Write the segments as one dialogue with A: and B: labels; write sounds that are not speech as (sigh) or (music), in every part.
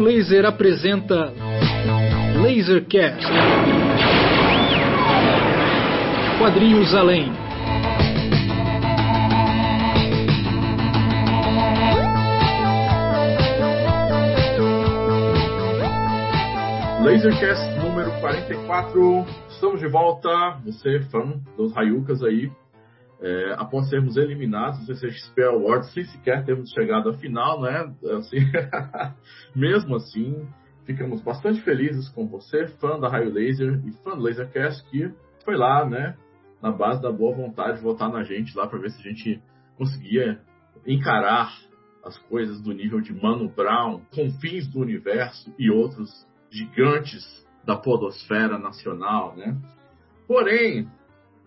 A: Raio Laser apresenta Lasercast. Quadrinhos Além.
B: Lasercast número 44. Estamos de volta. Você, fã dos Rayukas aí. É, após sermos eliminados do CCXP Awards, sem sequer termos chegado à final, né? Assim, (laughs) mesmo assim, ficamos bastante felizes com você, fã da Raio Laser e fã do Lasercast, que foi lá, né? Na base da boa vontade, de votar na gente lá para ver se a gente conseguia encarar as coisas do nível de Mano Brown, confins do universo e outros gigantes da podosfera nacional, né? Porém,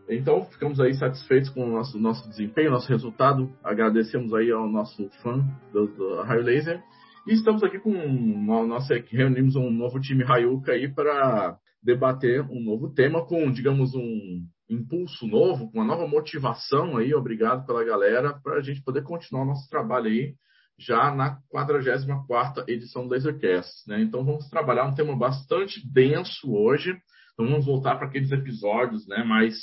B: então ficamos aí satisfeitos com o nosso, nosso desempenho, nosso resultado. Agradecemos aí ao nosso fã do, do Raio Laser. E estamos aqui com nossa reunimos um novo time Rayuka aí para debater um novo tema com, digamos, um impulso novo, com uma nova motivação aí. Obrigado pela galera para a gente poder continuar nosso trabalho aí já na 44 edição do Lasercast. Né? Então vamos trabalhar um tema bastante denso hoje. Então vamos voltar para aqueles episódios né, mais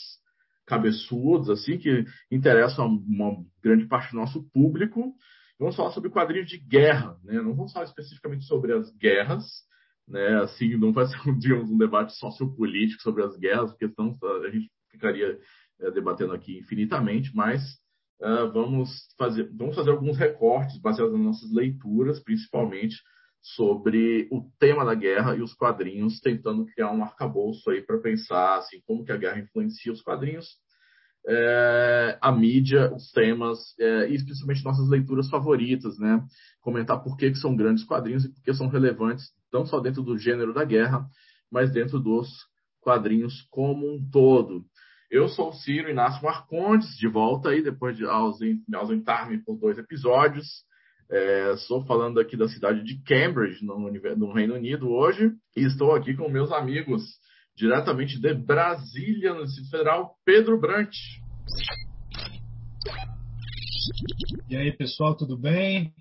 B: cabeçudos, assim, que interessam uma grande parte do nosso público. Vamos falar sobre quadrinhos de guerra. Né? Não vamos falar especificamente sobre as guerras, né? assim, não vai ser digamos, um debate sociopolítico sobre as guerras, porque senão a gente ficaria é, debatendo aqui infinitamente, mas uh, vamos, fazer, vamos fazer alguns recortes baseados nas nossas leituras, principalmente sobre o tema da guerra e os quadrinhos, tentando criar um arcabouço aí para pensar assim, como que a guerra influencia os quadrinhos, é, a mídia, os temas é, e especialmente nossas leituras favoritas, né? Comentar por que, que são grandes quadrinhos e por que são relevantes, não só dentro do gênero da guerra, mas dentro dos quadrinhos como um todo. Eu sou o Ciro Inácio Marcondes, de volta aí, depois de ausentar-me por dois episódios. É, estou falando aqui da cidade de Cambridge, no, no, Reino Unido, hoje, e estou aqui com meus amigos, diretamente de Brasília, no Distrito Federal, Pedro Brant.
C: E aí, pessoal, tudo bem?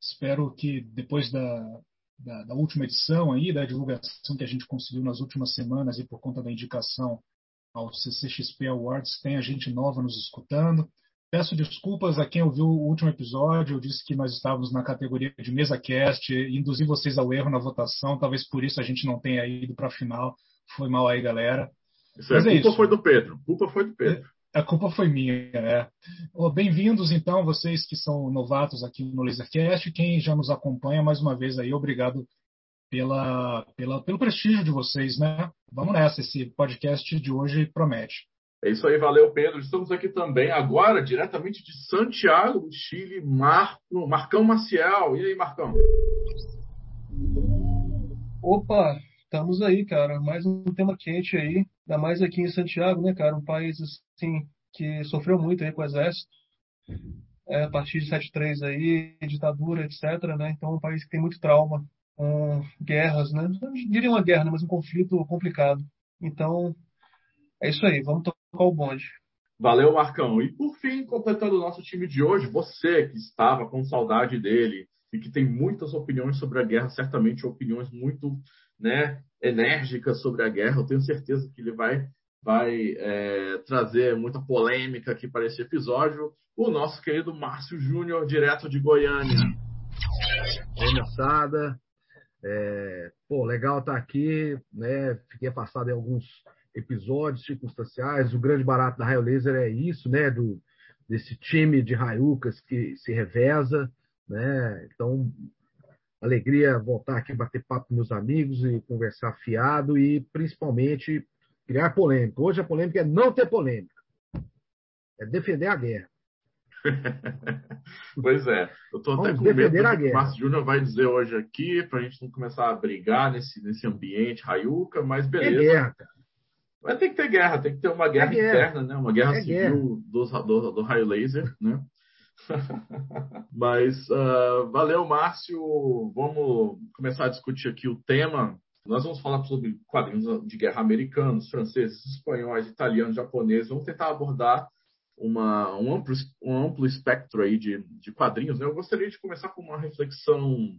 C: Espero que depois da, da, da, última edição aí, da divulgação que a gente conseguiu nas últimas semanas e por conta da indicação ao CCXP Awards, tenha gente nova nos escutando. Peço desculpas a quem ouviu o último episódio. Eu disse que nós estávamos na categoria de mesa cast, induzi vocês ao erro na votação. Talvez por isso a gente não tenha ido para a final. Foi mal aí, galera.
B: Isso é, a culpa isso. foi do Pedro. A culpa foi do Pedro.
C: A culpa foi minha, né? Bem-vindos, então, vocês que são novatos aqui no Lasercast. Quem já nos acompanha, mais uma vez aí, obrigado pela, pela, pelo prestígio de vocês, né? Vamos nessa, esse podcast de hoje promete.
B: É isso aí, valeu, Pedro. Estamos aqui também agora, diretamente de Santiago, do Chile, Marco, Marcão Maciel. E aí, Marcão?
D: Opa, estamos aí, cara. Mais um tema quente aí, ainda mais aqui em Santiago, né, cara? Um país, assim, que sofreu muito aí com o exército. É, a partir de 73 aí, ditadura, etc, né? Então, é um país que tem muito trauma com guerras, né? Não diria uma guerra, né? mas um conflito complicado. Então, é isso aí, vamos tocar bonde.
B: Valeu, Marcão. E por fim, completando o nosso time de hoje, você que estava com saudade dele e que tem muitas opiniões sobre a guerra, certamente opiniões muito né, enérgicas sobre a guerra, eu tenho certeza que ele vai, vai é, trazer muita polêmica aqui para esse episódio. O nosso querido Márcio Júnior, direto de Goiânia.
E: Oi, moçada. É, pô, legal estar aqui, né? Fiquei afastado em alguns episódios circunstanciais. O grande barato da Raio Laser é isso, né? Do, desse time de raiucas que se reveza, né? Então, alegria voltar aqui, bater papo com meus amigos e conversar fiado e, principalmente, criar polêmica. Hoje a polêmica é não ter polêmica. É defender a guerra. (laughs)
B: pois é, eu estou até com medo do que o Márcio Júnior vai dizer hoje aqui, para a gente não começar a brigar nesse, nesse ambiente raiuca, mas beleza. É guerra, cara. Vai ter que ter guerra, tem que ter uma guerra, é guerra. interna, né? Uma guerra é civil Do, do, do, raio laser, né? (laughs) Mas uh, valeu, Márcio. Vamos começar a discutir aqui o tema. Nós vamos falar sobre quadrinhos de guerra americanos, franceses, espanhóis, italianos, japoneses. Vamos tentar abordar uma, um, amplo, um amplo espectro aí de, de quadrinhos. Né? Eu gostaria de começar com uma reflexão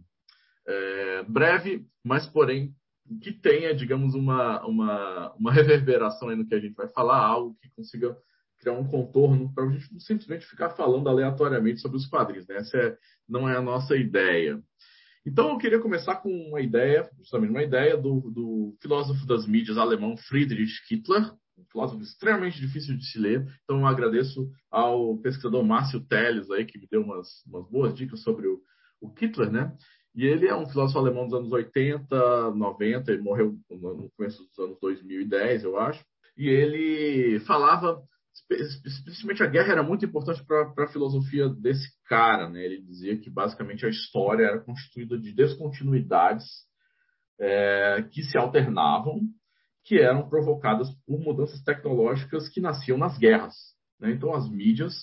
B: é, breve, mas porém que tenha, digamos, uma, uma, uma (laughs) reverberação no que a gente vai falar, algo que consiga criar um contorno para a gente não simplesmente ficar falando aleatoriamente sobre os quadrinhos. Né? Essa é, não é a nossa ideia. Então, eu queria começar com uma ideia, justamente uma ideia do, do filósofo das mídias alemão Friedrich Kittler, um filósofo extremamente difícil de se ler. Então, eu agradeço ao pesquisador Márcio Teles aí, que me deu umas, umas boas dicas sobre o, o Kittler, né? E ele é um filósofo alemão dos anos 80, 90, ele morreu no começo dos anos 2010, eu acho. E ele falava, especialmente a guerra era muito importante para a filosofia desse cara, né? Ele dizia que basicamente a história era constituída de descontinuidades é, que se alternavam, que eram provocadas por mudanças tecnológicas que nasciam nas guerras. Né? Então as mídias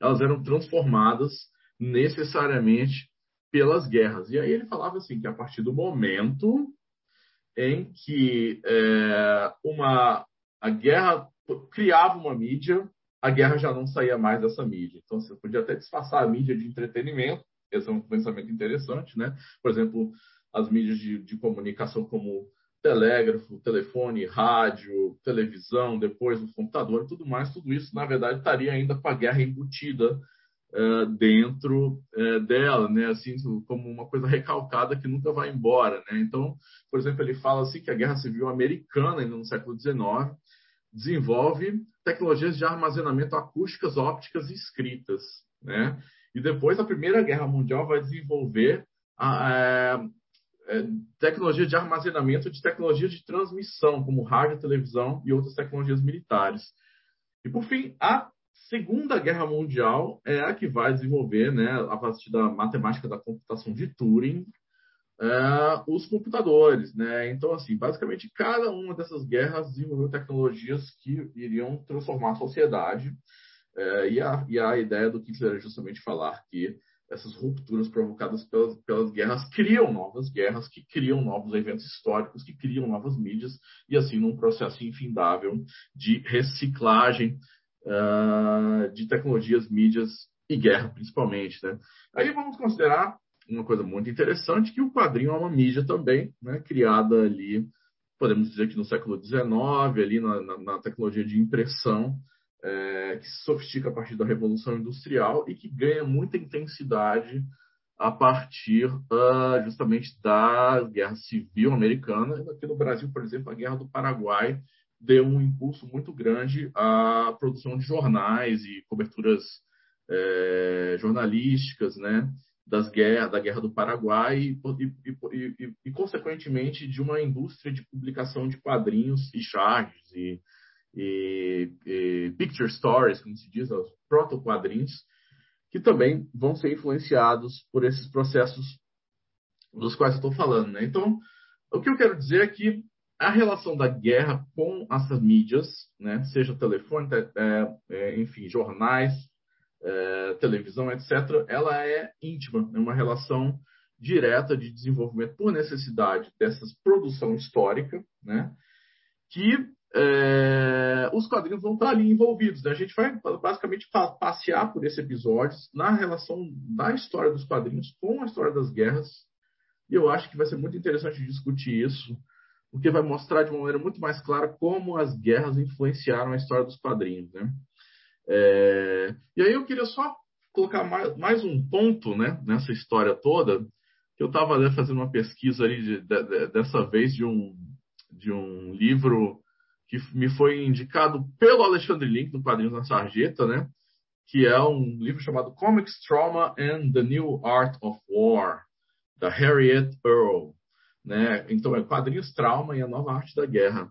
B: elas eram transformadas necessariamente pelas guerras. E aí ele falava assim que a partir do momento em que é, uma a guerra criava uma mídia, a guerra já não saía mais dessa mídia. Então você podia até disfarçar a mídia de entretenimento. Esse é um pensamento interessante, né? Por exemplo, as mídias de, de comunicação como telégrafo, telefone, rádio, televisão, depois o computador e tudo mais, tudo isso, na verdade, estaria ainda com a guerra embutida uh, dentro uh, dela, né? Assim, como uma coisa recalcada que nunca vai embora, né? Então, por exemplo, ele fala assim que a Guerra Civil Americana, ainda no século XIX, desenvolve tecnologias de armazenamento acústicas, ópticas e escritas, né? E depois a Primeira Guerra Mundial vai desenvolver a, a, a tecnologia de armazenamento de tecnologia de transmissão, como rádio, televisão e outras tecnologias militares. E por fim, a Segunda Guerra Mundial é a que vai desenvolver, né, a partir da matemática da computação de Turing, é, os computadores, né? Então, assim, basicamente cada uma dessas guerras desenvolveu tecnologias que iriam transformar a sociedade. É, e, a, e, a, ideia do Hitler é justamente falar que essas rupturas provocadas pelas, pelas guerras criam novas guerras, que criam novos eventos históricos, que criam novas mídias, e assim num processo infindável de reciclagem uh, de tecnologias, mídias e guerra, principalmente. Né? Aí vamos considerar uma coisa muito interessante, que o quadrinho é uma mídia também, né? criada ali, podemos dizer que no século XIX, ali na, na, na tecnologia de impressão, é, que se sofistica a partir da Revolução Industrial e que ganha muita intensidade a partir uh, justamente da Guerra Civil Americana. Aqui no Brasil, por exemplo, a Guerra do Paraguai deu um impulso muito grande à produção de jornais e coberturas é, jornalísticas, né, das guerras, da Guerra do Paraguai e, e, e, e, consequentemente, de uma indústria de publicação de quadrinhos e charges e, picture stories, como se diz, os proto-quadrinhos, que também vão ser influenciados por esses processos dos quais estou falando. Né? Então, o que eu quero dizer é que a relação da guerra com essas mídias, né, seja telefone, é, é, enfim, jornais, é, televisão, etc., ela é íntima, é uma relação direta de desenvolvimento por necessidade dessas produção histórica, né, que é, os quadrinhos vão estar ali envolvidos. Né? A gente vai basicamente passear por esse episódio na relação da história dos quadrinhos com a história das guerras, e eu acho que vai ser muito interessante discutir isso porque vai mostrar de uma maneira muito mais clara como as guerras influenciaram a história dos quadrinhos. Né? É... E aí eu queria só colocar mais, mais, um ponto né, nessa história toda, que eu estava fazendo uma pesquisa ali de, de, de, dessa vez de um, de um livro que me foi indicado pelo Alexandre Link, do Quadrinhos na Sarjeta, né? que é um livro chamado Comics Trauma and the New Art of War, da Harriet Earl. Né? Então, é Quadrinhos Trauma e a Nova Arte da Guerra.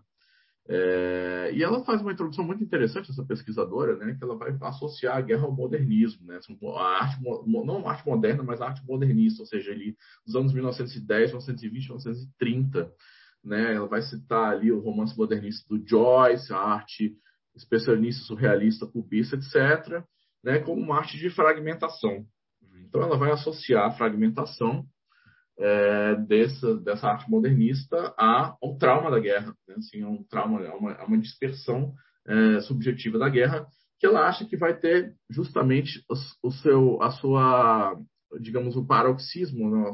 B: É, e ela faz uma introdução muito interessante, essa pesquisadora, né, que ela vai associar a guerra ao modernismo, né, a arte, não a arte moderna, mas a arte modernista, ou seja, ali, dos anos 1910, 1920, 1930. Né, ela vai citar ali o romance modernista do Joyce, a arte especialista surrealista, cubista, etc., né, como uma arte de fragmentação. Então, ela vai associar a fragmentação é, dessa, dessa arte modernista a, ao trauma da guerra, né? assim, a um trauma, a uma, a uma dispersão é, subjetiva da guerra, que ela acha que vai ter justamente o, o seu, a sua, digamos, o paroxismo, né?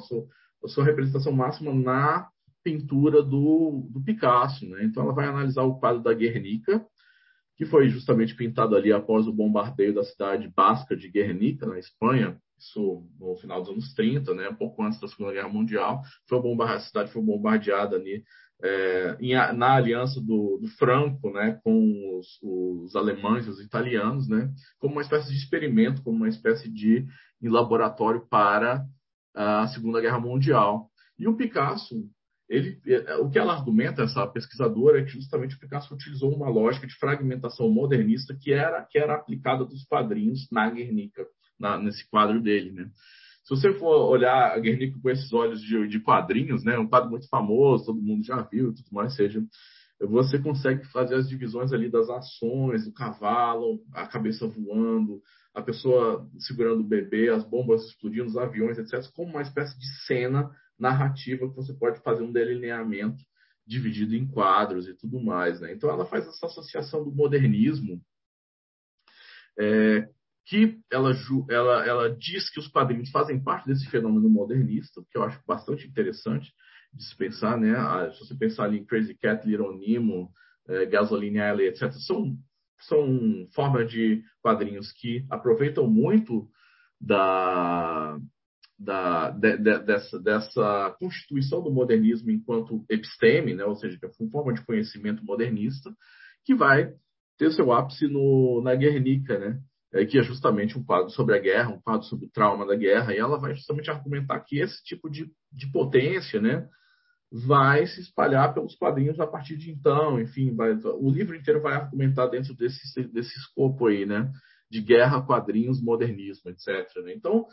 B: a sua representação máxima na pintura do, do Picasso. Né? Então, ela vai analisar o quadro da Guernica, que foi justamente pintado ali após o bombardeio da cidade basca de Guernica, na Espanha, isso no final dos anos 30, né, pouco antes da Segunda Guerra Mundial. Foi a cidade foi bombardeada ali é, em, na aliança do, do, Franco né, com os, os alemães e os italianos, né, como uma espécie de experimento, como uma espécie de, laboratório para a Segunda Guerra Mundial. E o Picasso ele, é, o que ela argumenta, essa pesquisadora, é que justamente o Picasso utilizou uma lógica de fragmentação modernista que era, que era aplicada dos quadrinhos na Guernica, na, nesse quadro dele. Né? Se você for olhar a Guernica com esses olhos de, de quadrinhos, né, um quadro muito famoso, todo mundo já viu tudo mais, seja, você consegue fazer as divisões ali das ações, do cavalo, a cabeça voando, a pessoa segurando o bebê, as bombas explodindo, os aviões, etc., como uma espécie de cena narrativa que você pode fazer um delineamento dividido em quadros e tudo mais. Né? Então, ela faz essa associação do modernismo, é, que ela, ela, ela diz que os quadrinhos fazem parte desse fenômeno modernista, que eu acho bastante interessante de se pensar. Né? Ah, se você pensar ali em Crazy Cat, Little Nemo, é, Gasoline Alley, etc., são, são formas de quadrinhos que aproveitam muito da, da, de, de, dessa, dessa constituição do modernismo enquanto episteme, né, ou seja, que é uma forma de conhecimento modernista, que vai ter seu ápice no, na Guernica, né, é, que é justamente um quadro sobre a guerra, um quadro sobre o trauma da guerra, e ela vai justamente argumentar que esse tipo de, de potência né, vai se espalhar pelos quadrinhos a partir de então, enfim, vai, o livro inteiro vai argumentar dentro desse, desse escopo aí, né, de guerra, quadrinhos, modernismo, etc. Né? Então,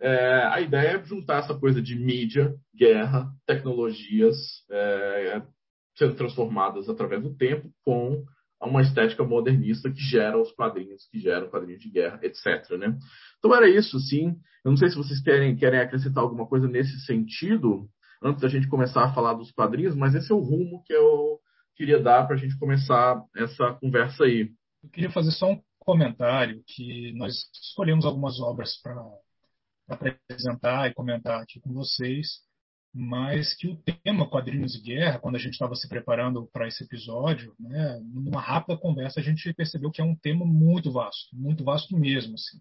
B: é, a ideia é juntar essa coisa de mídia, guerra, tecnologias é, sendo transformadas através do tempo com uma estética modernista que gera os quadrinhos, que geram quadrinhos de guerra, etc. Né? Então era isso, sim. Eu não sei se vocês querem, querem acrescentar alguma coisa nesse sentido, antes da gente começar a falar dos quadrinhos, mas esse é o rumo que eu queria dar para a gente começar essa conversa aí.
C: Eu queria fazer só um comentário que nós escolhemos algumas obras para apresentar e comentar aqui com vocês, mas que o tema quadrinhos de guerra, quando a gente estava se preparando para esse episódio, né, numa rápida conversa a gente percebeu que é um tema muito vasto, muito vasto mesmo. Assim.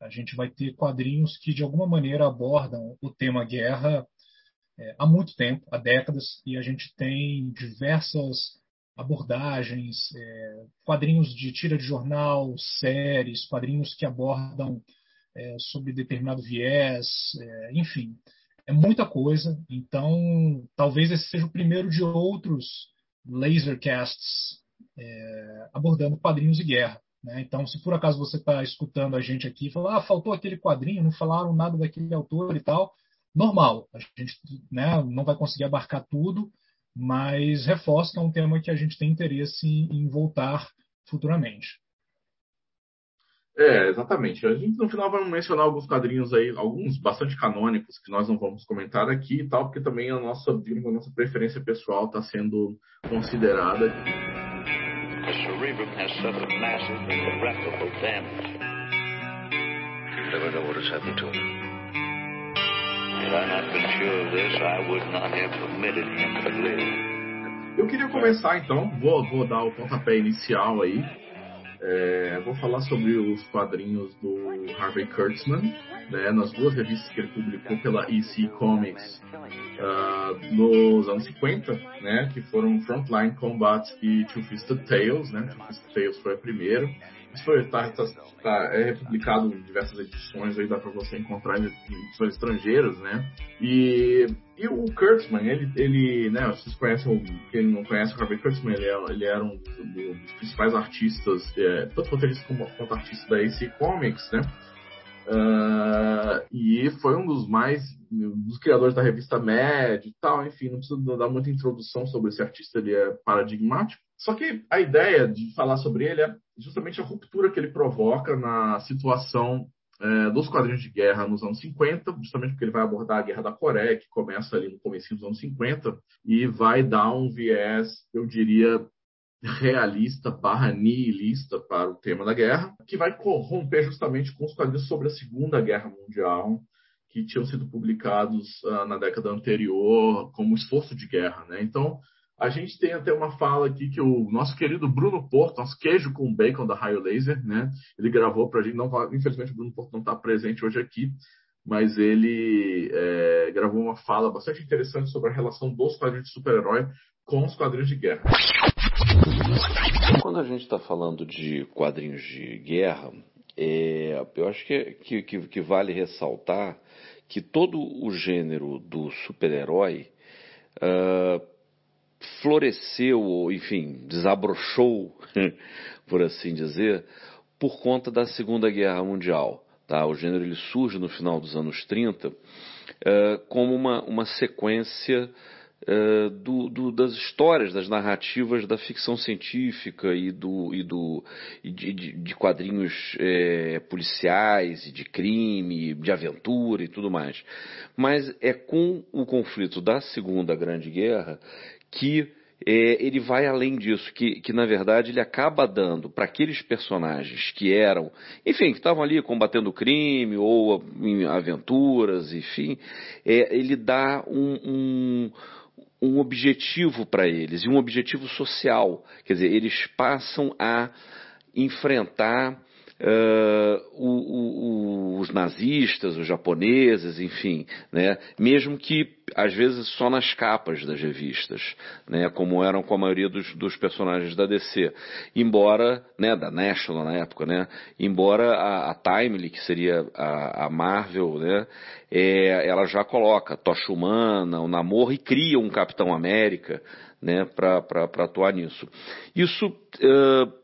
C: A gente vai ter quadrinhos que de alguma maneira abordam o tema guerra é, há muito tempo, há décadas, e a gente tem diversas abordagens, é, quadrinhos de tira de jornal, séries, quadrinhos que abordam é, sobre determinado viés, é, enfim, é muita coisa. Então, talvez esse seja o primeiro de outros lasercasts é, abordando quadrinhos de guerra. Né? Então, se por acaso você está escutando a gente aqui e fala, ah, faltou aquele quadrinho, não falaram nada daquele autor e tal, normal. A gente né, não vai conseguir abarcar tudo, mas reforça que é um tema que a gente tem interesse em voltar futuramente.
B: É, exatamente. A gente no final vai mencionar alguns quadrinhos aí, alguns bastante canônicos que nós não vamos comentar aqui e tal, porque também a nossa, a nossa preferência pessoal está sendo considerada. The cerebrum has suffered massive and irreparable damage. Never know what has happened to him. Had I not been sure of this, I would not have permitted him to live. Eu queria começar então, vou, vou dar o pontapé inicial aí é, vou falar sobre os quadrinhos do Harvey Kurtzman, né, nas duas revistas que ele publicou pela EC Comics uh, nos anos 50, né, que foram Frontline Combat e Two Fisted Tales. Né, Two Fisted Tales foi a primeira. Foi, tá, tá, tá, é republicado em diversas edições, aí dá para você encontrar em edições estrangeiras, né? E, e o Kurtzman, ele, ele, né, vocês conhecem, quem não conhece o Harvey Kurtzman, ele, é, ele era um dos principais artistas, é, tanto roteirista como, quanto artista da AC Comics, né? Uh, e foi um dos mais dos criadores da revista Mad e tal, enfim, não preciso dar muita introdução sobre esse artista, ele é paradigmático. Só que a ideia de falar sobre ele é justamente a ruptura que ele provoca na situação é, dos quadrinhos de guerra nos anos 50, justamente porque ele vai abordar a Guerra da Coreia, que começa ali no começo dos anos 50, e vai dar um viés, eu diria, realista barra nihilista para o tema da guerra, que vai corromper justamente com os quadrinhos sobre a Segunda Guerra Mundial, que tinham sido publicados uh, na década anterior como esforço de guerra. Né? Então, a gente tem até uma fala aqui que o nosso querido Bruno Porto, nosso queijo com bacon da Raio Laser, né? ele gravou para a gente. Não, infelizmente, o Bruno Porto não está presente hoje aqui, mas ele é, gravou uma fala bastante interessante sobre a relação dos quadrinhos de super-herói com os quadrinhos de guerra.
F: Quando a gente está falando de quadrinhos de guerra, é, eu acho que, que, que, vale ressaltar que todo o gênero do super-herói uh, floresceu, enfim, desabrochou, (laughs) por assim dizer, por conta da Segunda Guerra Mundial. Tá? O gênero ele surge no final dos anos 30 uh, como uma, uma sequência uh, do, do, das histórias, das narrativas da ficção científica e, do, e, do, e de, de, quadrinhos é, policiais e de crime, de aventura e tudo mais. Mas é com o conflito da Segunda Grande Guerra que é, ele vai além disso, que, que na verdade ele acaba dando para aqueles personagens que eram, enfim, que estavam ali combatendo o crime ou em aventuras, enfim, é, ele dá um, um, um objetivo para eles, e um objetivo social. Quer dizer, eles passam a enfrentar uh, o, o, os nazistas, os japoneses, enfim, né? mesmo que às vezes só nas capas das revistas, né? como eram com a maioria dos, dos personagens da DC, embora, né, da National na época, né? embora a, a Timely, que seria a, a Marvel, né? É, ela já coloca Tocha Humana, o Namor e cria um Capitão América né, para atuar nisso. Isso uh,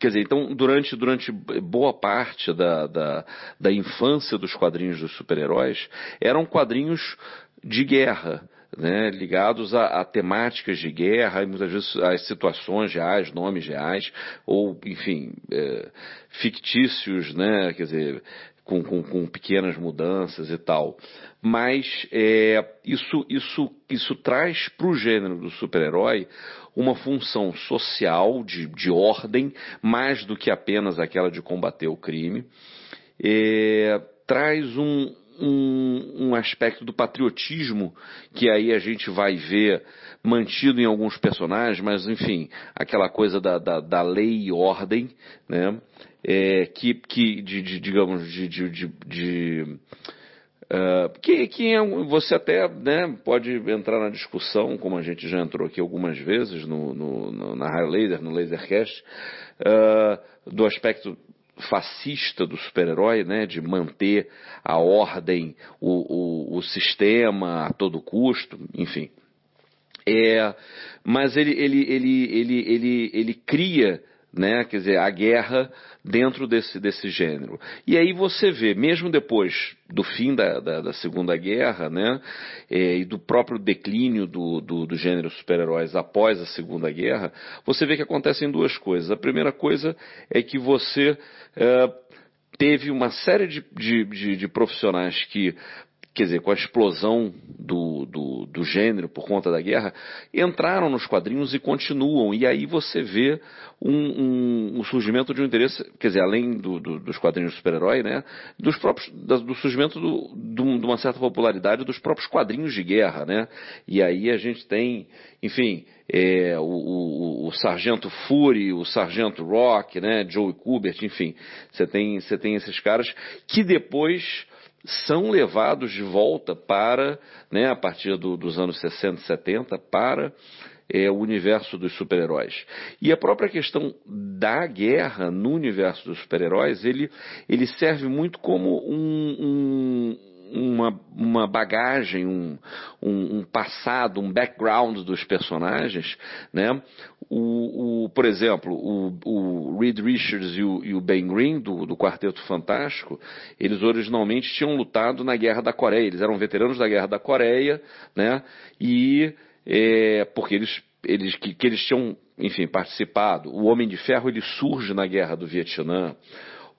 F: Quer dizer, então, durante, durante boa parte da, da, da infância dos quadrinhos dos super-heróis, eram quadrinhos de guerra. Né, ligados a, a, temáticas de guerra e muitas vezes às situações reais, nomes reais, ou, enfim, é, fictícios, né, quer dizer, com, com, com, pequenas mudanças e tal. Mas é, isso, isso, isso traz para o gênero do super-herói uma função social de, de ordem, mais do que apenas aquela de combater o crime. É, traz um, um, um, aspecto do patriotismo que aí a gente vai ver mantido em alguns personagens, mas enfim, aquela coisa da, da, da lei e ordem, né? É, que, que de, de, digamos, de, de, de Uh, que, que você até né, pode entrar na discussão, como a gente já entrou aqui algumas vezes no, no, no na Raio Laser, no Lasercast, uh, do aspecto fascista do super-herói, né, de manter a ordem, o, o, o, sistema a todo custo, enfim. É, mas ele, ele, ele, ele, ele, ele cria né? Quer dizer, a guerra dentro desse, desse gênero. E aí você vê, mesmo depois do fim da, da, da Segunda Guerra, né? É, e do próprio declínio do, do, do gênero super-heróis após a Segunda Guerra, você vê que acontecem duas coisas. A primeira coisa é que você é, teve uma série de, de, de, de profissionais que quer dizer, com a explosão do, do, do, gênero por conta da guerra, entraram nos quadrinhos e continuam. E aí você vê um, um, um surgimento de um interesse, quer dizer, além do, dos quadrinhos de super-herói, né, dos próprios, do surgimento de uma certa popularidade dos próprios quadrinhos de guerra, né. E aí a gente tem, enfim, é, o, o, o, Sargento Fury, o Sargento Rock, né, Joey Kubert, enfim, você tem, você tem esses caras que depois são levados de volta para, né, a partir do, dos anos 60 e 70, para é, o universo dos super-heróis. E a própria questão da guerra no universo dos super-heróis, ele, ele serve muito como um, um uma, uma bagagem, um, um, um, passado, um background dos personagens, né? O, o por exemplo, o, o Reed Richards e o, e o Ben Green, do, do, Quarteto Fantástico, eles originalmente tinham lutado na Guerra da Coreia, eles eram veteranos da Guerra da Coreia, né? E é, porque eles, eles que, que eles tinham, enfim, participado. O Homem de Ferro ele surge na Guerra do Vietnã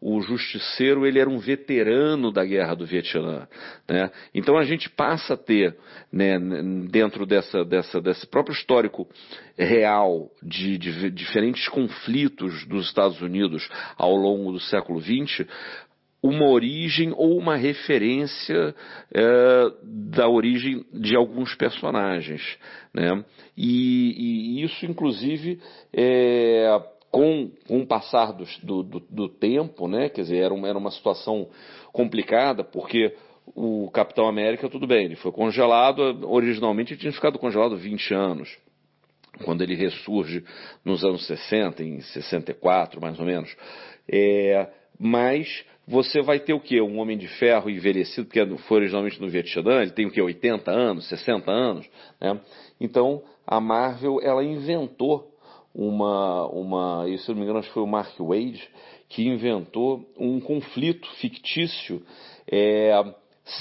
F: o justiceiro ele era um veterano da guerra do Vietnã. Né? Então a gente passa a ter, né, dentro dessa, dessa, desse próprio histórico real de, de diferentes conflitos dos Estados Unidos ao longo do século XX, uma origem ou uma referência é, da origem de alguns personagens. Né? E, e isso, inclusive, é, com, com o passar do, do, do, tempo, né? quer dizer, era uma, era uma situação complicada, porque o Capitão América, tudo bem, ele foi congelado, originalmente ele tinha ficado congelado 20 anos. Quando ele ressurge nos anos 60, em 64 mais ou menos. É, mas você vai ter o quê? Um homem de ferro envelhecido, que foi originalmente no Vietnã, ele tem o quê? 80 anos, 60 anos, né? Então, a Marvel, ela inventou uma, uma, e se não me engano, acho que foi o Mark Wade, que inventou um conflito fictício é,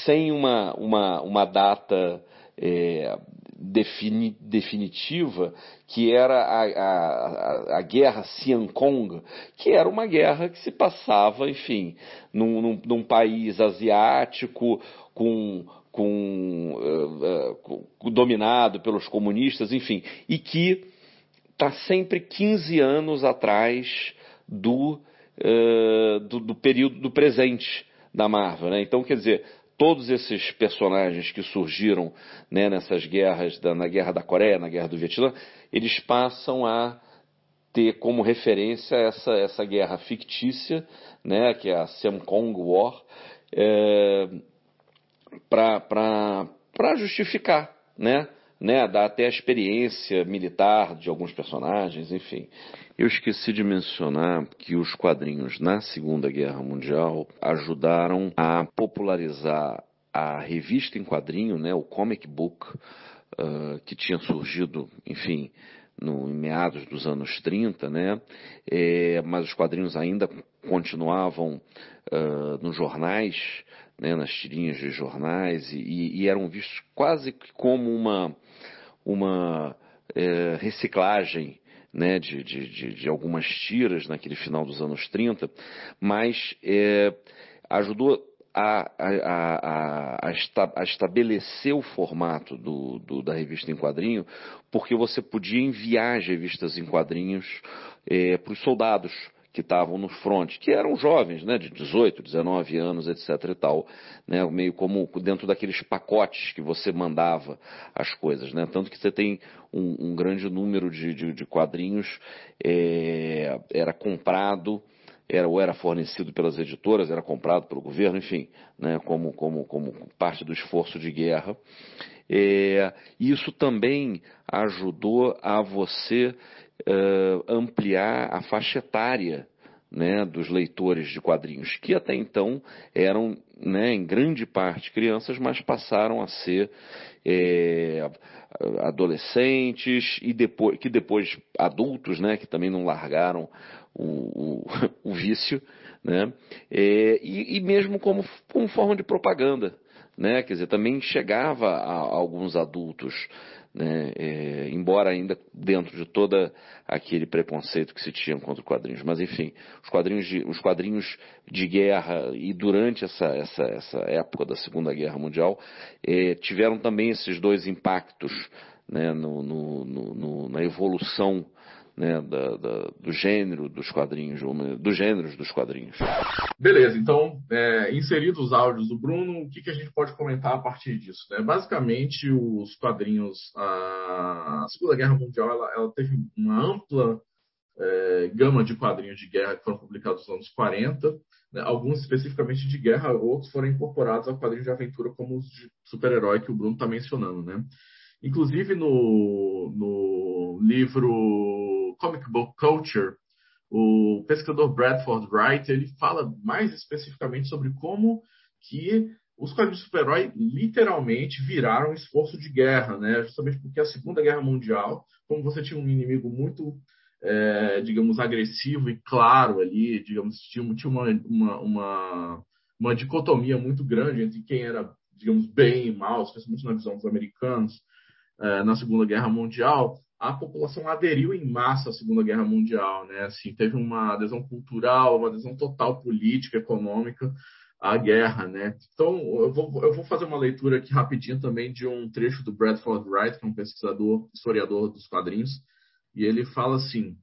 F: sem uma, uma, uma data é, defini, definitiva, que era a, a, a guerra Siankong, que era uma guerra que se passava, enfim, num, num, num país asiático com, com, uh, uh, dominado pelos comunistas, enfim, e que está sempre 15 anos atrás do, uh, do, do, período do presente da Marvel. Né? Então, quer dizer, todos esses personagens que surgiram né, nessas guerras, da, na Guerra da Coreia, na Guerra do Vietnã, eles passam a ter como referência essa, essa guerra fictícia, né, que é a Kong War, é, para justificar, né, né, dar até a experiência militar de alguns personagens, enfim. Eu esqueci de mencionar que os quadrinhos na Segunda Guerra Mundial ajudaram a popularizar a revista em quadrinho, né, o comic book, uh, que tinha surgido, enfim, no, em meados dos anos 30, né, é, mas os quadrinhos ainda continuavam uh, nos jornais, né, nas tirinhas de jornais, e, e, eram vistos quase como uma, uma é, reciclagem né, de, de, de, algumas tiras naquele final dos anos 30, mas é, ajudou a, a, a, a, estabelecer o formato do, do, da revista em quadrinho, porque você podia enviar as revistas em quadrinhos é, para os soldados que estavam no front, que eram jovens, né, de 18, 19 anos, etc e tal, né, meio como dentro daqueles pacotes que você mandava as coisas, né, tanto que você tem um, um grande número de, de, de quadrinhos, é, era comprado, era ou era fornecido pelas editoras, era comprado pelo governo, enfim, né, como, como, como parte do esforço de guerra. É, isso também ajudou a você uh, ampliar a faixa etária né, dos leitores de quadrinhos, que até então eram, né, em grande parte, crianças, mas passaram a ser é, adolescentes e depois, que depois adultos, né, que também não largaram o, o, (laughs) o vício, né, é, e, e, mesmo como, como forma de propaganda. Né, quer dizer, também chegava a, a alguns adultos né, é, embora ainda dentro de todo aquele preconceito que se tinha contra os quadrinhos. Mas, enfim, os quadrinhos de, os quadrinhos de guerra e durante essa, essa, essa época da Segunda Guerra Mundial é, tiveram também esses dois impactos né, no, no, no, na evolução né, da, da, do gênero dos quadrinhos, dos gêneros dos quadrinhos.
B: Beleza, então, é, inseridos os áudios do Bruno, o que, que a gente pode comentar a partir disso? Né? Basicamente, os quadrinhos, a Segunda Guerra Mundial, ela, ela teve uma ampla é, gama de quadrinhos de guerra que foram publicados nos anos 40, né? alguns especificamente de guerra, outros foram incorporados ao quadrinho de aventura, como os de super-herói que o Bruno está mencionando. Né? Inclusive, no, no livro Comic Book Culture, o pesquisador Bradford Wright, ele fala mais especificamente sobre como que os quadrinhos de super-herói literalmente viraram um esforço de guerra, né? Justamente porque a Segunda Guerra Mundial, como você tinha um inimigo muito, é, digamos, agressivo e claro ali, digamos, tinha, tinha uma, uma, uma, uma, dicotomia muito grande entre quem era, digamos, bem e mal, especialmente na visão dos americanos, é, na Segunda Guerra Mundial, a população aderiu em massa à Segunda Guerra Mundial, né? Assim, teve uma adesão cultural, uma adesão total política, econômica à guerra, né? Então, eu vou, eu vou fazer uma leitura aqui rapidinho também de um trecho do Bradford Wright, que é um pesquisador, historiador dos quadrinhos, e ele fala assim: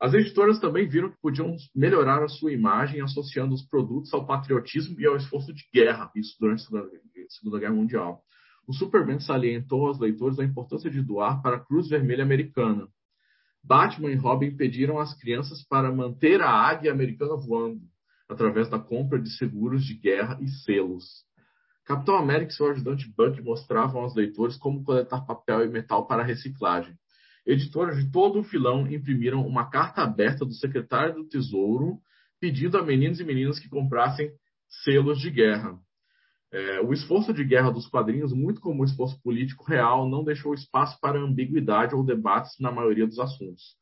B: As editoras também viram que podiam melhorar a sua imagem associando os produtos ao patriotismo e ao esforço de guerra, isso durante a Segunda Guerra Mundial. O Superman salientou aos leitores a importância de doar para a Cruz Vermelha Americana. Batman e Robin pediram às crianças para manter a águia americana voando, através da compra de seguros de guerra e selos. Capitão América e seu ajudante Buck mostravam aos leitores como coletar papel e metal para reciclagem. Editoras de todo o filão imprimiram uma carta aberta do secretário do Tesouro pedindo a meninos e meninas que comprassem selos de guerra. É, o esforço de guerra dos quadrinhos, muito como o esforço político real, não deixou espaço para ambiguidade ou debates na maioria dos assuntos.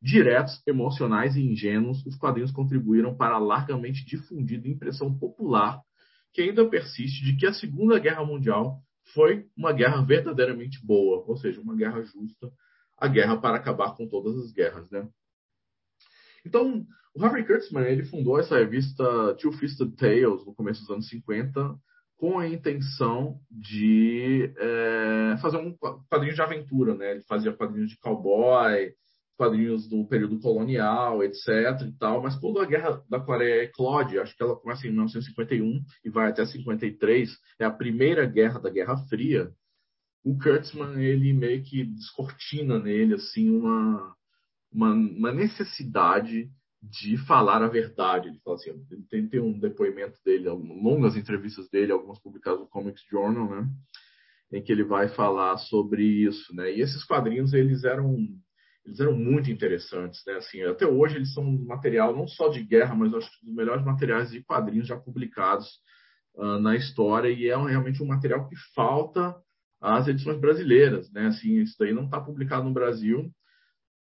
B: Diretos, emocionais e ingênuos, os quadrinhos contribuíram para a largamente difundida impressão popular que ainda persiste de que a Segunda Guerra Mundial foi uma guerra verdadeiramente boa, ou seja, uma guerra justa, a guerra para acabar com todas as guerras, né? Então, o Harvey Kurtzman ele fundou essa revista Two Fisted Tales no começo dos anos 50 com a intenção de é, fazer um quadrinho de aventura, né? Ele fazia quadrinhos de cowboy, quadrinhos do período colonial, etc. e tal. Mas quando a Guerra da Coreia eclode, acho que ela começa em 1951 e vai até 53, é a primeira guerra da Guerra Fria o Kurtzman ele meio que descortina nele assim uma, uma, uma, necessidade de falar a verdade. Ele fala assim, tem, tem um depoimento dele, longas entrevistas dele, algumas publicadas no Comics Journal, né, em que ele vai falar sobre isso, né. E esses quadrinhos eles eram eles eram muito interessantes, né? Assim, até hoje eles são um material não só de guerra, mas acho que dos melhores materiais de quadrinhos já publicados uh, na história e é um, realmente um material que falta as edições brasileiras, né? Assim, isso daí não está publicado no Brasil,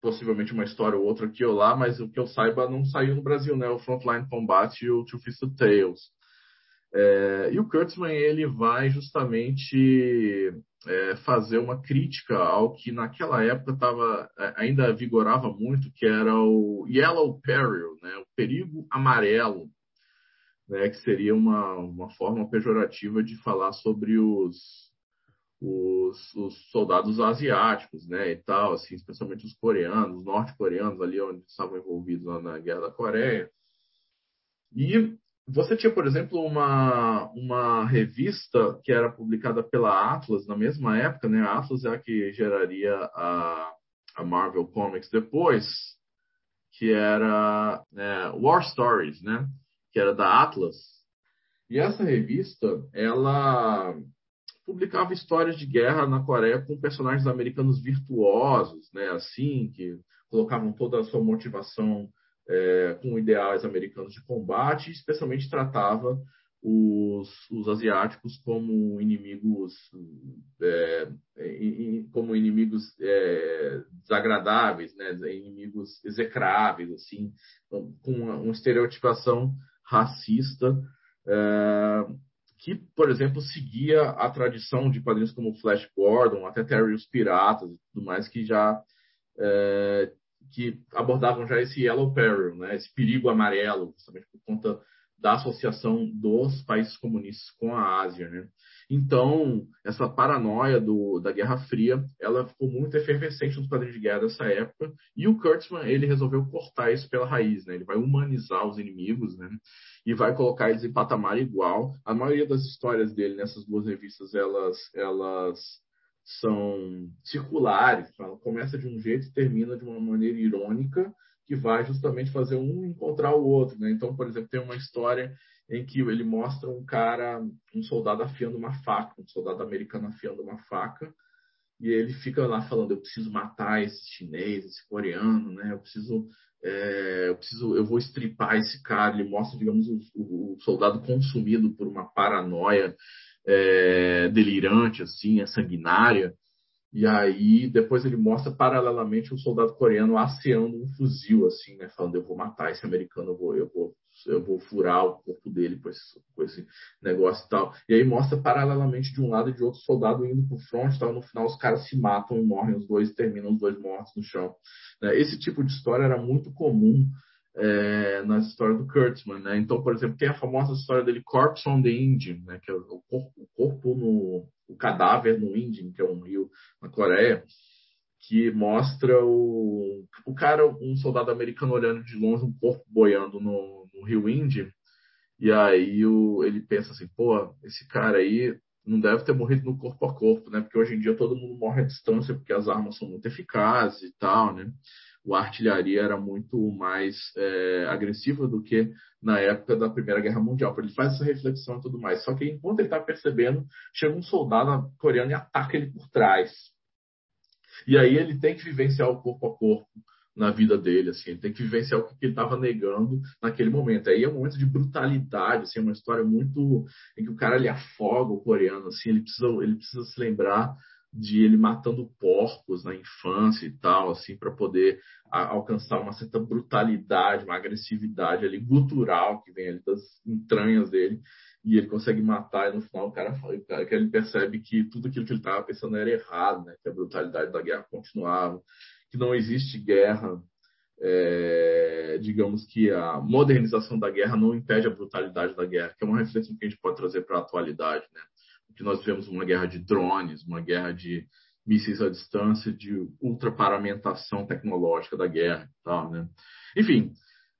B: possivelmente uma história ou outra aqui ou lá, mas o que eu saiba não saiu no Brasil, né? O Frontline Combat e o Two Fisted Tales. É, e o Kurtzman ele vai justamente é, fazer uma crítica ao que naquela época tava, é, ainda vigorava muito, que era o Yellow Peril, né? o perigo amarelo, né? que seria uma, uma forma pejorativa de falar sobre os, os, os, soldados asiáticos, né, e tal, assim, especialmente os coreanos, os norte-coreanos ali onde estavam envolvidos na Guerra da Coreia. E você tinha, por exemplo, uma, uma revista que era publicada pela Atlas na mesma época, né? A Atlas é a que geraria a, a Marvel Comics depois, que era né, War Stories, né? Que era da Atlas. E essa revista, ela publicava histórias de guerra na Coreia com personagens americanos virtuosos, né, assim, que colocavam toda a sua motivação é, com ideais americanos de combate, especialmente tratava os, os asiáticos como inimigos é, como inimigos é, desagradáveis, né, inimigos execráveis, assim, com uma, uma estereotipação racista. É, que, por exemplo, seguia a tradição de quadrinhos como Flash Gordon, até Terry os Piratas e tudo mais, que já é, que abordavam já esse yellow peril, né, esse perigo amarelo, justamente por conta da associação dos países comunistas com a Ásia, né? Então, essa paranoia do, da Guerra Fria, ela ficou muito efervescente nos quadrinhos de guerra dessa época, e o Kurtzman, ele resolveu cortar isso pela raiz, né? Ele vai humanizar os inimigos, né? E vai colocar eles em patamar igual. A maioria das histórias dele nessas duas revistas, elas, elas são circulares, ela começa de um jeito e termina de uma maneira irônica, que vai justamente fazer um encontrar o outro, né? Então, por exemplo, tem uma história em que ele mostra um cara, um soldado afiando uma faca, um soldado americano afiando uma faca, e ele fica lá falando: eu preciso matar esse chinês, esse coreano, né? Eu preciso, é, eu preciso, eu vou estripar esse cara. Ele mostra, digamos, o, o soldado consumido por uma paranoia é, delirante, assim, é sanguinária. E aí depois ele mostra paralelamente um soldado coreano aceando um fuzil, assim, né? Falando, eu vou matar esse americano, eu vou, eu vou, eu vou furar o corpo dele com esse, com esse negócio e tal. E aí mostra paralelamente de um lado e de outro soldado indo pro front tal. No final os caras se matam e morrem os dois, terminam os dois mortos no chão. Né? Esse tipo de história era muito comum é, na história do Kurtzman, né? Então, por exemplo, tem a famosa história dele Corpse on the Indian, né? Que é o corpo, o corpo no o cadáver no Indian, que é um rio na Coreia, que mostra o o cara, um soldado americano olhando de longe um corpo boiando no, no rio Indy, e aí o, ele pensa assim, pô, esse cara aí não deve ter morrido no corpo a corpo, né? Porque hoje em dia todo mundo morre à distância porque as armas são muito eficazes e tal, né? A artilharia era muito mais é, agressiva do que na época da Primeira Guerra Mundial. Ele faz essa reflexão e tudo mais. Só que enquanto ele está percebendo, chega um soldado coreano e ataca ele por trás. E aí ele tem que vivenciar o corpo a corpo na vida dele, assim, ele tem que vivenciar o que ele estava negando naquele momento. Aí é um momento de brutalidade, assim, é uma história muito em que o cara ele afoga o coreano, assim, ele precisa, ele precisa se lembrar de ele matando porcos na infância e tal, assim, para poder a, alcançar uma certa brutalidade, uma agressividade ali gutural que vem ali das entranhas dele e ele consegue matar e no final o cara, cara que ele percebe que tudo aquilo que ele estava pensando era errado, né? Que a brutalidade da guerra continuava, que não existe guerra, é, digamos que a modernização da guerra não impede a brutalidade da guerra, que é uma reflexão que a gente pode trazer para a atualidade, né? Que nós vivemos uma guerra de drones, uma guerra de mísseis à distância, de ultraparamentação tecnológica da guerra, tal, né? Enfim,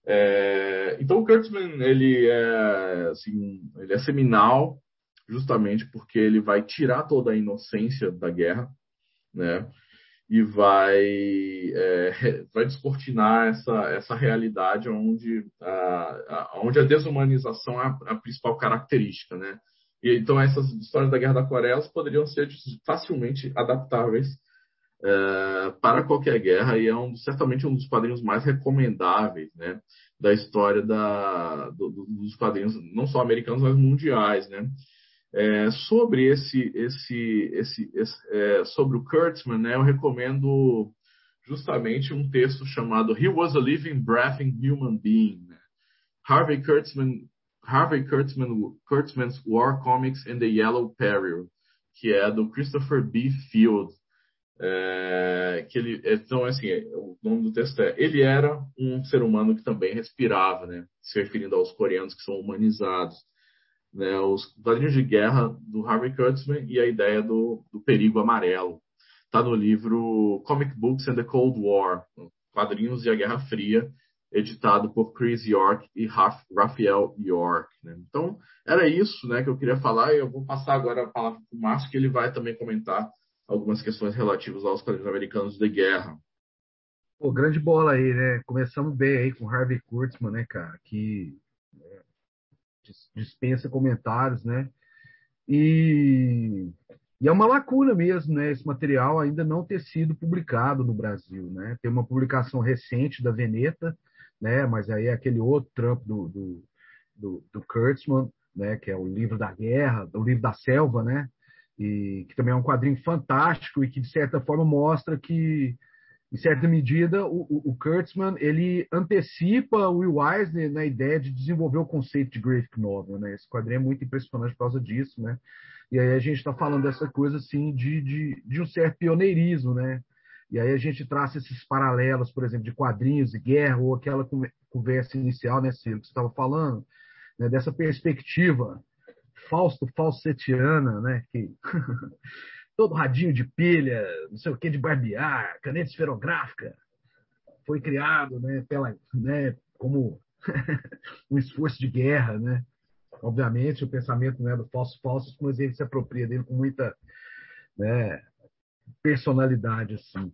B: é, então o Kurtzman ele é assim, ele é seminal justamente porque ele vai tirar toda a inocência da guerra, né? E vai, é, (laughs) vai descortinar essa, essa realidade onde a, a, onde a desumanização é a, a, principal característica, né? E, então essas histórias da Guerra da Coreia poderiam ser facilmente adaptáveis é, para qualquer guerra e é um, certamente um dos quadrinhos mais recomendáveis, né? Da história da, do, dos quadrinhos, não só americanos, mas mundiais, né? É, sobre esse, esse, esse, esse é, sobre o Kurtzman, né, eu recomendo justamente um texto chamado He Was a Living, Breathing Human Being. Né? Harvey Kurtzman, Harvey Kurtzman, Kurtzman's War Comics and the Yellow Peril, que é do Christopher B. Field. É, que ele, então, assim, o nome do texto é Ele era um ser humano que também respirava, né? Se referindo aos coreanos que são humanizados né, os quadrinhos de guerra do Harvey Kurtzman e a ideia do, do perigo amarelo. Está no livro Comic Books and the Cold War, Quadrinhos e a Guerra Fria, editado por Chris York e Raphael York. Né? Então, era isso né, que eu queria falar e eu vou passar agora a palavra para o Márcio, que ele vai também comentar algumas questões relativas aos quadrinhos americanos de guerra.
E: Pô, grande bola aí, né? Começamos bem aí com Harvey Kurtzman, né, cara? Que dispensa comentários, né? E, e, é uma lacuna mesmo, né? Esse material ainda não ter sido publicado no Brasil, né? Tem uma publicação recente da Veneta, né? Mas aí é aquele outro trampo do, do, do, do Kurtzman, né? Que é o livro da guerra, o livro da selva, né? E que também é um quadrinho fantástico e que de certa forma mostra que em certa medida, o, o, Kurtzman ele antecipa o Will Eisner na ideia de desenvolver o conceito de graphic novel, né? Esse quadrinho é muito impressionante por causa disso, né? E aí a gente está falando dessa coisa assim de, de, de, um certo pioneirismo, né? E aí a gente traça esses paralelos, por exemplo, de quadrinhos e guerra ou aquela conversa inicial, né, Ciro, que você estava falando, né? Dessa perspectiva Fausto falsetiana, né? Que (laughs) todo radinho de pilha, não sei o que, de barbear, caneta esferográfica, foi criado né, pela, né, como (laughs) um esforço de guerra, né? Obviamente, o pensamento né, do falso falso, mas ele se apropria dele com muita né, personalidade, assim.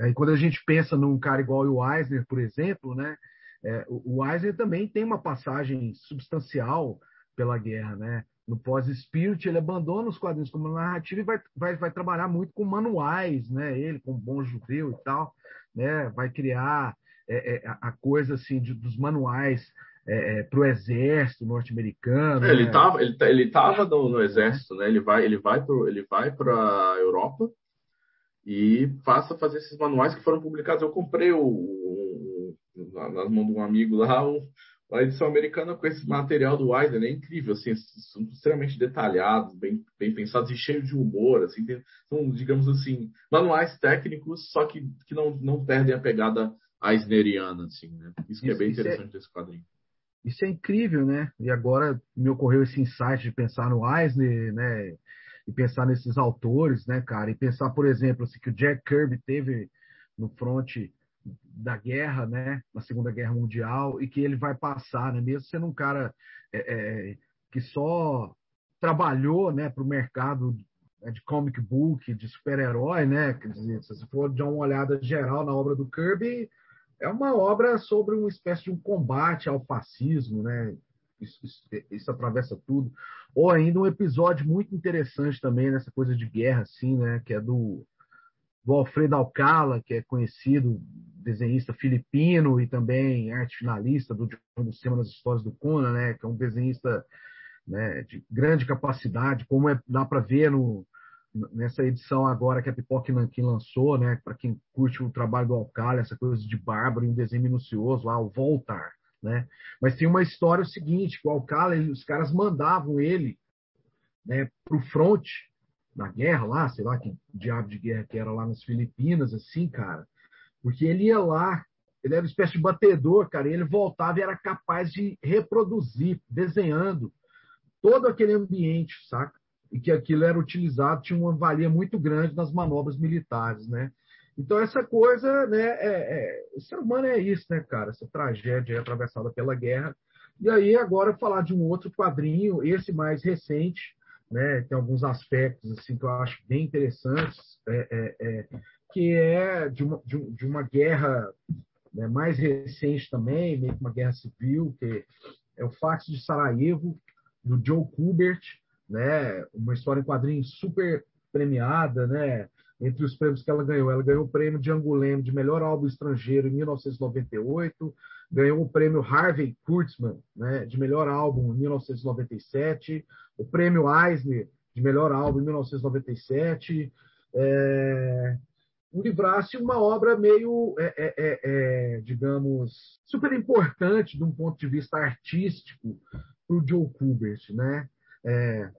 E: Aí, quando a gente pensa num cara igual o Eisner, por exemplo, né, é, o Eisner também tem uma passagem substancial pela guerra, né? No pós-Spirit, ele abandona os quadrinhos como narrativa e vai, vai, vai trabalhar muito com manuais, né? Ele, como bom judeu e tal, né? Vai criar é, é, a coisa assim de, dos manuais é, é para o exército norte-americano.
B: É, ele estava né? ele, ele tava no, no, exército, né? Ele vai ele vai pro, ele vai para a Europa e passa a fazer esses manuais que foram publicados. Eu comprei o, o, o nas mãos de um amigo lá um, a edição americana com esse material do Eisner é incrível, assim, são extremamente detalhados, bem, bem pensados e cheios de humor, assim, tem, são, digamos assim, manuais técnicos, só que, que não, não perdem a pegada eisneriana, assim, né? Isso que é bem é interessante é, desse quadrinho.
E: Isso é incrível, né? E agora me ocorreu esse insight de pensar no Eisner, né? E pensar nesses autores, né, cara? E pensar, por exemplo, assim, que o Jack Kirby teve no front da guerra, né, na Segunda Guerra Mundial, e que ele vai passar, né, mesmo sendo um cara é, é, que só trabalhou né, para o mercado né, de comic book, de super-herói, né? Quer dizer, se for dar uma olhada geral na obra do Kirby, é uma obra sobre uma espécie de um combate ao fascismo, né? Isso, isso, isso, atravessa tudo. Ou ainda um episódio muito interessante também nessa coisa de guerra, assim, né? Que é do, do Alfredo Alcala, que é conhecido desenhista filipino e também arte finalista do John Cima nas Histórias do Conan, né? Que é um desenhista né, de grande capacidade, como é, dá para ver no, nessa edição agora que a Pipoca Nankin lançou, né, para quem curte o trabalho do Alcala, essa coisa de bárbaro e um desenho minucioso, lá, o Voltar. Né? Mas tem uma história seguinte, que o Alcala, ele, os caras mandavam ele né, para o front na guerra lá, sei lá que diabo de guerra que era lá nas Filipinas, assim, cara, porque ele ia lá, ele era uma espécie de batedor, cara, e ele voltava e era capaz de reproduzir, desenhando todo aquele ambiente, saca? E que aquilo era utilizado, tinha uma valia muito grande nas manobras militares, né? Então, essa coisa, né? É, é, o ser humano é isso, né, cara? Essa tragédia atravessada pela guerra. E aí, agora, falar de um outro quadrinho, esse mais recente, né? Tem alguns aspectos, assim, que eu acho bem interessantes, é, é, é que é de uma, de, de uma guerra né, mais recente também, meio que uma guerra civil, que é o Fax de Sarajevo, do Joe Kubert, né? Uma história em quadrinhos super premiada, né? Entre os prêmios que ela ganhou, ela ganhou o prêmio de Angoulême de melhor álbum estrangeiro em 1998, ganhou o prêmio Harvey Kurtzman, né? De melhor álbum em 1997, o prêmio Eisner de melhor álbum em 1997. É, livrasse uma obra meio, é, é, é, é, digamos, super importante de um ponto de vista artístico para o Joe Kubert, né? É,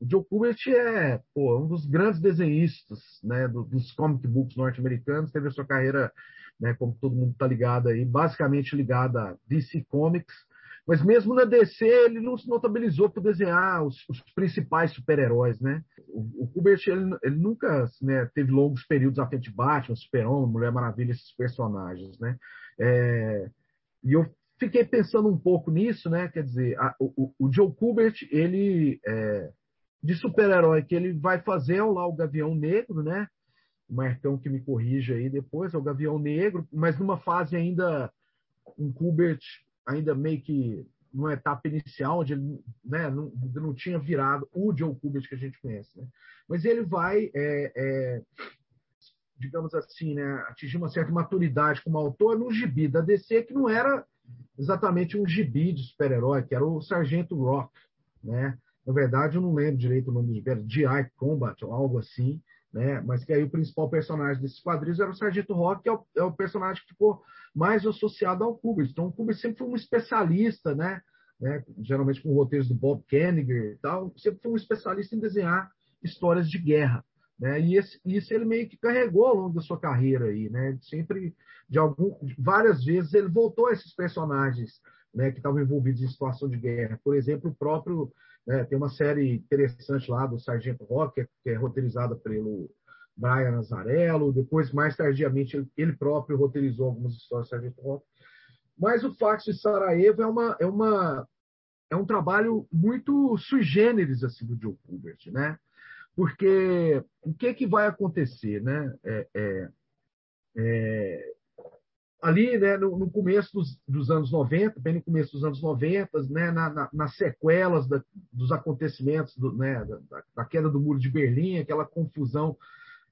E: o Joe Kubert é pô, um dos grandes desenhistas né, dos comic books norte-americanos, teve a sua carreira, né, como todo mundo está ligado aí, basicamente ligada a DC Comics, mas mesmo na DC ele não se notabilizou por desenhar os, os principais super-heróis, né? O, o Kubert ele, ele nunca né, teve longos períodos à frente de Batman, Super-Homem, Mulher Maravilha, esses personagens, né? É, e eu fiquei pensando um pouco nisso, né? Quer dizer, a, o, o, Joe Kubert, ele é, de super-herói que ele vai fazer é lá o Gavião Negro, né? O Marcão que me corrija aí depois, é o Gavião Negro, mas numa fase ainda um Kubert ainda meio que numa etapa inicial, onde ele né, não, não tinha virado o Joe Kubert que a gente conhece. Né? Mas ele vai, é, é, digamos assim, né, atingir uma certa maturidade como autor no gibi da DC, que não era exatamente um gibi de super-herói, que era o Sargento Rock, né? Na verdade, eu não lembro direito o nome do gibi, era G.I. Combat ou algo assim, né? Mas que aí o principal personagem desses quadrinhos era o Sargento Rock, que é o, é o personagem que ficou mais associado ao Kubrick. Então, o Kubrick sempre foi um especialista, né? né? Geralmente com roteiros do Bob Kenninger e tal, sempre foi um especialista em desenhar histórias de guerra. Né? E esse, isso ele meio que carregou ao longo da sua carreira aí, né? Sempre, de algum, várias vezes ele voltou a esses personagens, né? Que estavam envolvidos em situação de guerra. Por exemplo, o próprio né, tem uma série interessante lá do Sargento Rock, que é, é roteirizada pelo Brian Nazarello. Depois, mais tardiamente, ele, próprio roteirizou algumas histórias do Sargento Rock. Mas o Fax de Sarajevo é uma é uma é um trabalho muito sui generis assim do Joe Kubert, né? Porque o que, que vai acontecer? Né? É, é, é, ali né, no, no começo dos, dos, anos 90, bem no começo dos anos 90, né, na, na, nas sequelas da, dos acontecimentos do, né, da, da, queda do Muro de Berlim, aquela confusão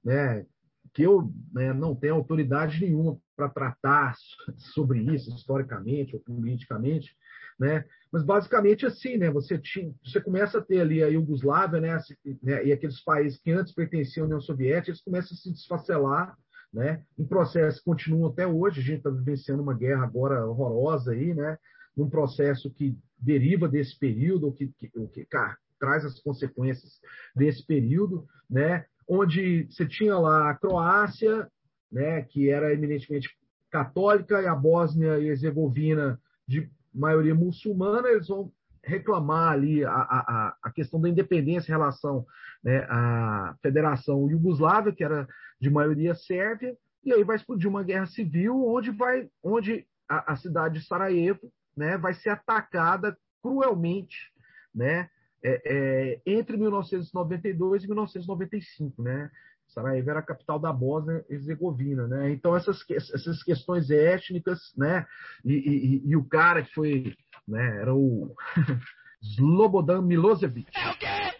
E: né, que eu né, não tenho autoridade nenhuma para tratar (laughs) sobre isso historicamente ou politicamente, né? Mas basicamente assim, né? Você tinha, você começa a ter ali a Iugoslávia, né? né? E aqueles países que antes pertenciam à União Soviética, eles começam a se desfacelar, né? Em processo continuam até hoje. A gente está vivenciando uma guerra agora horrorosa aí, né? Num processo que deriva desse período, que, que, que cara, traz as consequências desse período, né? Onde você tinha lá a Croácia, né? Que era eminentemente católica e a Bósnia e Herzegovina de maioria muçulmana, eles vão reclamar ali a, a, a questão da independência em relação né, à Federação Iugoslávia, que era de maioria sérvia, e aí vai explodir uma guerra civil onde vai, onde a, a cidade de Sarajevo, né, vai ser atacada cruelmente, né, é, é, entre 1992 e 1995, né? Sarajevo era a capital da Bósnia-Herzegovina, né? Então essas, essas questões étnicas, né? E, e, e o cara que foi, né? Era o (laughs) Slobodan Milosevic,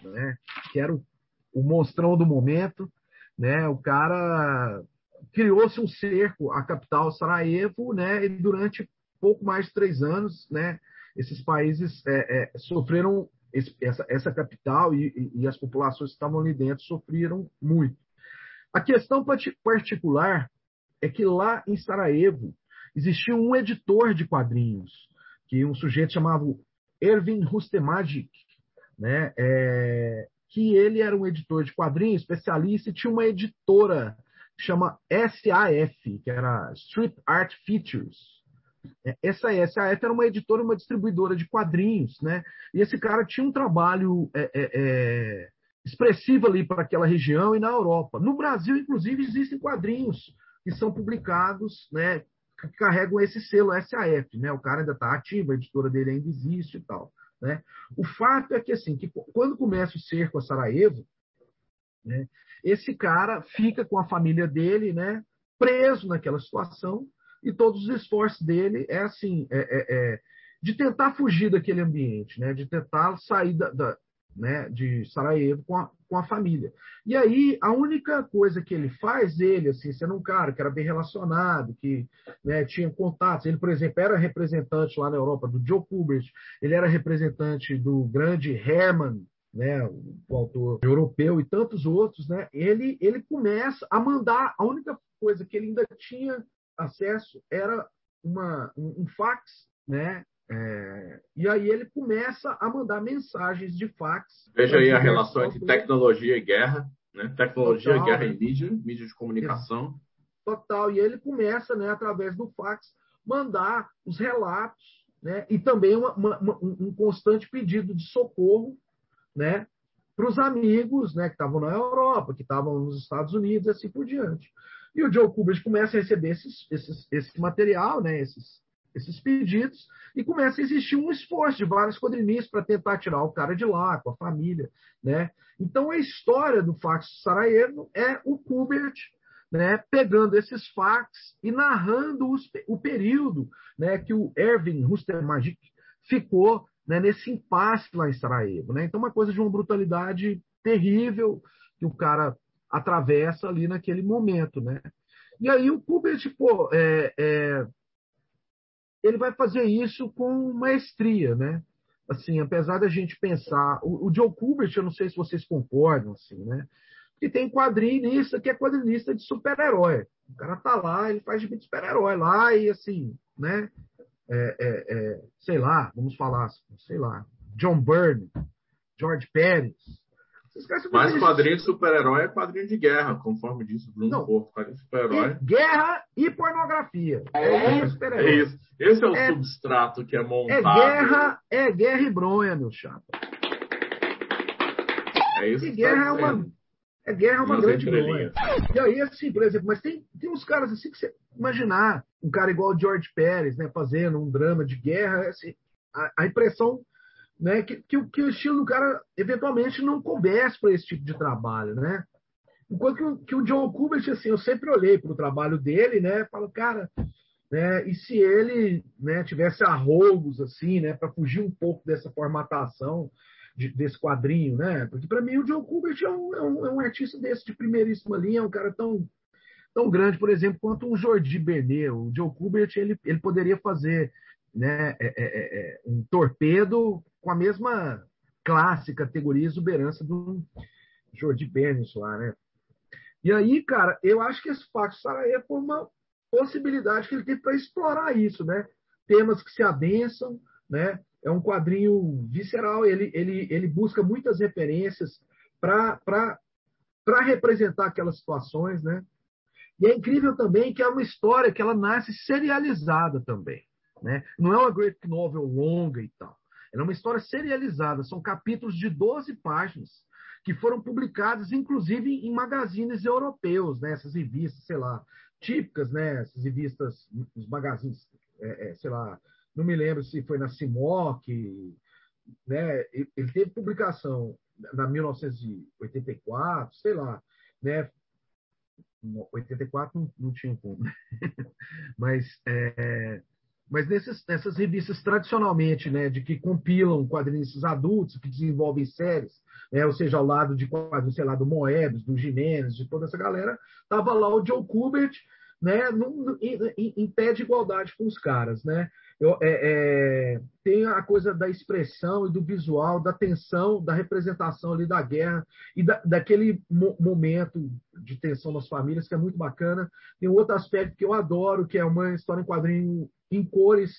E: né? Que era o, o monstrão do momento, né? O cara criou-se um cerco à capital Sarajevo, né? E durante pouco mais de três anos, né? Esses países é, é, sofreram esse, essa, essa, capital e, e, e as populações que estavam ali dentro sofreram muito. A questão particular é que lá em Sarajevo existia um editor de quadrinhos, que um sujeito chamado Erwin Rustemagic, né? É, que ele era um editor de quadrinhos, especialista, e tinha uma editora que chama SAF, que era Street Art Features. É, essa SAF era uma editora, uma distribuidora de quadrinhos, né? E esse cara tinha um trabalho é, é, é expressiva ali para aquela região e na Europa. No Brasil, inclusive, existem quadrinhos que são publicados, né, que carregam esse selo SAF, né? O cara ainda está ativo, a editora dele ainda existe e tal, né? O fato é que assim, que quando começa o cerco a Sarajevo, né, esse cara fica com a família dele, né, preso naquela situação e todos os esforços dele é assim, é, é, é de tentar fugir daquele ambiente, né, de tentar sair da, da né, de Sarajevo com a, com a família. E aí, a única coisa que ele faz, ele, assim, sendo um cara que era bem relacionado, que né, tinha contatos, ele, por exemplo, era representante lá na Europa do Joe Kubert, ele era representante do grande Herman, né, o autor europeu e tantos outros, né, ele, ele começa a mandar, a única coisa que ele ainda tinha acesso era uma, um, um fax, né, é, e aí ele começa a mandar mensagens de fax.
B: Veja aí a relação entre tecnologia e guerra, né? Tecnologia, Total, guerra e mídia, mídia de comunicação.
E: Total. E ele começa, né, através do fax, mandar os relatos, né? E também uma, uma, um constante pedido de socorro, né? Para os amigos, né, que estavam na Europa, que estavam nos Estados Unidos, e assim por diante. E o Joe Kubert começa a receber esses, esses, esse material, né, esses, esses pedidos e começa a existir um esforço de vários quadrinistas para tentar tirar o cara de lá, com a família. Né? Então, a história do fax Sarajevo é o Kubert né, pegando esses fax e narrando os, o período né, que o Erwin Rustermagic ficou né, nesse impasse lá em Sarajevo. Né? Então, uma coisa de uma brutalidade terrível que o cara atravessa ali naquele momento. Né? E aí o Kubert, pô, é, é, ele vai fazer isso com maestria, né? Assim, apesar da gente pensar, o, o Joe Kubert, eu não sei se vocês concordam, assim, né? Que tem quadrinista que é quadrinista de super-herói. O cara tá lá, ele faz de super-herói lá e assim, né? É, é, é, sei lá, vamos falar, sei lá, John Byrne, George Pérez,
B: mas quadrinho de super-herói é quadrinho de guerra, conforme disse o Bruno não. Porto. Quadrinho de super-herói.
E: Guerra e pornografia.
B: É, isso, é isso. Esse é o é, substrato que é montado.
E: É guerra, é guerra e bronha, meu chapa.
B: É isso.
E: E guerra é uma, é guerra é uma grande bronha. E aí, assim, por exemplo, mas tem, tem uns caras assim que você imaginar um cara igual o George Pérez, né, fazendo um drama de guerra, assim, a, a impressão né, que, que, que, o estilo do cara eventualmente não coubesse para esse tipo de trabalho, né? Enquanto que, o, que o John Kubert, assim, eu sempre olhei para o trabalho dele, né, falo, cara, né, e se ele, né, tivesse arroubos assim, né, para fugir um pouco dessa formatação de, desse quadrinho, né? Porque para mim o John Kubert é um, é, um, é um, artista desse de primeiríssima linha, é um cara tão tão grande, por exemplo, quanto um Jordi Bernet. O Joe Kubert ele, ele poderia fazer né, é, é, é, é um torpedo com a mesma classe, categoria, exuberância do Jordi Bernis lá, né? E aí, cara, eu acho que esse Pax Sarajevo foi uma possibilidade que ele teve para explorar isso, né? Temas que se adensam, né? É um quadrinho visceral, ele, ele, ele busca muitas referências para representar aquelas situações, né? E é incrível também que é uma história que ela nasce serializada também, né? Não é uma great novel longa e tal. Ela é uma história serializada, são capítulos de 12 páginas que foram publicadas, inclusive, em magazines europeus, né? essas revistas, sei lá, típicas, né? essas revistas, os magazines, é, é, sei lá, não me lembro se foi na Simoc, né? ele teve publicação na 1984, sei lá, né? 84 não, não tinha como, (laughs) mas é, mas nesses, nessas revistas tradicionalmente, né, de que compilam quadrinistas adultos, que desenvolvem séries, né, ou seja, ao lado de quadrinhos, sei lá, do Moebius, do Jimenez, de toda essa galera, tava lá o Joe Kubert, né, num, em, em, pé de igualdade com os caras, né? Eu, é, é, tem a coisa da expressão e do visual, da tensão, da representação ali da guerra e da, daquele mo momento de tensão nas famílias que é muito bacana. Tem outro aspecto que eu adoro, que é uma história em quadrinho em cores,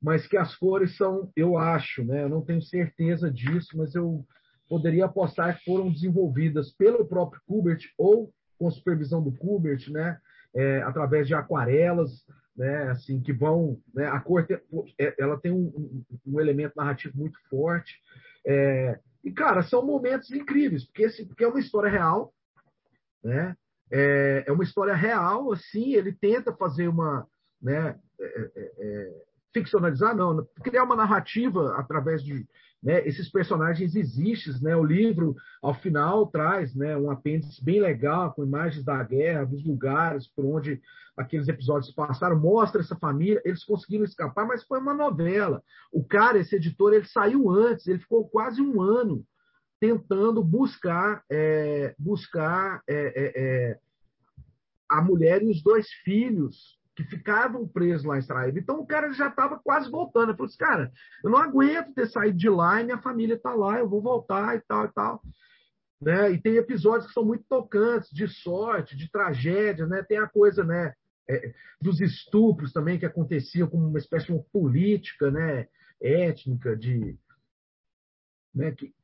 E: mas que as cores são, eu acho, né? Eu não tenho certeza disso, mas eu poderia apostar que foram desenvolvidas pelo próprio Kubert ou com supervisão do Kubert, né? É, através de aquarelas, né? Assim que vão, né? A cor tem, é, ela tem um, um, elemento narrativo muito forte. É, e cara, são momentos incríveis porque esse, porque é uma história real, né? É, é uma história real, assim. Ele tenta fazer uma, né? É, é, é, ficcionalizar, não, criar uma narrativa através de né, esses personagens existem, né? O livro, ao final, traz né, um apêndice bem legal, com imagens da guerra, dos lugares por onde aqueles episódios passaram, mostra essa família, eles conseguiram escapar, mas foi uma novela. O cara, esse editor, ele saiu antes, ele ficou quase um ano tentando buscar, é, buscar é, é, é a mulher e os dois filhos que ficavam presos lá em Israel. Então o cara já estava quase voltando. Eu falei assim, cara, eu não aguento ter saído de lá e minha família está lá, eu vou voltar e tal e tal. Né? E tem episódios que são muito tocantes, de sorte, de tragédia, né? Tem a coisa, né? É, dos estupros também que aconteciam como uma espécie de uma política, né? Étnica de, né? Que,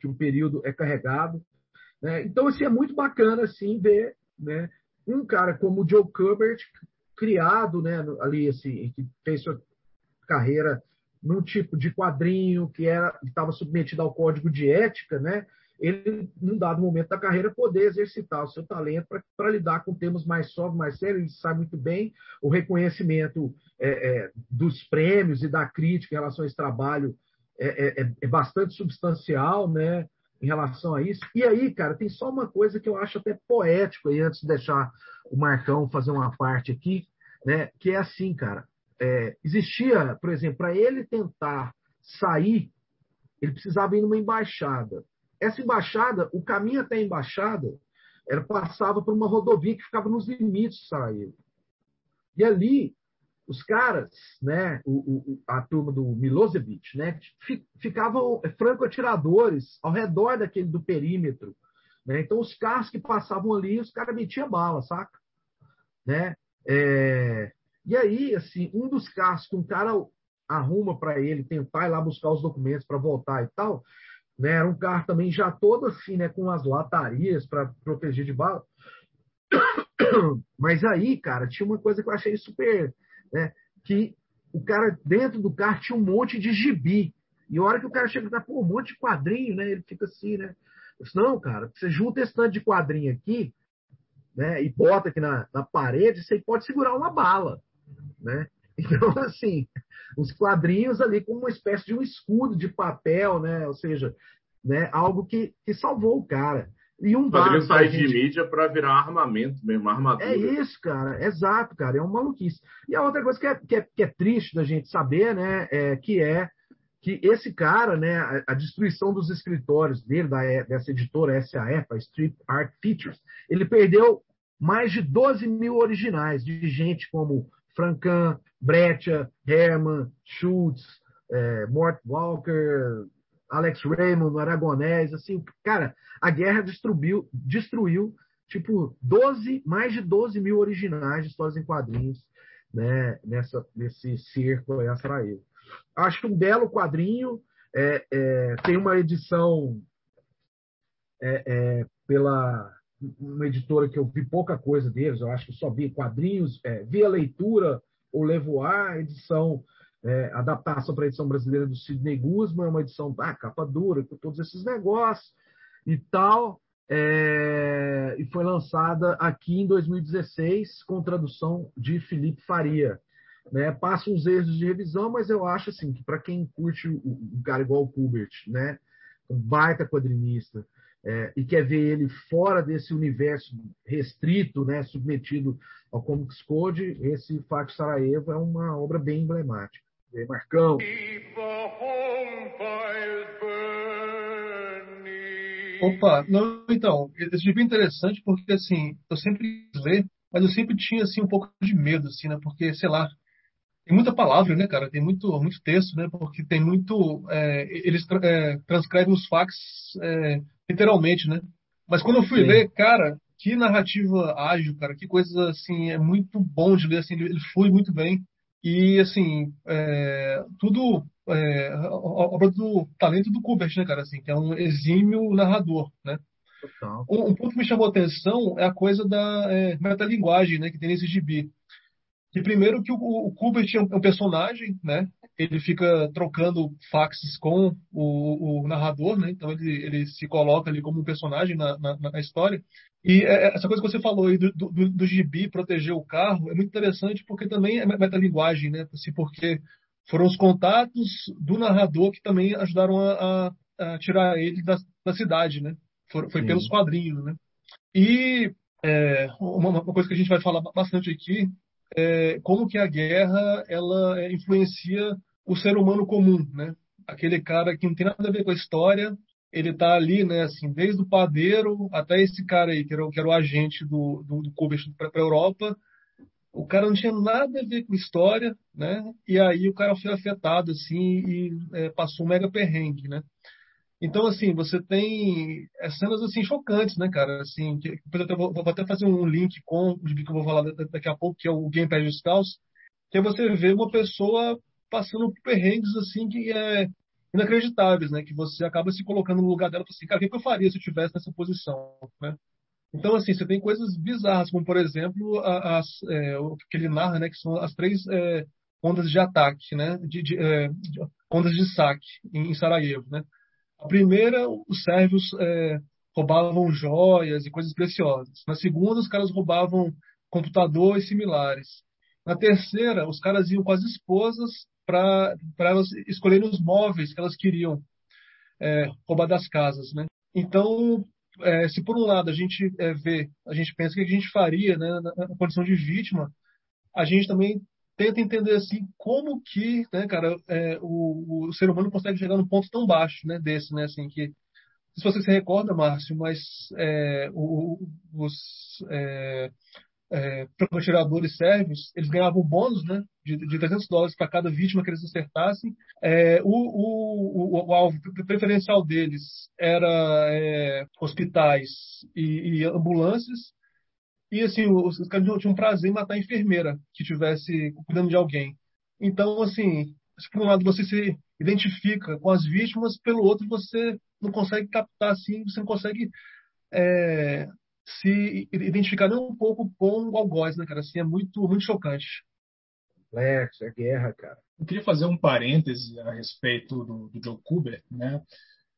E: que um período é carregado. Né? Então, assim, é muito bacana, assim, ver, né? Um cara como o Joe Kubert, criado, né, ali assim, que fez sua carreira num tipo de quadrinho que era estava submetido ao código de ética, né? Ele, num dado momento da carreira, poder exercitar o seu talento para lidar com temas mais sóbrios, mais sérios. Ele sabe muito bem o reconhecimento é, é, dos prêmios e da crítica em relação a esse trabalho é, é, é bastante substancial, né? Em relação a isso. E aí, cara, tem só uma coisa que eu acho até poético aí, antes de deixar o Marcão fazer uma parte aqui, né? Que é assim, cara. É, existia, por exemplo, para ele tentar sair, ele precisava ir numa embaixada. Essa embaixada, o caminho até a embaixada, era passava por uma rodovia que ficava nos limites de. E ali, os caras, né, o, o, a turma do Milosevic, né, ficavam franco-atiradores ao redor daquele do perímetro né? Então, os carros que passavam ali, os caras metiam bala, saca? Né? É... E aí, assim, um dos carros que um cara arruma para ele tentar ir lá buscar os documentos para voltar e tal, né? Era um carro também já todo assim, né? Com as latarias para proteger de bala. (coughs) Mas aí, cara, tinha uma coisa que eu achei super, né? Que o cara dentro do carro tinha um monte de gibi. E a hora que o cara chega, tá, pô, um monte de quadrinho, né? Ele fica assim, né? Eu disse, não, cara, você junta esse tanto de quadrinho aqui, né, e bota aqui na, na parede, você pode segurar uma bala, né? (laughs) Então, assim, os quadrinhos ali como uma espécie de um escudo de papel, né? Ou seja, né, algo que, que salvou o cara. E um
B: Quadrinho sair gente... de mídia para virar armamento mesmo, armadura.
E: É isso, cara. Exato, cara. É uma maluquice. E a outra coisa que é, que é, que é triste da gente saber, né, é que é que esse cara, né, a, a, destruição dos escritórios dele, da, dessa editora SAF, a Street Art Features, ele perdeu mais de 12 mil originais de gente como Francan, Breccia, Herman, Schultz, é, Mort Walker, Alex Raymond, Aragonés, assim, cara, a guerra destruiu, destruiu tipo 12, mais de 12 mil originais de histórias em quadrinhos, né, nessa, nesse cerco aí Sarajevo. Acho um belo quadrinho. É, é, tem uma edição é, é, pela uma editora que eu vi pouca coisa deles, eu acho que só vi quadrinhos, é, via leitura ou Levoar, edição, é, adaptação para a edição brasileira do Sidney Guzman, uma edição ah, capa dura, com todos esses negócios. e tal. É, e foi lançada aqui em 2016 com tradução de Felipe Faria. Né? Passa uns erros de revisão, mas eu acho assim que para quem curte um cara igual o Kubert, né? um baita quadrinista, é, e quer ver ele fora desse universo restrito, né, submetido ao Comics Code, esse Fato Sarajevo é uma obra bem emblemática. E aí, Marcão?
D: Opa, não, então, esse gibi é interessante porque, assim, eu sempre quis ler, mas eu sempre tinha, assim, um pouco de medo, assim, né, porque, sei lá, tem muita palavra, né, cara, tem muito, muito texto, né, porque tem muito, é, eles é, transcrevem os fax é, literalmente, né, mas quando eu fui Sim. ler, cara, que narrativa ágil, cara, que coisa, assim, é muito bom de ler, assim, ele, ele flui muito bem, e, assim, é, tudo é, obra do talento do Kubert, né, cara, assim, que é um exímio narrador, né. Um, um, ponto que me chamou a atenção é a coisa da é, metalinguagem, né, que tem nesse gibi. E primeiro que o, o Kubert é um personagem, né? Ele fica trocando faxes com o, o narrador, né? Então ele, ele se coloca ali como um personagem na, na, na história. E é, é, essa coisa que você falou aí do, do, do gibi proteger o carro é muito interessante porque também é metalinguagem, né? Assim, porque foram os contatos do narrador que também ajudaram a, a, a tirar ele da, da cidade, né? foi Sim. pelos quadrinhos, né? E é, uma, uma, coisa que a gente vai falar bastante aqui é como que a guerra ela é, influencia o ser humano comum, né? Aquele cara que não tem nada a ver com a história, ele tá ali, né? Assim, desde o padeiro até esse cara aí que era, que era o agente do do, do para a Europa, o cara não tinha nada a ver com história, né? E aí o cara foi afetado assim e é, passou um mega perrengue, né? Então assim você tem é, cenas assim chocantes, né, cara? Assim, que, eu vou, vou, até fazer um link com o que eu vou falar daqui a pouco, que é o Gamepad dos Caos, que é você ver uma pessoa passando por perrengues assim que é inacreditáveis, né? Que você acaba se colocando no lugar dela assim, cara, o que eu faria se eu estivesse nessa posição, né? Então, assim, você tem coisas bizarras, como, por exemplo, as, é, o que ele narra, né, que são as três é, ondas de ataque, né, de, de, é, ondas de saque em, Sarajevo, né. A primeira, os sérvios é, roubavam joias e coisas preciosas. Na segunda, os caras roubavam computadores similares. Na terceira, os caras iam com as esposas para elas escolherem os móveis que elas queriam é, roubar das casas, né. Então, é, se por um lado a gente é, vê, a gente pensa que a gente faria né, na, na, condição de vítima, a gente também tenta entender assim como que, né, cara, é, o, o, ser humano consegue chegar num ponto tão baixo, né, desse, né, assim que se você se recorda, Márcio, mas é, o, os é, é, procuradores sérvios, eles ganhavam bônus né, de, de 300 dólares para cada vítima que eles acertassem. É, o, o, o, alvo preferencial deles era é, hospitais e, e, ambulâncias. E assim, os, os caras tinham um prazer em matar a enfermeira que estivesse cuidando de alguém. Então, assim, por um lado você se identifica com as vítimas, pelo outro você não consegue captar assim, você não consegue é, se identificar nem um pouco com o algoz, né, cara? Assim, é muito, muito chocante.
E: Complexo, é guerra, cara.
C: Eu queria fazer um parêntese a respeito do, do Joe Kubert, né?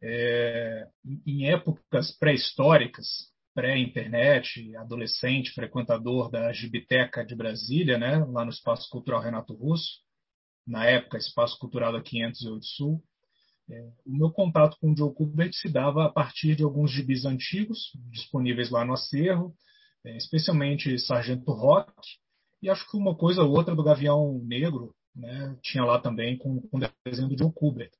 C: É, em épocas pré-históricas, pré-internet, adolescente, frequentador da Gibiteca de Brasília, né, lá no Espaço Cultural Renato Russo, na época Espaço Cultural da 508 Sul, é, o meu contato com o Joe Kubert se dava a partir de alguns gibis antigos, disponíveis lá no acervo, é, especialmente Sargento Rock, e acho que uma coisa ou outra do Gavião Negro né, tinha lá também com, com o desenho do Joe Kubert.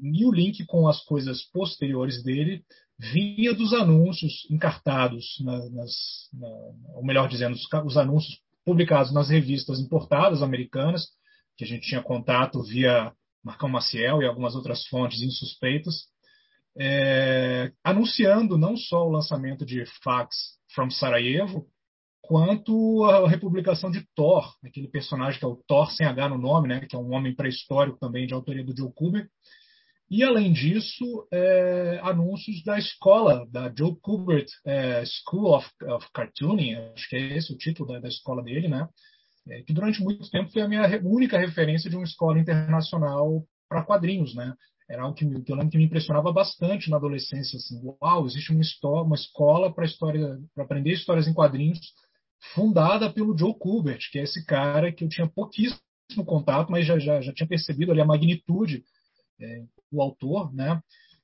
C: E o link com as coisas posteriores dele vinha dos anúncios encartados, na, nas, na, ou melhor dizendo, os, os anúncios publicados nas revistas importadas americanas, que a gente tinha contato via Marcão Maciel e algumas outras fontes insuspeitas, é, anunciando não só o lançamento de Fax from Sarajevo, quanto a republicação de Thor, aquele personagem que é o Thor sem H no nome, né, que é um homem pré-histórico também de autoria do Joe Kubert. E, além disso, é, anúncios da escola, da Joe Kubert é, School of, of, Cartooning, acho que é esse o título da, da escola dele, né? é, que durante muito tempo foi a minha única referência de uma escola internacional para quadrinhos, né? era algo que, me, que eu lembro que me impressionava bastante na adolescência. Assim, uau, existe uma, história, uma escola para história, para aprender histórias em quadrinhos, fundada pelo Joe Kubert, que é esse cara que eu tinha pouquíssimo contato, mas já, já, já tinha percebido ali a magnitude é, do autor, né?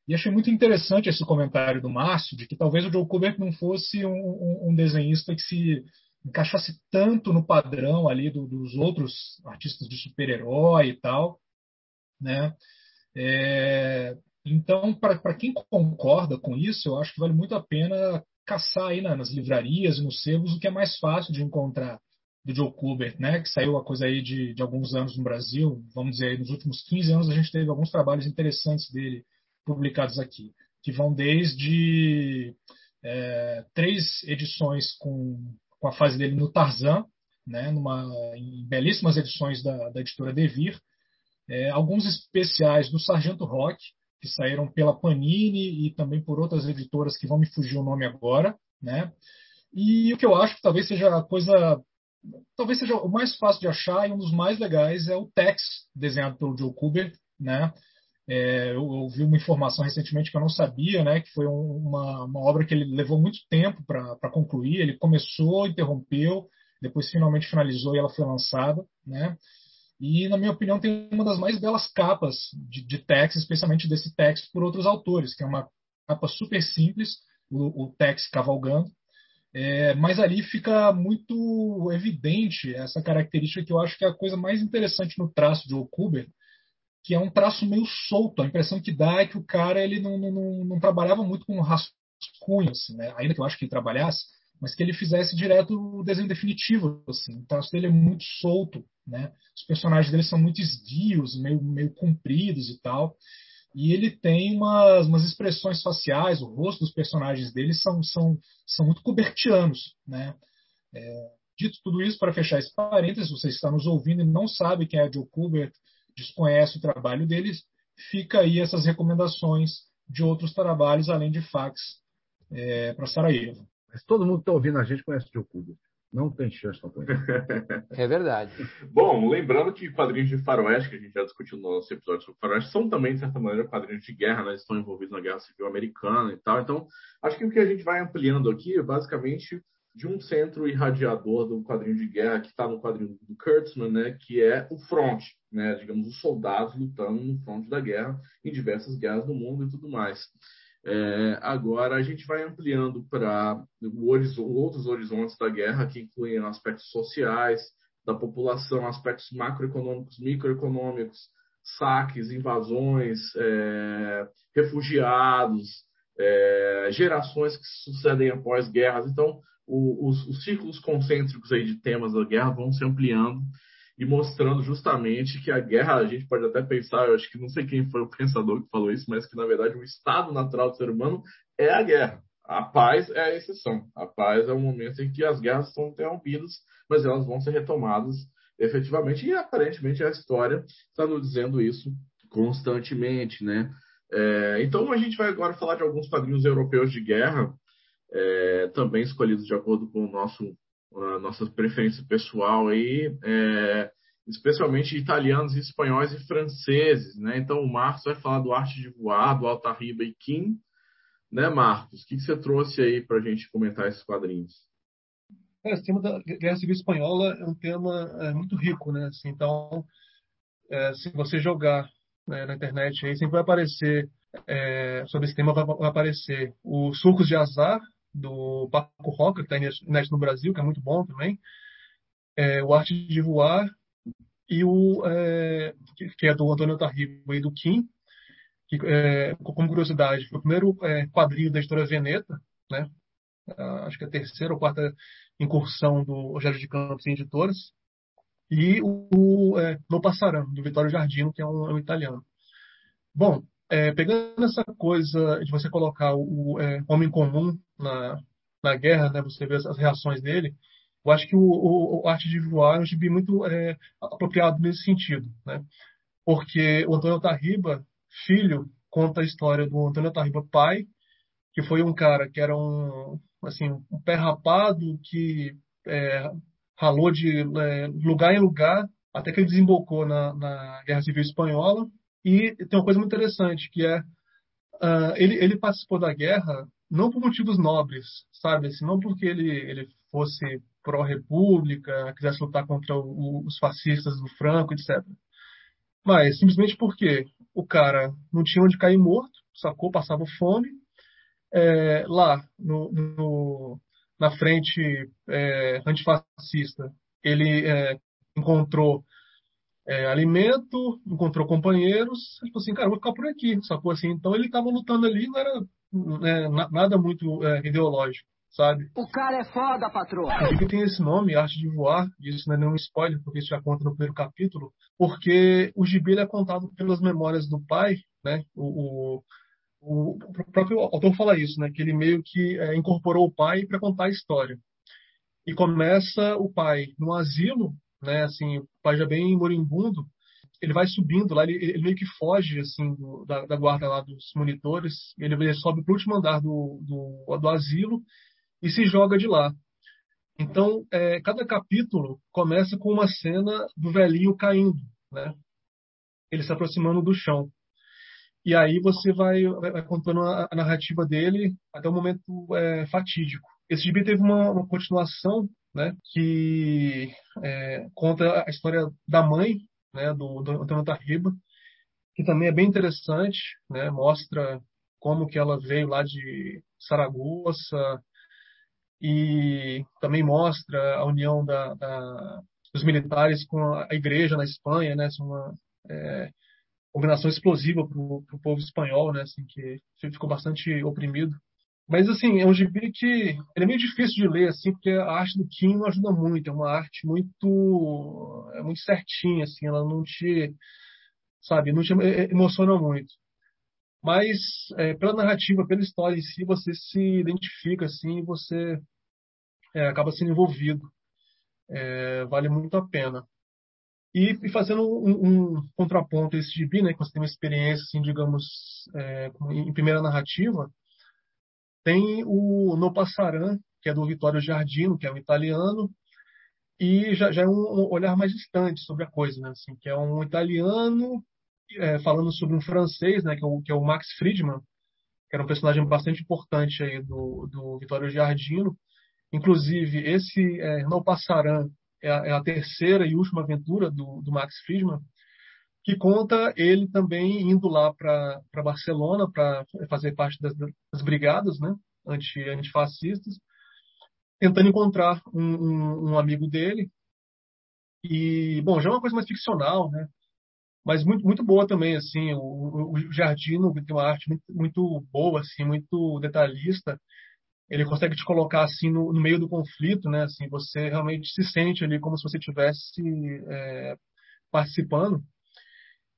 C: E achei muito interessante esse comentário do Márcio, de que talvez o Joe Kubert não fosse um, um, um desenhista que se encaixasse tanto no padrão ali do, dos outros artistas de super-herói e tal, né? É, então, para quem concorda com isso, eu acho que vale muito a pena caçar aí nas livrarias e nos sebos o que é mais fácil de encontrar do Joe Kubert, né, que saiu a coisa aí de, de alguns anos no Brasil, vamos dizer, aí, nos últimos 15 anos a gente teve alguns trabalhos interessantes dele publicados aqui, que vão desde é, três edições com, com a fase dele no Tarzan, né, numa, em belíssimas edições da, da editora Devir, é, alguns especiais do Sargento Rock, que saíram pela Panini e também por outras editoras que vão me fugir o nome agora, né? E o que eu acho que talvez seja a coisa, talvez seja o mais fácil de achar e um dos mais legais é o Tex, desenhado pelo Joe Kubert, né? É, eu ouvi uma informação recentemente que eu não sabia, né? Que foi uma, uma obra que ele levou muito tempo para concluir. Ele começou, interrompeu, depois finalmente finalizou e ela foi lançada, né? E, na minha opinião, tem uma das mais belas capas de, de Tex, especialmente desse Tex por outros autores, que é uma capa super simples, o, o Tex cavalgando. É, mas ali fica muito evidente essa característica que eu acho que é a coisa mais interessante no traço de Okuber, que é um traço meio solto. A impressão que dá é que o cara ele não, não, não trabalhava muito com rascunhos, assim, né? ainda que eu acho que ele trabalhasse, mas que ele fizesse direto o desenho definitivo. Assim. O traço dele é muito solto, né? Os personagens dele são muito esguios, meio, meio compridos e tal. E ele tem umas, umas expressões faciais, o rosto dos personagens dele são, são, são muito cobertianos, né? É, dito tudo isso, para fechar esse parênteses, você está nos ouvindo e não sabe quem é Joe Kubert, desconhece o trabalho deles, fica aí essas recomendações de outros trabalhos além de fax é, para Sarajevo.
E: Mas todo mundo que está ouvindo a gente conhece Joe Kubert. Não tem chance não conhecer. (laughs)
G: É verdade.
B: Bom, lembrando que quadrinhos de faroeste, que a gente já discutiu no nosso episódio sobre faroeste, são também, de certa maneira, quadrinhos de guerra, né? estão envolvidos na Guerra Civil Americana e tal. Então, acho que o que a gente vai ampliando aqui é basicamente de um centro irradiador do quadrinho de guerra que está no quadrinho do Kurtzman, né, que é o front, né, digamos, os soldados lutando no front da guerra em diversas guerras do mundo e tudo mais. É, agora a gente vai ampliando para outros horizontes da guerra, que incluem aspectos sociais da população, aspectos macroeconômicos, microeconômicos, saques, invasões, é, refugiados, é, gerações que sucedem após guerras. Então, o, os, os círculos concêntricos aí de temas da guerra vão se ampliando e mostrando justamente que a guerra, a gente pode até pensar, eu acho que não sei quem foi o pensador que falou isso, mas que na verdade o estado natural do ser humano é a guerra. A paz é a exceção. A paz é o momento em que as guerras são interrompidas, mas elas vão ser retomadas efetivamente. E aparentemente a história está nos dizendo isso constantemente, né? É, então a gente vai agora falar de alguns quadrinhos europeus de guerra, é, também escolhidos de acordo com o nosso a nossa preferência pessoal aí, é, especialmente italianos, espanhóis e franceses, né? Então o Marcos vai falar do Arte de Voar, do Altarriba e Kim, né, Marcos? O que, que você trouxe aí para a gente comentar esses quadrinhos?
D: É, esse tema da Guerra Civil Espanhola é um tema é, muito rico, né? Assim, então, é, se você jogar né, na internet aí, sempre vai aparecer é, sobre esse tema vai, vai aparecer os Surcos de Azar, do Paco Roca, que está inédito no Brasil, que é muito bom também. É, o Arte de Voar e o é, que é do Antônio Tarribo e do Kim, que, é, como curiosidade, foi o primeiro é, quadrinho da história Veneta, né? acho que é a terceira ou quarta incursão do Rogério de Campos em editoras, e o é, No Passarão, do Vitório Jardino, que é um, um italiano. Bom, é, pegando essa coisa de você colocar o é, homem comum na, na guerra, né, você vê as reações dele, eu acho que o, o, o Arte de Voar é um gibi muito é, apropriado nesse sentido. Né? Porque o Antônio Tarriba, filho, conta a história do Antônio Tarriba pai, que foi um cara que era um, assim, um pé rapado, que é, ralou de é, lugar em lugar, até que ele desembocou na, na Guerra Civil Espanhola, E tem uma coisa muito interessante, que é uh, ele, ele participou da guerra não por motivos nobres, sabe? Assim, não porque ele, ele fosse pró-república, quisesse lutar contra o, os fascistas do Franco, etc. Mas simplesmente porque o cara não tinha onde cair morto, sacou, passava fome. É, lá, no, no, na frente é, antifascista, ele é, encontrou é, alimento, encontrou companheiros, falou assim, cara, vou ficar por aqui, sacou assim? Então ele estava lutando ali, não era é, nada muito é, ideológico, sabe?
G: O cara é foda, patroa!
D: O que tem esse nome, Arte de Voar, isso não é nenhum spoiler, porque isso já conta no primeiro capítulo, porque o gibi é contado pelas memórias do pai, né? O, o, o próprio autor fala isso, né? Que ele meio que é, incorporou o pai para contar a história. E começa o pai no asilo, né? Assim, o pai já bem moribundo, ele vai subindo lá, ele, ele meio que foge assim do, da, da, guarda lá dos monitores, ele, ele sobe para o último andar do, do, do, asilo e se joga de lá. Então, é, cada capítulo começa com uma cena do velhinho caindo, né? Ele se aproximando do chão. E aí você vai, vai contando a, a, narrativa dele até o momento é, fatídico. Esse gibi teve uma, uma continuação, né? Que é, conta a história da mãe né, do, do Tarriba, que também é bem interessante, né, mostra como que ela veio lá de Saragoça e também mostra a união da, da, dos militares com a igreja na Espanha, né, uma é, combinação explosiva para o povo espanhol, né, assim, que ficou bastante oprimido. Mas, assim, é um gibi que é meio difícil de ler, assim, porque a arte do Kim não ajuda muito. É uma arte muito, é muito certinha, assim, ela não te, sabe, não te emociona muito. Mas, é, pela narrativa, pela história em si, você se identifica, assim, e você é, acaba sendo envolvido. É, vale muito a pena. E, e fazendo um, um, contraponto a esse gibi, né, que você tem uma experiência, assim, digamos, é, em primeira narrativa, tem o No Passaran, que é do Vittorio Giardino, que é um italiano, e já, já é um olhar mais distante sobre a coisa, né? Assim, que é um italiano é, falando sobre um francês, né? Que é, o, que é o Max Friedman, que era um personagem bastante importante aí do, do Vittorio Giardino. Inclusive, esse é, No Passaran é a, é a, terceira e última aventura do, do Max Friedman, que conta ele também indo lá para Barcelona para fazer parte das, das brigadas né, anti, antifascistas, tentando encontrar um, um, um, amigo dele. E, bom, já é uma coisa mais ficcional, né? Mas muito, muito boa também, assim, o, o Jardino tem uma arte muito, muito boa, assim, muito detalhista. Ele consegue te colocar, assim, no, no meio do conflito, né? Assim, você realmente se sente ali como se você estivesse é, participando.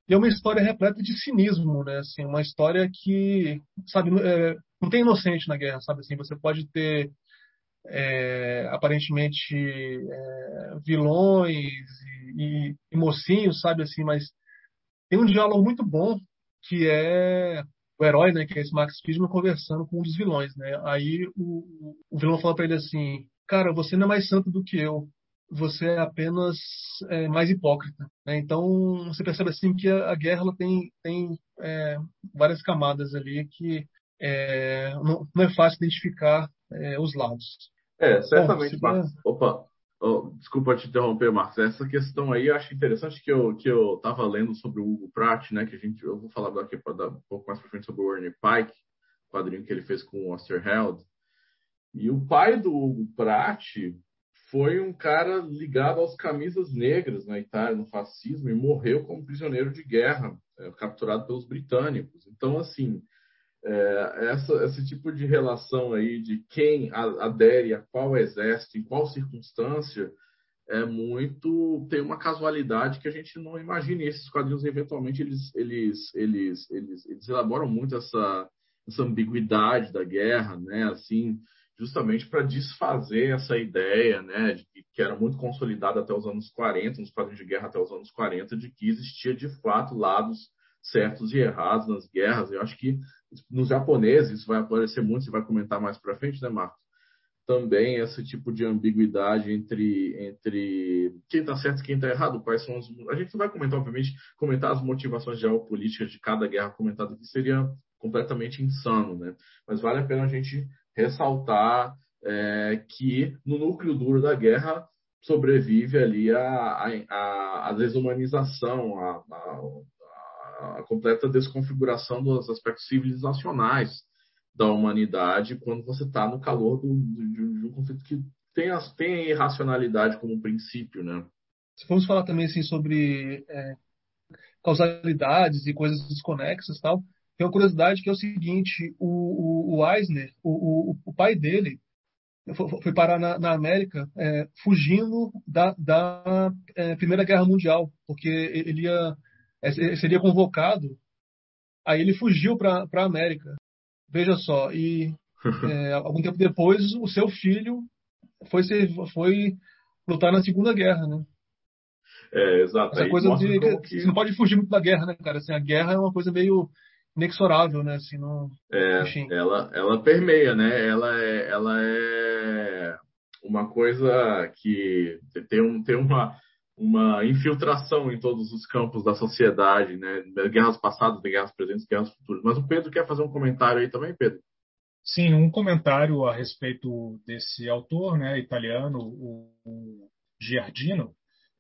D: E é uma história repleta de cinismo, né? Assim, uma história que, sabe, é, não tem inocente na guerra, sabe? Assim, você pode ter é, aparentemente é, vilões e, e, e, mocinhos, sabe? Assim, mas tem um diálogo muito bom que é o herói, né? Que é esse Max Friedman conversando com um dos vilões, né? Aí o, o vilão fala para ele assim, cara, você não é mais santo do que eu você é apenas é, mais hipócrita. Né? Então você percebe assim que a, a guerra tem, tem é, várias camadas ali que é, não, não, é fácil identificar é, os lados.
B: É, certamente, Bom, Marcos. Opa, oh, desculpa te interromper, Marcos. Essa questão aí eu acho interessante que eu que eu estava lendo sobre o Hugo Pratt, né? Que a gente eu vou falar daqui para dar um pouco mais para frente sobre o Ernie Pike, quadrinho que ele fez com o Osterheld. E o pai do Hugo Pratt foi um cara ligado aos camisas negras na Itália, no fascismo, e morreu como prisioneiro de guerra, é, capturado pelos britânicos. Então, assim, é, essa, esse tipo de relação aí de quem adere a qual exército, em qual circunstância, é muito tem uma casualidade que a gente não imagina. E esses quadrinhos, eventualmente, eles, eles, eles, eles, eles elaboram muito essa, essa ambiguidade da guerra, né? Assim, justamente para desfazer essa ideia, né, de que, que, era muito consolidada até os anos 40, nos quadrinhos de guerra até os anos 40, de que existia de fato lados certos e errados nas guerras. Eu acho que nos japoneses isso vai aparecer muito, você vai comentar mais para frente, né, Marcos? também esse tipo de ambiguidade entre, entre quem está certo e quem está errado, quais são os... A gente vai comentar, obviamente, comentar as motivações geopolíticas de cada guerra comentada, que seria completamente insano, né? Mas vale a pena a gente ressaltar é, que no núcleo duro da guerra sobrevive ali a, a, a desumanização, a, a, a completa desconfiguração dos aspectos civilizacionais da humanidade quando você está no calor do, de, um conflito que tem, as, tem a irracionalidade como princípio, né?
D: Se formos falar também assim, sobre é, causalidades e coisas desconexas tal, tem uma curiosidade que é o seguinte, o, o, o Eisner, o, o, pai dele, foi, parar na, na América é, fugindo da, da é, Primeira Guerra Mundial, porque ele ia, é, seria convocado, aí ele fugiu para a América. Veja só, e (laughs) é, algum tempo depois o seu filho foi, ser, foi lutar na Segunda Guerra, né?
B: É, exato.
D: Essa coisa de que... você não pode fugir muito da guerra, né, cara? Assim, a guerra é uma coisa meio inexorável, né? Assim, não...
B: É, ela, ela permeia, né? Ela é, ela é uma coisa que tem, um, tem uma, uma infiltração em todos os campos da sociedade, né? Guerras passadas, guerras presentes, guerras futuras. Mas o Pedro quer fazer um comentário aí também, Pedro?
C: Sim, um comentário a respeito desse autor, né, italiano, o, o Giardino.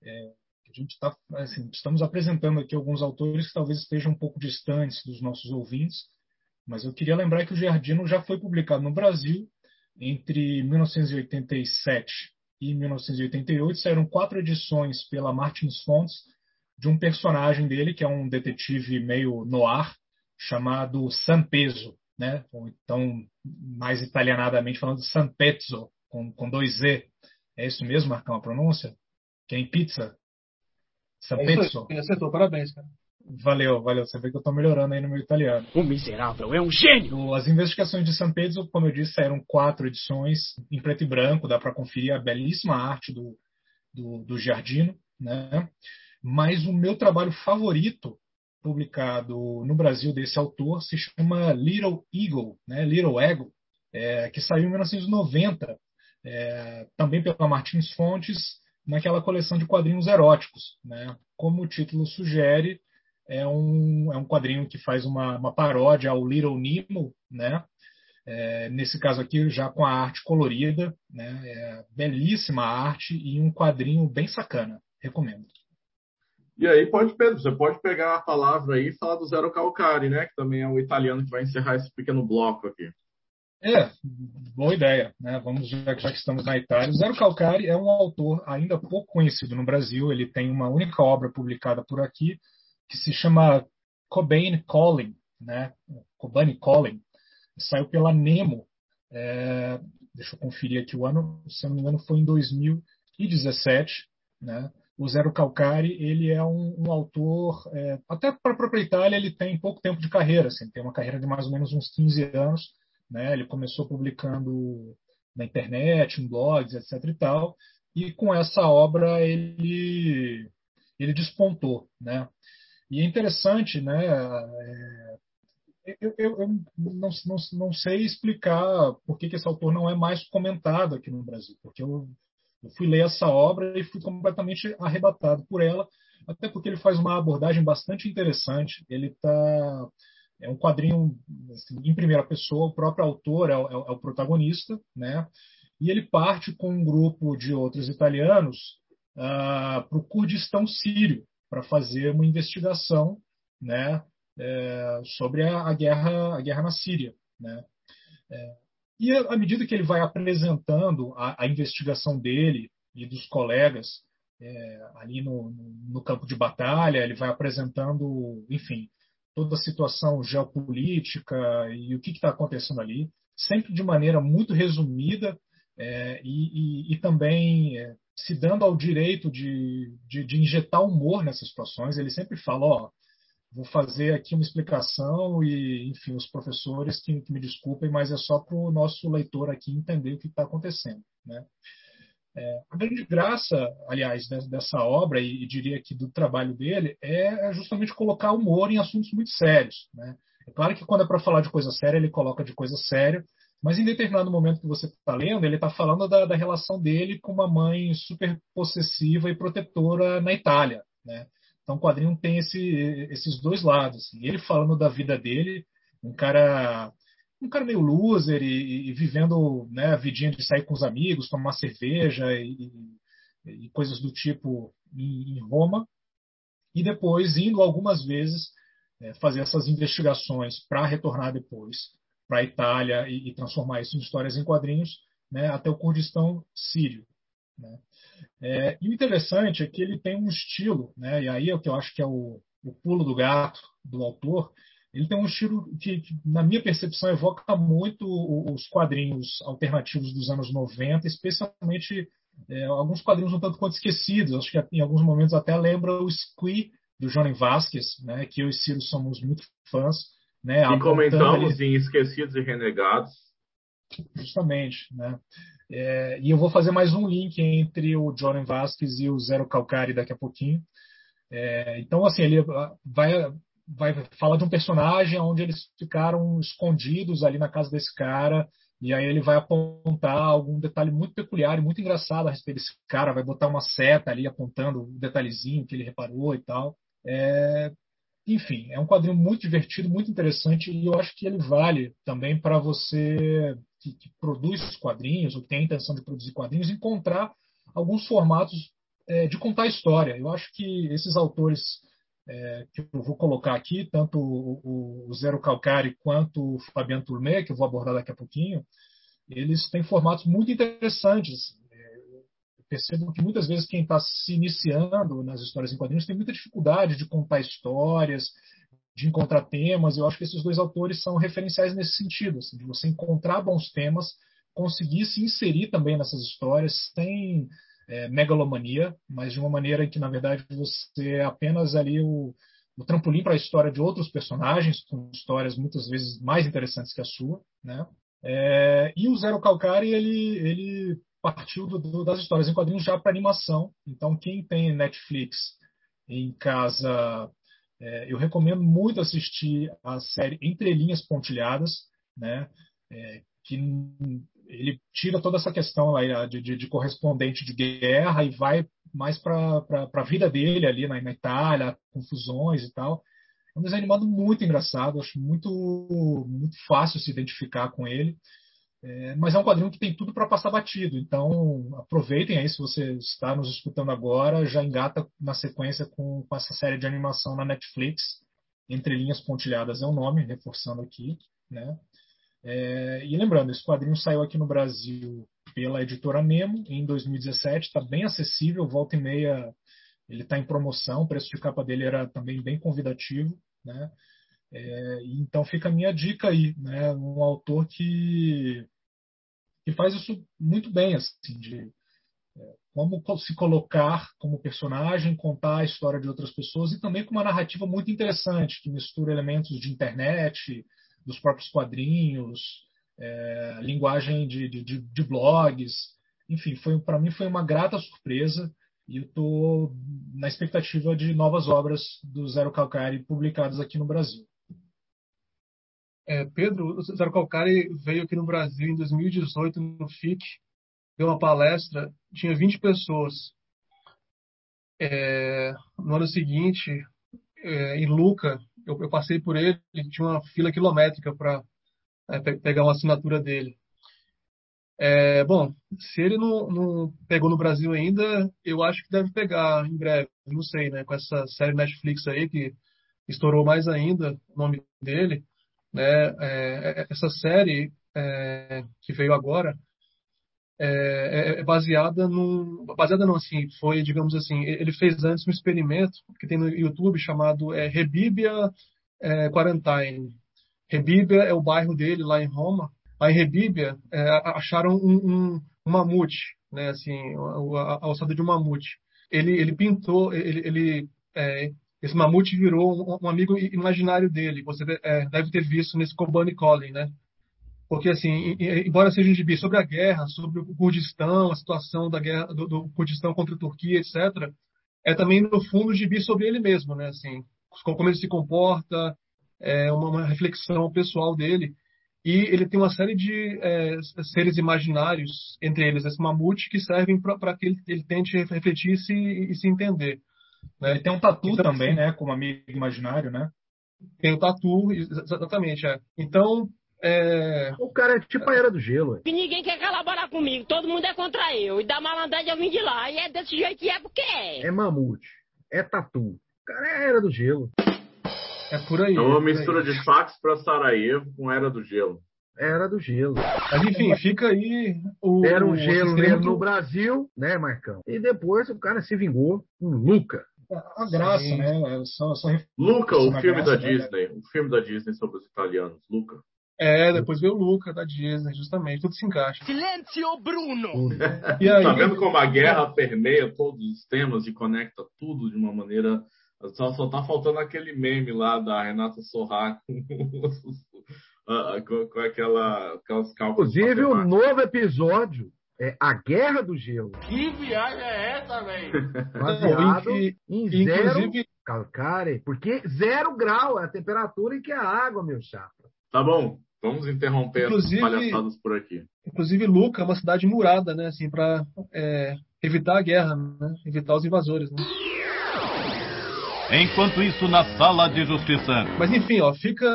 C: É, a gente está, assim, estamos apresentando aqui alguns autores que talvez estejam um pouco distantes dos nossos ouvintes, mas eu queria lembrar que o Giardino já foi publicado no Brasil entre 1987 e 1988 saíram quatro edições pela Martins Fontes de um personagem dele que é um detetive meio noir chamado San Peso, né? Ou então mais italianadamente falando San Pezzo com, com dois Z. É isso mesmo, Marcão, a pronúncia? Que é em pizza.
D: San é Pezzo. Acertou, parabéns, cara.
C: Valeu, valeu. Você vê que eu estou melhorando aí no meu italiano.
A: O miserável é um gênio!
C: As investigações de San Pedro, como eu disse, saíram quatro edições em preto e branco. Dá para conferir a belíssima arte do, do, do Giardino. Né? Mas o meu trabalho favorito, publicado no Brasil desse autor, se chama Little Eagle, né? Little Ego, é, que saiu em 1990, é, também pela Martins Fontes, naquela coleção de quadrinhos eróticos. Né? Como o título sugere, é um, é um quadrinho que faz uma, uma paródia ao Little Nemo, né? É, nesse caso aqui já com a arte colorida, né? É belíssima arte e um quadrinho bem sacana, recomendo.
B: E aí pode, Pedro, você pode pegar a palavra aí e falar do Zero Calcari, né? Que também é o italiano que vai encerrar esse pequeno bloco aqui.
C: É, boa ideia, né? Vamos já, já que estamos na Itália. Zero Calcari é um autor ainda pouco conhecido no Brasil. Ele tem uma única obra publicada por aqui, que se chama Cobain Calling, né? Cobain Calling, saiu pela Nemo. É, deixa eu conferir aqui o ano, se não me engano, foi em 2017, né? O Zero Calcari, ele é um, um autor, é, até para a própria Itália, ele tem pouco tempo de carreira, assim, tem uma carreira de mais ou menos uns 15 anos, né? Ele começou publicando na internet, em blogs, etc e tal, e com essa obra ele ele despontou, né? E é interessante, né? É, eu, eu, eu não, não, não, sei explicar por que, que, esse autor não é mais comentado aqui no Brasil, porque eu, eu fui ler essa obra e fui completamente arrebatado por ela, até porque ele faz uma abordagem bastante interessante. Ele tá é um quadrinho assim, em primeira pessoa, o próprio autor é o, é o, protagonista, né? E ele parte com um grupo de outros italianos uh, para o Kurdistão sírio, para fazer uma investigação né, é, sobre a, a, guerra, a guerra na Síria. Né? É, e à medida que ele vai apresentando a, a investigação dele e dos colegas é, ali no, no, campo de batalha, ele vai apresentando, enfim, toda a situação geopolítica e o que está acontecendo ali, sempre de maneira muito resumida é, e, e, e, também é, se dando ao direito de, de, de, injetar humor nessas situações. Ele sempre fala, ó, vou fazer aqui uma explicação e, enfim, os professores que, que me desculpem, mas é só para o nosso leitor aqui entender o que está acontecendo, né? É, a grande graça, aliás, dessa obra, e, diria que do trabalho dele, é justamente colocar humor em assuntos muito sérios. Né? É claro que quando é para falar de coisa séria, ele coloca de coisa séria, Mas em determinado momento que você está lendo, ele está falando da, da, relação dele com uma mãe super possessiva e protetora na Itália. Né? Então o quadrinho tem esse, esses dois lados. Assim. Ele falando da vida dele, um cara um cara meio loser e, e vivendo né, a vidinha de sair com os amigos, tomar cerveja e, e coisas do tipo em, em, Roma. E depois indo algumas vezes é, fazer essas investigações para retornar depois para a Itália e, e, transformar isso em histórias em quadrinhos né, até o Kurdistão sírio. Né? É, e o interessante é que ele tem um estilo, né, e aí é o que eu acho que é o, o pulo do gato do autor, ele tem um estilo que, que, na minha percepção, evoca muito os quadrinhos alternativos dos anos 90, especialmente é, alguns quadrinhos um tanto quanto esquecidos. Acho que em alguns momentos até lembra o Squee, do Johnny Vasquez, né, que eu e Ciro somos muito fãs. Né,
B: e comentamos em Esquecidos e Renegados.
C: Justamente. Né? É, e eu vou fazer mais um link entre o Johnny Vasquez e o Zero Calcari daqui a pouquinho. É, então, assim, ele vai, vai falar de um personagem onde eles ficaram escondidos ali na casa desse cara. E aí ele vai apontar algum detalhe muito peculiar e muito engraçado a respeito desse cara. Vai botar uma seta ali apontando o detalhezinho que ele reparou e tal. É, enfim, é um quadrinho muito divertido, muito interessante e eu acho que ele vale também para você que, que, produz quadrinhos ou tem a intenção de produzir quadrinhos encontrar alguns formatos é, de contar história. Eu acho que esses autores é, que eu vou colocar aqui, tanto o, o Zero Calcari quanto o Fabiano Tourmé, que eu vou abordar daqui a pouquinho, eles têm formatos muito interessantes percebo que muitas vezes quem está se iniciando nas histórias em quadrinhos tem muita dificuldade de contar histórias, de encontrar temas. Eu acho que esses dois autores são referenciais nesse sentido, assim, de você encontrar bons temas, conseguir se inserir também nessas histórias sem é, megalomania, mas de uma maneira que, na verdade, você é apenas ali o, o trampolim para a história de outros personagens, com histórias muitas vezes mais interessantes que a sua. Né? É, e o Zero Calcari, ele, ele partiu do, do, das histórias em quadrinhos já para animação. Então, quem tem Netflix em casa, é, eu recomendo muito assistir a série Entre Linhas Pontilhadas, né? É, que ele tira toda essa questão lá de, de, de correspondente de guerra e vai mais para a vida dele ali na, na, Itália, confusões e tal. É um desenho animado muito engraçado, acho muito, muito fácil se identificar com ele. É, mas é um quadrinho que tem tudo para passar batido. Então, aproveitem aí, se você está nos escutando agora, já engata na sequência com, com essa série de animação na Netflix. Entre Linhas Pontilhadas é o nome, reforçando aqui. Né? É, e lembrando, esse quadrinho saiu aqui no Brasil pela editora Nemo em 2017, está bem acessível, volta e meia ele está em promoção, o preço de capa dele era também bem convidativo. Né? É, então fica a minha dica aí, né? Um autor que, que faz isso muito bem, assim, de é, como se colocar como personagem, contar a história de outras pessoas e também com uma narrativa muito interessante que mistura elementos de internet, dos próprios quadrinhos, é, linguagem de, de, de, blogs, enfim, foi para mim foi uma grata surpresa e eu estou na expectativa de novas obras do Zero Calcari publicadas aqui no Brasil.
D: É, Pedro Zero Calcari veio aqui no Brasil em 2018 no FIC, deu uma palestra, tinha 20 pessoas. É, no ano seguinte, é, em Luca, eu, eu, passei por ele, tinha uma fila quilométrica para é, pegar uma assinatura dele. É, bom, se ele não, não, pegou no Brasil ainda, eu acho que deve pegar em breve, não sei, né? Com essa série Netflix aí que estourou mais ainda o nome dele. Né? É, é, essa série é, que veio agora é, é, é, baseada no baseada não assim foi digamos assim ele fez antes um experimento que tem no YouTube chamado é, é, Quarantine Rebíbia é o bairro dele lá em Roma aí em é, acharam um, um, um, mamute né assim a, a, ossada de um mamute ele ele pintou ele, ele é, esse mamute virou um, um amigo imaginário dele. Você é, deve ter visto nesse Kobani Collin, né? Porque, assim, embora seja um gibi sobre a guerra, sobre o Kurdistão, a situação da guerra do, do Kurdistão contra a Turquia, etc., é também, no fundo, um gibi sobre ele mesmo, né? Assim, como ele se comporta, é uma, uma reflexão pessoal dele. e ele tem uma série de é, seres imaginários, entre eles esse mamute, que servem para que ele, ele, tente refletir e se, e se entender.
C: Né? Ele tem um tatu então, também, assim, né? Como amigo imaginário, né?
D: Tem o tatu, exatamente. É. Então, é...
E: O cara é tipo a Era do Gelo.
G: E ninguém quer colaborar comigo, todo mundo é contra eu. E da malandragem eu vim de lá. E é desse jeito que é porque é.
E: É mamute, é tatu. O cara é a Era do Gelo.
D: É por aí.
B: É uma mistura de fax para Sarajevo com Era do Gelo.
E: Era do gelo.
D: Mas enfim, fica aí
E: o. Era um gelo mesmo no Brasil, né, Marcão? E depois o cara se vingou com Luca.
C: A graça, Sim. né? Só, só
B: Luca, o filme graça, da né? Disney. O filme da Disney sobre os italianos. Luca.
D: É, depois veio o Luca da Disney, justamente, tudo se encaixa.
G: Silêncio, Bruno!
B: e aí, tá vendo como a guerra permeia todos os temas e conecta tudo de uma maneira. Só, só tá faltando aquele meme lá da Renata Sorra (laughs) com, com, aquela, aquelas
E: cálculos. Inclusive, o novo episódio é A Guerra do Gelo.
A: Que viagem é essa, velho?
E: Baseado em, em zero inclusive... calcário. Porque zero grau é a temperatura em que é a água, meu chapa.
B: Tá bom. Vamos interromper inclusive, as palhaçadas por aqui.
D: Inclusive, Luca é uma cidade murada, né? Assim, para é, evitar a guerra, né? Evitar os invasores, né?
H: Enquanto isso, na sala de justiça.
D: Mas enfim, ó, fica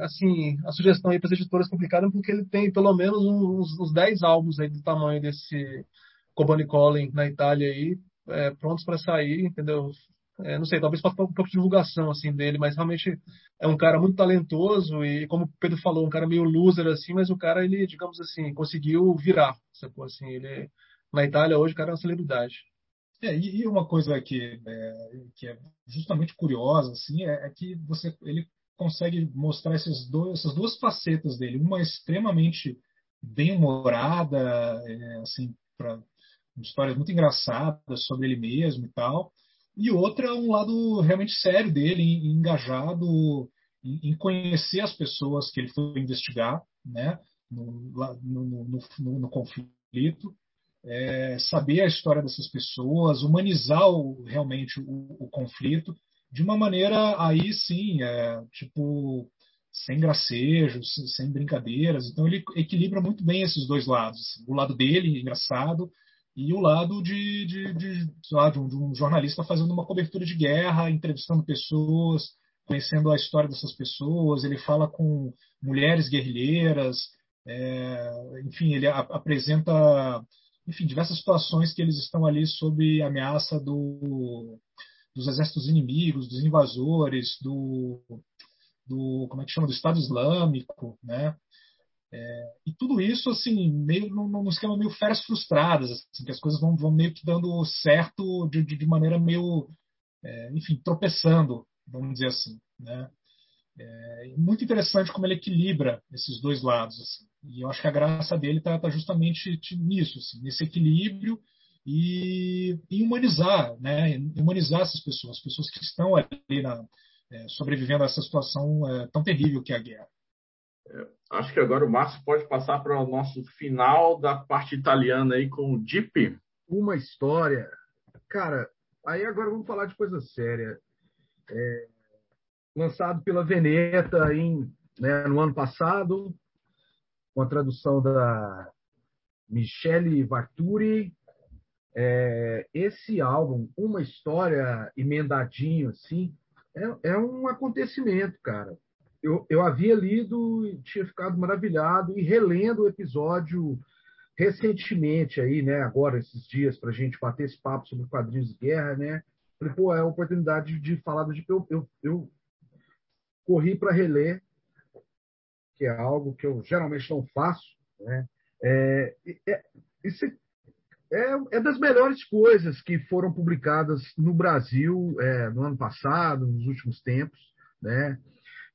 D: assim a sugestão aí para as editoras complicada porque ele tem pelo menos uns, uns 10 álbuns aí do tamanho desse Cobani Collin na Itália aí, é, prontos para sair, entendeu? É, não sei, talvez falta um pouco de divulgação assim dele, mas realmente é um cara muito talentoso e como o Pedro falou, um cara meio loser assim, mas o cara ele, digamos assim, conseguiu virar, sacou assim, ele na Itália hoje o cara é uma celebridade.
C: É, e, uma coisa que é, que é justamente curiosa assim é, é, que você ele consegue mostrar esses dois, essas duas facetas dele, uma extremamente bem humorada, é, assim, para histórias muito engraçadas sobre ele mesmo e tal, e outra um lado realmente sério dele, engajado em, conhecer as pessoas que ele foi investigar, né, no, no, no, no conflito, é, saber a história dessas pessoas, humanizar o, realmente o, o, conflito de uma maneira aí sim, é, tipo sem gracejos, sem brincadeiras. Então ele equilibra muito bem esses dois lados, assim, o lado dele engraçado e o lado de, de, de, de, um, jornalista fazendo uma cobertura de guerra, entrevistando pessoas, conhecendo a história dessas pessoas. Ele fala com mulheres guerrilheiras, é, enfim, ele apresenta enfim, diversas situações que eles estão ali sob ameaça do, dos exércitos inimigos, dos invasores, do, do como é que chama, do Estado Islâmico, né? É, e tudo isso assim meio num, esquema meio férias frustradas, assim, que as coisas vão, vão meio que dando certo de, de, de maneira meio, é, enfim, tropeçando, vamos dizer assim, né? É muito interessante como ele equilibra esses dois lados. Assim. E eu acho que a graça dele está tá justamente nisso, assim, nesse equilíbrio e, e, humanizar, né? humanizar essas pessoas, as pessoas que estão ali na, é, sobrevivendo a essa situação é, tão terrível que é a guerra.
B: É, acho que agora o Márcio pode passar para o nosso final da parte italiana aí com o Deep.
E: Uma história. Cara, aí agora vamos falar de coisa séria. É, lançado pela Veneta em, né, no ano passado, com a tradução da Michele Varturi. É, esse álbum, uma história emendadinho assim, é, é um acontecimento, cara. Eu, eu havia lido e tinha ficado maravilhado e relendo o episódio recentemente aí, né? Agora esses dias para a gente bater esse papo sobre quadrinhos de guerra, né? Falei, pô, é a oportunidade de falar do Jeep. Eu, eu, eu corri para reler que é algo que eu geralmente não faço, né? É, é, isso é, é, das melhores coisas que foram publicadas no Brasil é, no ano passado, nos últimos tempos, né?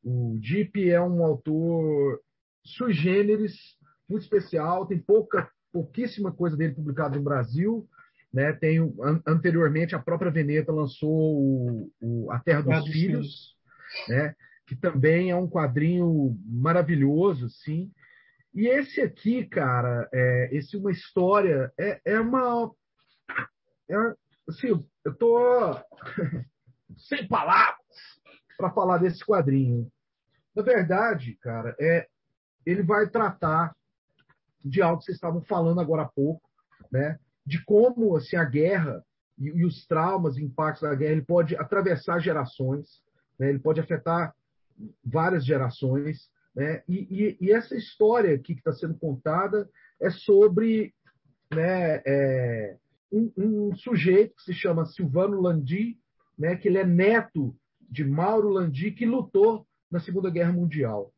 E: O Deep é um autor sui generis, muito especial, tem pouca, pouquíssima coisa dele publicada no Brasil, né? Tem anteriormente a própria Veneta lançou o, o A Terra dos, Filhos, Filhos, né? que também é um quadrinho maravilhoso, sim. E esse aqui, cara, é, esse uma história é, é uma, é, assim, eu tô (laughs) sem palavras para falar desse quadrinho. Na verdade, cara, é ele vai tratar de algo que vocês estavam falando agora há pouco, né? De como assim a guerra e, e os traumas, impactos da guerra, ele pode atravessar gerações, né? Ele pode afetar várias gerações, né? E, e, e essa história aqui que está sendo contada é sobre, né? É, um, um, sujeito que se chama Silvano Landi, né? Que ele é neto de Mauro Landi, que lutou na Segunda Guerra Mundial.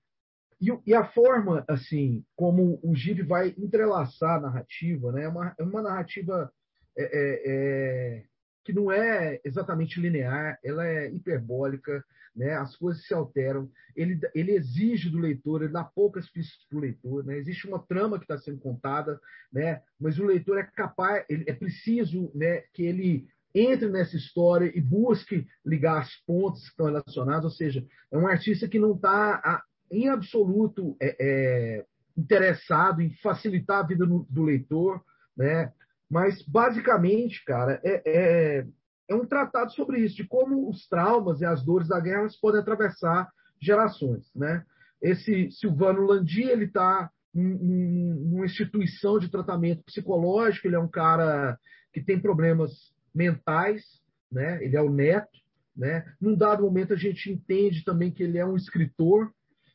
E: E, e, a forma, assim, como o Gide vai entrelaçar a narrativa, né? é, uma, é uma narrativa é, é, é, que não é exatamente linear, ela é hiperbólica, né? as coisas se alteram, ele, ele exige do leitor, ele dá poucas pistas para o leitor, né? existe uma trama que está sendo contada, né? mas o leitor é capaz, ele, é preciso né, que ele entre nessa história e busque ligar as pontes que estão relacionadas, ou seja, é um artista que não está em absoluto é, é, interessado em facilitar a vida no, do leitor, né? Mas basicamente, cara, é, é, é, um tratado sobre isso, de como os traumas e as dores da guerra podem atravessar gerações, né? Esse Silvano Landi, ele está em, uma instituição de tratamento psicológico, ele é um cara que tem problemas mentais, né? Ele é o neto, né? Num dado momento a gente entende também que ele é um escritor,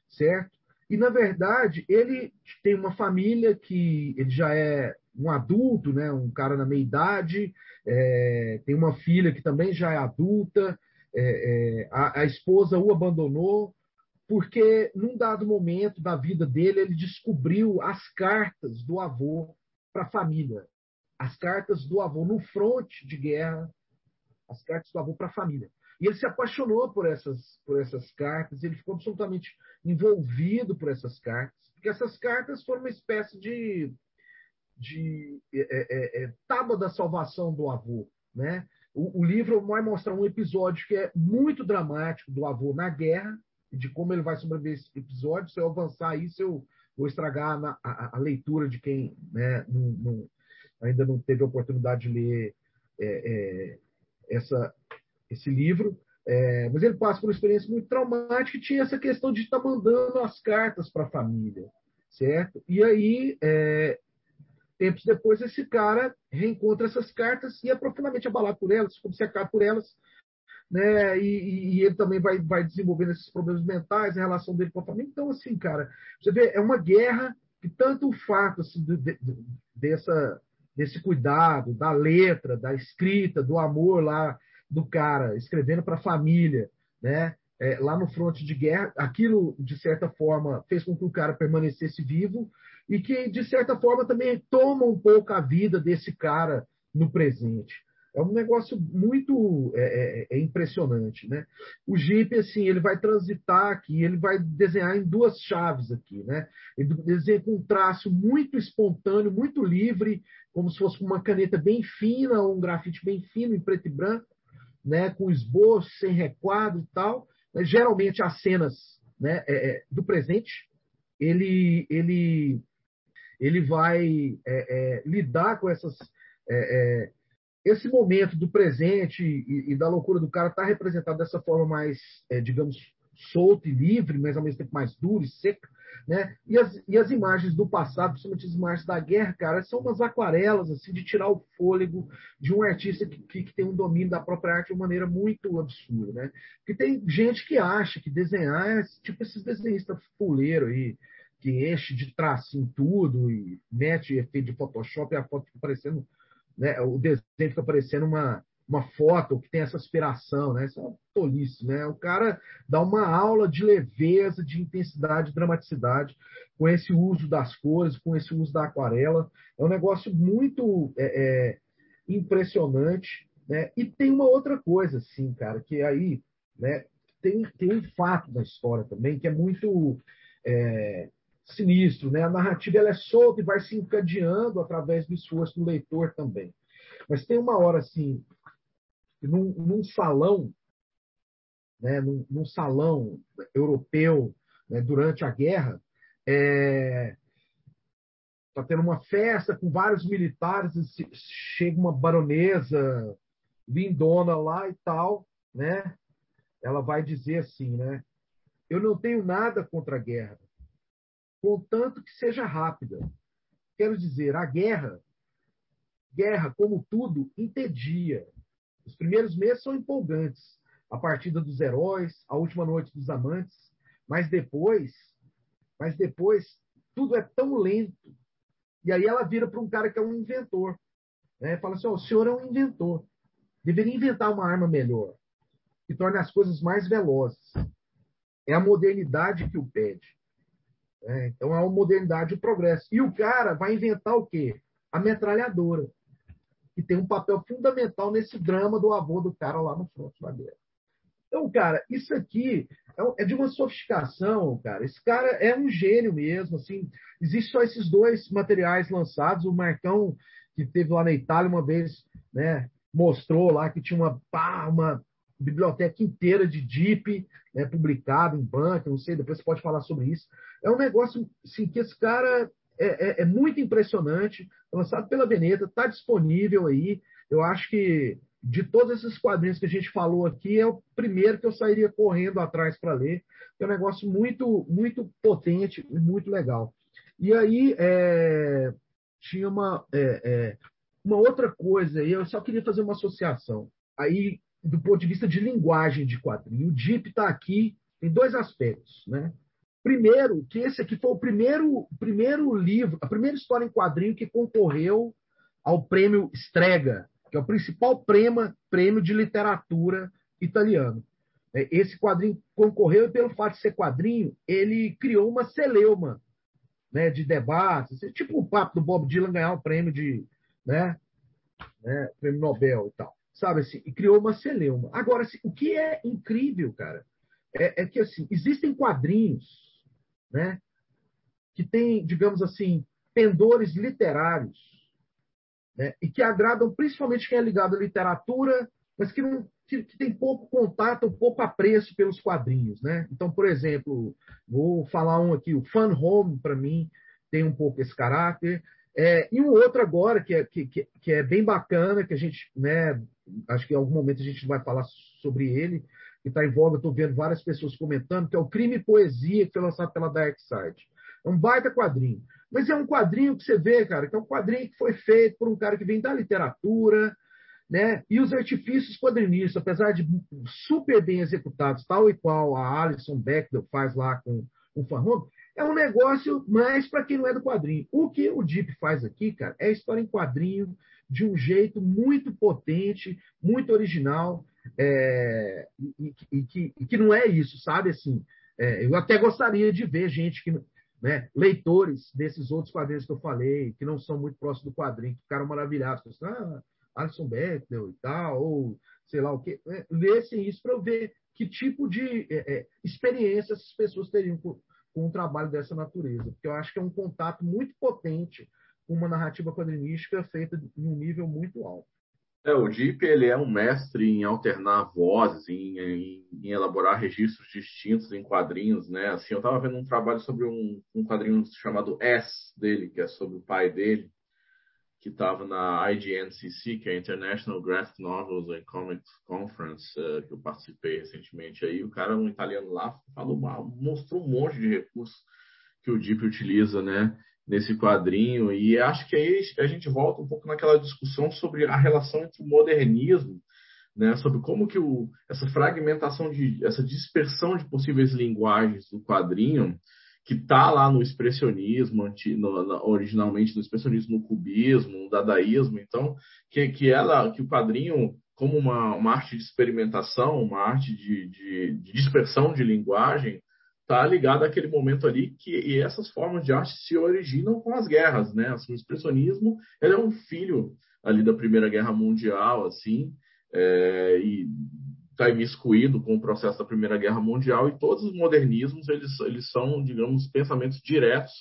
E: certo? E, na verdade, ele tem uma família que ele já é um adulto, né? um cara na meia-idade, é, tem uma filha que também já é adulta, é, é, a, a, esposa o abandonou, porque num dado momento da vida dele ele descobriu as cartas do avô para a família. As cartas do avô no fronte de guerra, as cartas do avô para a família. E ele se apaixonou por essas, por essas cartas, ele ficou absolutamente envolvido por essas cartas, porque essas cartas foram uma espécie de, de é, é, é, tábua da salvação do avô. Né? O, o, livro vai mostrar um episódio que é muito dramático do avô na guerra, e de como ele vai sobreviver esse episódio. Se eu avançar isso, eu vou estragar a, a, a leitura de quem né, não, não, ainda não teve a oportunidade de ler é, é, essa, esse livro. É, mas ele passa por uma experiência muito traumática e tinha essa questão de estar mandando as cartas para a família, certo? E aí, é, tempos depois, esse cara reencontra essas cartas e é profundamente abalado por elas, obcecado por elas, né? E, e, ele também vai, vai desenvolvendo esses problemas mentais, a relação dele com a família. Então, assim, cara, você vê, é uma guerra que tanto o fato assim, de, de, dessa, desse cuidado, da letra, da escrita, do amor lá do cara escrevendo para a família, né? É, lá no fronte de guerra, aquilo de certa forma fez com que o cara permanecesse vivo e que de certa forma também toma um pouco a vida desse cara no presente. É um negócio muito é, é, é impressionante, né? O Jeep assim ele vai transitar aqui, ele vai desenhar em duas chaves aqui, né? Ele desenha com um traço muito espontâneo, muito livre, como se fosse uma caneta bem fina ou um grafite bem fino em preto e branco né, com esboço, sem requadro e tal. Mas, geralmente as cenas né, é, é, do presente, ele, ele, ele vai é, lidar com essas, é, é, esse momento do presente e, e, da loucura do cara está representado dessa forma mais, digamos, solta e livre, mas ao mesmo tempo mais dura e seca. Né? E, as, e as imagens do passado, principalmente as imagens da guerra, cara, são umas aquarelas assim de tirar o fôlego de um artista que, que, que tem um domínio da própria arte de uma maneira muito absurda, né? Porque tem gente que acha que desenhar é tipo esses desenhistas fuleiros aí, que enche de traço em tudo e mete efeito de Photoshop e a foto fica parecendo, né? O desenho fica parecendo uma uma foto que tem essa aspiração, né? Isso é uma tolice, né? O cara dá uma aula de leveza, de intensidade, de dramaticidade com esse uso das cores, com esse uso da aquarela. É um negócio muito é, é, impressionante, né? E tem uma outra coisa, assim, cara, que aí, né? Tem, tem um fato da história também que é muito é, sinistro, né? A narrativa ela é solta e vai se encadeando através do esforço do leitor também. Mas tem uma hora assim num, num salão, né, num, num, salão europeu né, durante a guerra, é, tá tendo uma festa com vários militares, chega uma baronesa lindona lá e tal, né? Ela vai dizer assim, né? Eu não tenho nada contra a guerra, contanto que seja rápida. Quero dizer, a guerra, guerra, como tudo, entedia. Os primeiros meses são empolgantes. A partida dos heróis, a última noite dos amantes, mas depois, mas depois tudo é tão lento. E aí ela vira para um cara que é um inventor. Né? Fala assim: oh, o senhor é um inventor. Deveria inventar uma arma melhor, que torne as coisas mais velozes. É a modernidade que o pede. É, então é a modernidade e o progresso. E o cara vai inventar o quê? A metralhadora, que tem um papel fundamental nesse drama do avô do cara lá no fronte da guerra. Então, cara, isso aqui é, é de uma sofisticação, cara. Esse cara é um gênio mesmo, assim. Existem só esses dois materiais lançados. O Marcão, que teve lá na Itália uma vez, né, mostrou lá que tinha uma, pá, uma biblioteca inteira de DIP, né, publicado em banca, não sei, depois você pode falar sobre isso. É um negócio assim, que esse cara é, é, é muito impressionante, lançado pela Veneta, está disponível aí. Eu acho que de todos esses quadrinhos que a gente falou aqui, é o primeiro que eu sairia correndo atrás para ler. É um negócio muito, muito potente e muito legal. E aí é, tinha uma, é, é, uma outra coisa, e eu só queria fazer uma associação. Aí, do ponto de vista de linguagem de quadrinho, o Deep está aqui em dois aspectos. Né? Primeiro, que esse aqui foi o primeiro, primeiro livro, a primeira história em quadrinho que concorreu ao prêmio Strega, que é o principal prêmio, prêmio de literatura italiano. É, esse quadrinho concorreu e, pelo fato de ser quadrinho, ele criou uma celeuma né, de debates, tipo o papo do Bob Dylan ganhar o prêmio de né, né, prêmio Nobel e tal, sabe assim, e criou uma celeuma. Agora, assim, o que é incrível, cara, é, é que assim existem quadrinhos, né, que tem, digamos assim, pendores literários né? e que agradam principalmente quem é ligado à literatura, mas que, não, que, que, tem pouco contato, pouco apreço pelos quadrinhos. Né? Então, por exemplo, vou falar um aqui, o Fun Home, para mim, tem um pouco esse caráter. É, e um outro agora, que é, que, que, é bem bacana, que a gente, né, acho que em algum momento a gente vai falar sobre ele, que está em voga, estou vendo várias pessoas comentando, que é o Crime e Poesia, que foi lançado pela Dark Side. É um baita quadrinho. Mas é um quadrinho que você vê, cara, que é um quadrinho que foi feito por um cara que vem da literatura, né? E os artifícios quadrinistas, apesar de super bem executados, tal e qual a Alison Bechdel faz lá com o Farron, é um negócio mais para quem não é do quadrinho. O que o Deep faz aqui, cara, é história em quadrinho de um jeito muito potente, muito original, é, e, e, que, e, que, não é isso, sabe? Assim, é, eu até gostaria de ver gente que né, leitores desses outros quadrinhos que eu falei, que não são muito próximos do quadrinho, que ficaram maravilhados. Ah, Alison Bechdel e tal, ou sei lá o quê. É, lessem isso para eu ver que tipo de é, é, experiência essas pessoas teriam com, com um trabalho dessa natureza. Porque eu acho que é um contato muito potente com uma narrativa quadrinística feita num nível muito alto.
B: É, o Deep ele é um mestre em alternar vozes, em, em, em, elaborar registros distintos em quadrinhos, né? Assim, eu estava vendo um trabalho sobre um, um, quadrinho chamado S dele, que é sobre o pai dele, que estava na IGNCC, que é a International Graphic Novels and Comics Conference, uh, que eu participei recentemente. Aí o cara, um italiano lá, falou, mostrou um monte de recursos que o Deep utiliza, né? Nesse quadrinho. E acho que aí a gente volta um pouco naquela discussão sobre a relação entre o modernismo, né, sobre como que o, essa fragmentação de essa dispersão de possíveis linguagens do quadrinho que está lá no expressionismo, no, originalmente no expressionismo, no cubismo, no dadaísmo, então que, que ela, que o quadrinho como uma, uma arte de experimentação, uma arte de, de, de dispersão de linguagem, está ligado àquele momento ali que essas formas de arte se originam com as guerras, né? Assim, o expressionismo é um filho ali da Primeira Guerra Mundial, assim, é, e está imiscuído com o processo da Primeira Guerra Mundial e todos os modernismos eles, eles são, digamos, pensamentos diretos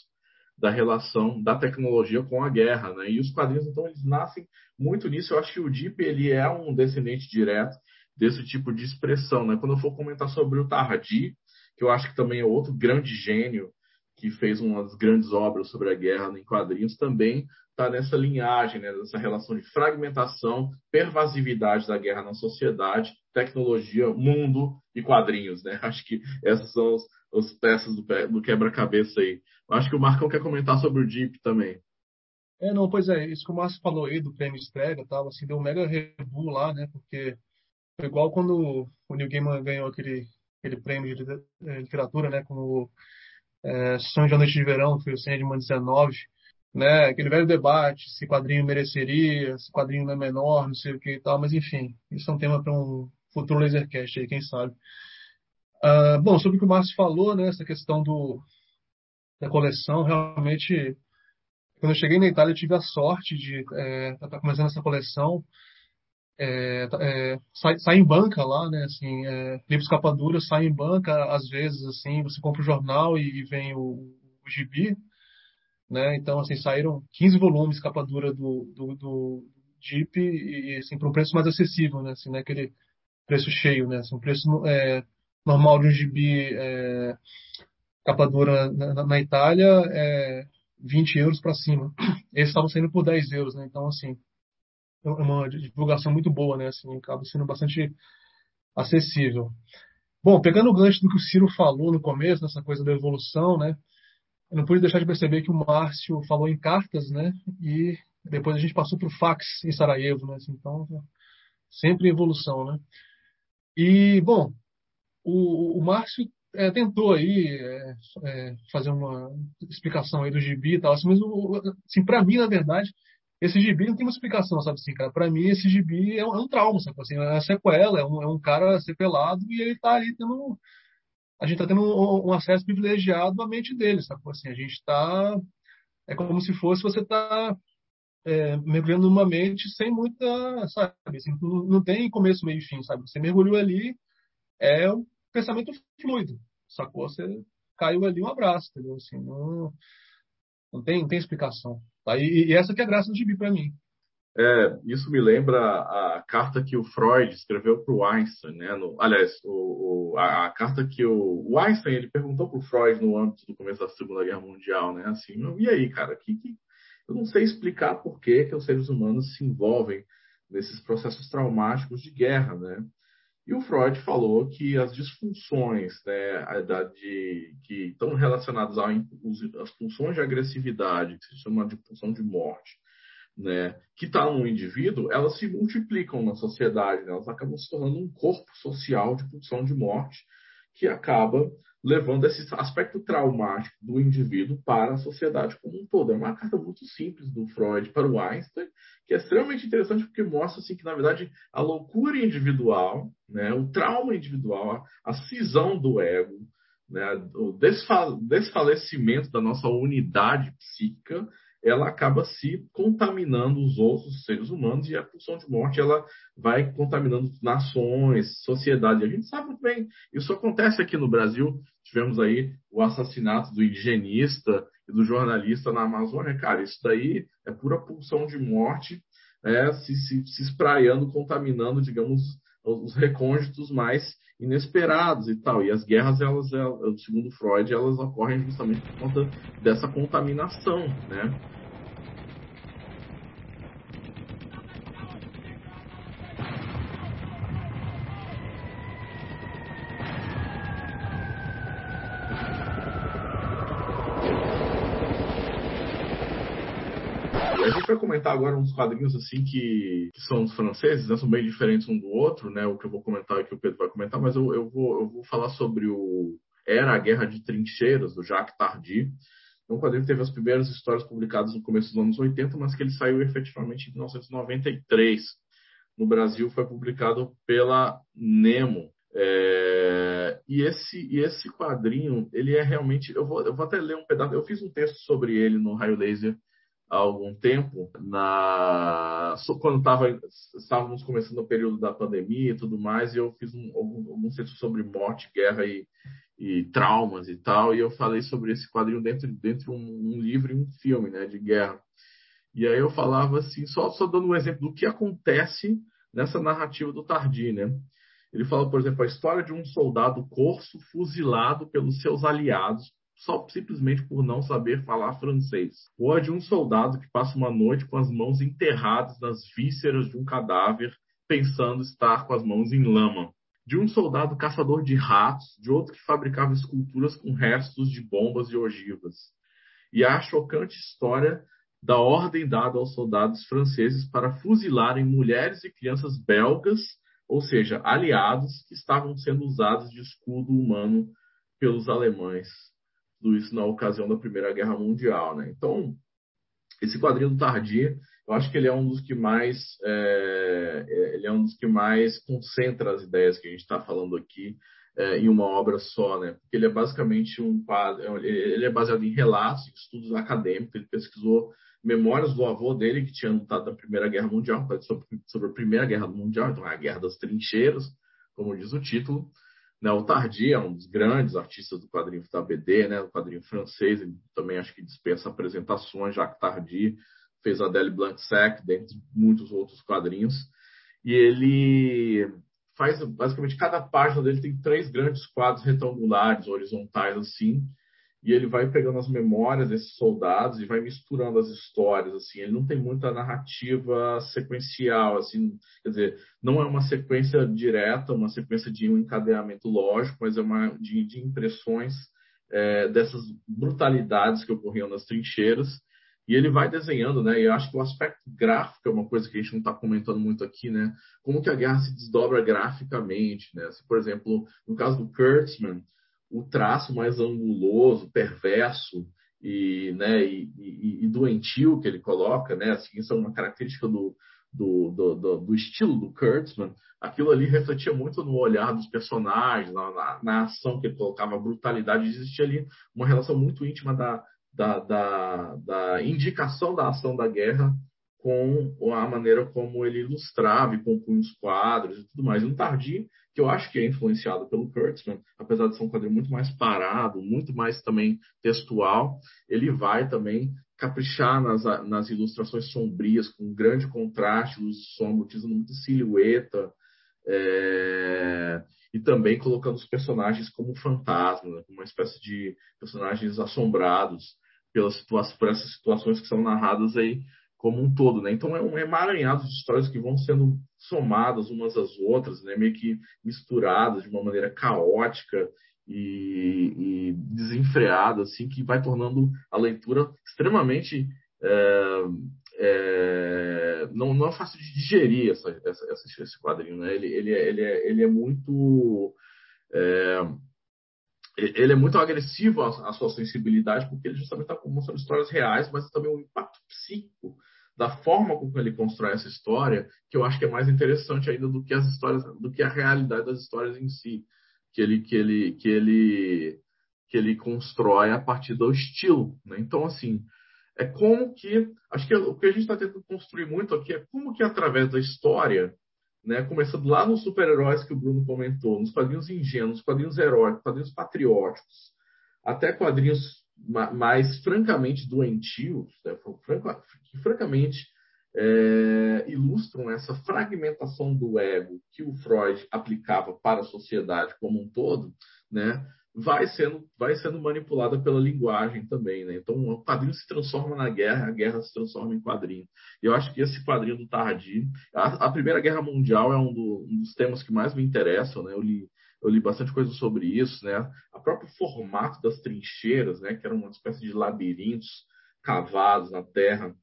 B: da relação da tecnologia com a guerra, né? E os quadrinhos então eles nascem muito nisso. Eu acho que o Deep ele é um descendente direto desse tipo de expressão, né? Quando eu for comentar sobre o Tardi, que eu acho que também é outro grande gênio que fez uma das grandes obras sobre a guerra em quadrinhos, também está nessa linhagem, né, nessa relação de fragmentação, pervasividade da guerra na sociedade, tecnologia, mundo e quadrinhos. Né? (laughs) Acho que essas são as, as peças do, do quebra-cabeça aí Acho que o Marcão quer comentar sobre o Jeep também.
D: É, não, pois é, isso que o Márcio falou aí do prêmio Estrega tal, assim, deu um mega rebu lá, né? Porque foi igual quando o Neil Gaiman ganhou aquele, aquele prêmio de literatura, né? Com o é, Sonho de Noite de Verão, foi o Sandman 19, né? Aquele velho debate, se quadrinho mereceria, se quadrinho não é menor, não sei o que e tal, mas enfim, isso é um tema para um futuro Lasercast aí, quem sabe. Uh, bom, sobre o que o Márcio falou, né? Essa questão do, da coleção, realmente quando eu cheguei na Itália, eu tive a sorte de estar é, tá começando essa coleção. É, é, sai, sai, em banca lá, né? Assim, é, livros capa dura saem em banca, às vezes, assim, você compra o jornal e, e vem o, o gibi, né? Então, assim, saíram 15 volumes capa dura do, do, do Jeep e, assim, para um preço mais acessível, né? Assim, né? Aquele preço cheio, né? Assim, um preço é, normal de um gibi é, capa dura na, na Itália é 20 euros para cima. Eles estavam saindo por 10 euros, né? Então, assim, é uma divulgação muito boa, né? Assim, acaba sendo bastante acessível. Bom, pegando o gancho do que o Ciro falou no começo, nessa coisa da evolução, né? Eu não pude deixar de perceber que o Márcio falou em cartas, né? E depois a gente passou para o fax em Sarajevo, né? Assim, então, sempre evolução, né? E, bom, o, o Márcio é, tentou aí é, é, fazer uma explicação aí do gibi e tal, assim, mas assim, para mim, na verdade, esse gibi não tem uma explicação, sabe assim, cara? Para mim, esse gibi é um, é um trauma, sabe? Assim, é uma sequela, é um, é um cara sequelado e ele tá ali tendo. A gente tá tendo um, um acesso privilegiado à mente dele, sabe? Assim, a gente tá. É como se fosse você tá é, mergulhando numa mente sem muita, sabe? Assim, não, não tem começo, meio e fim, sabe? Você mergulhou ali, é um pensamento fluido, sacou? Você caiu ali um abraço, entendeu? Assim, não, não, tem, não tem explicação. Tá? E, e essa que é a graça do gibi para mim.
B: É, isso me lembra a carta que o Freud escreveu para o Einstein, né? No, aliás, o, o, a, carta que o, o Einstein ele perguntou para o Freud no âmbito do começo da Segunda Guerra Mundial, né? Assim, e aí, cara, que, que eu não sei explicar por que, que os seres humanos se envolvem nesses processos traumáticos de guerra, né? E o Freud falou que as disfunções né, de, que estão relacionadas às funções de agressividade, que se chama de função de morte, né, que está no indivíduo, elas se multiplicam na sociedade, né, elas acabam se tornando um corpo social de função de morte que acaba levando esse aspecto traumático do indivíduo para a sociedade como um todo. É uma carta muito simples do Freud para o Einstein, que é extremamente interessante porque mostra assim, que, na verdade, a loucura individual, né, o trauma individual, a cisão do ego, né, o desfalecimento da nossa unidade psíquica ela acaba se contaminando os outros seres humanos e a pulsão de morte ela vai contaminando nações, sociedade. A gente sabe muito bem, isso acontece aqui no Brasil. Tivemos aí o assassinato do indigenista e do jornalista na Amazônia. Cara, isso daí é pura pulsão de morte, é, se, se, se espraiando, contaminando, digamos, os recônditos mais inesperados e tal. E as guerras, elas, elas, segundo Freud, elas ocorrem justamente por conta dessa contaminação, né? gente vai comentar agora uns quadrinhos assim que, que são franceses, né? são bem diferentes um do outro, né? O que eu vou comentar e o que o Pedro vai comentar, mas eu, eu, vou, eu vou falar sobre o Era a Guerra de Trincheiras, do Jacques Tardy. É um quadrinho que teve as primeiras histórias publicadas no começo dos anos 80, mas que ele saiu efetivamente em 1993. No Brasil foi publicado pela Nemo. É, e, esse, e esse quadrinho, ele é realmente. Eu vou, eu vou até ler um pedaço. Eu fiz um texto sobre ele no Raio Laser há algum tempo, na quando tava, estávamos começando o período da pandemia e tudo mais, e eu fiz um, algum, algum texto sobre morte, guerra e, e, traumas e tal, e eu falei sobre esse quadrinho dentro, dentro de um, um, livro e um filme né, de guerra. E aí eu falava assim, só, só dando um exemplo do que acontece nessa narrativa do Tardi, né? Ele fala, por exemplo, a história de um soldado corso fuzilado pelos seus aliados só simplesmente por não saber falar francês. Ou a de um soldado que passa uma noite com as mãos enterradas nas vísceras de um cadáver, pensando estar com as mãos em lama. De um soldado caçador de ratos, de outro que fabricava esculturas com restos de bombas e ogivas. e a chocante história da ordem dada aos soldados franceses para fuzilarem mulheres e crianças belgas, ou seja, aliados que estavam sendo usados de escudo humano pelos alemães. Tudo isso na ocasião da Primeira Guerra Mundial. Né? Então, esse quadrinho do Tardier, eu acho que ele é um dos que mais é, ele é um dos que mais concentra as ideias que a gente está falando aqui é, em uma obra só, né? Porque ele é basicamente um quadro, ele é baseado em relatos, estudos acadêmicos. Ele pesquisou memórias do avô dele que tinha lutado na Primeira Guerra Mundial, sobre, sobre a Primeira Guerra Mundial, então é a Guerra das Trincheiras, como diz o título. Né, o Tardy é um dos grandes artistas do quadrinho da BD, né, do quadrinho francês, ele também acho que dispensa apresentações, já que Tardy fez a Adèle Blanc-Sec, dentre muitos outros quadrinhos. E ele faz, basicamente, cada página dele tem três grandes quadros retangulares, horizontais, assim, e ele vai pegando as memórias desses soldados e vai misturando as histórias assim ele não tem muita narrativa sequencial assim quer dizer não é uma sequência direta uma sequência de um encadeamento lógico mas é uma de, de impressões é, dessas brutalidades que ocorriam nas trincheiras e ele vai desenhando, né? E eu acho que o aspecto gráfico é uma coisa que a gente não está comentando muito aqui, né? Como que a guerra se desdobra graficamente, né? Se, por exemplo, no caso do Kurtzman, o traço mais anguloso, perverso e, né, e, e, e, doentio que ele coloca, né, assim, isso é uma característica do, do, do, do, estilo do Kurtzman, aquilo ali refletia muito no olhar dos personagens, na, na, na, ação que ele colocava, a brutalidade, existia ali uma relação muito íntima da, da, da, da indicação da ação da guerra com a maneira como ele ilustrava e compunha os quadros e tudo mais. Um Tardi, que eu acho que é influenciado pelo Kurtzman, apesar de ser um quadrinho muito mais parado, muito mais também textual, ele vai também caprichar nas, nas ilustrações sombrias, com grande contraste, luz sombra, utilizando muita silhueta, é, e também colocando os personagens como fantasmas, né, uma espécie de personagens assombrados pelas por essas situações que são narradas aí como um todo, né? Então é um emaranhado de histórias que vão sendo somadas umas às outras, né? Meio que misturadas de uma maneira caótica e, e desenfreada, assim, que vai tornando a leitura extremamente é, é, não, não é fácil de digerir essa, essa, essa, esse quadrinho, né? Ele, ele, é, ele, é, ele é muito é, ele é muito agressivo à, à, sua sensibilidade, porque ele justamente está mostrando histórias reais, mas também o impacto psíquico da forma como ele constrói essa história, que eu acho que é mais interessante ainda do que as histórias, do que a realidade das histórias em si, que ele que ele que ele que ele constrói a partir do estilo, né? Então assim, é como que acho que o que a gente está tentando construir muito aqui é como que através da história, né, começando lá nos super-heróis que o Bruno comentou, nos quadrinhos ingênuos, quadrinhos heróicos, quadrinhos patrióticos, até quadrinhos mais francamente doentios, né, que francamente é, ilustram essa fragmentação do ego que o Freud aplicava para a sociedade como um todo, né, vai sendo, vai sendo manipulada pela linguagem também. Né? Então, o quadrinho se transforma na guerra, a guerra se transforma em quadrinho. Eu acho que esse quadrinho do Tardi, a, a Primeira Guerra Mundial é um, do, um, dos temas que mais me interessam. Né? Eu li eu li bastante coisa sobre isso, né? A próprio formato das trincheiras, né? Que era uma espécie de labirintos cavados na terra,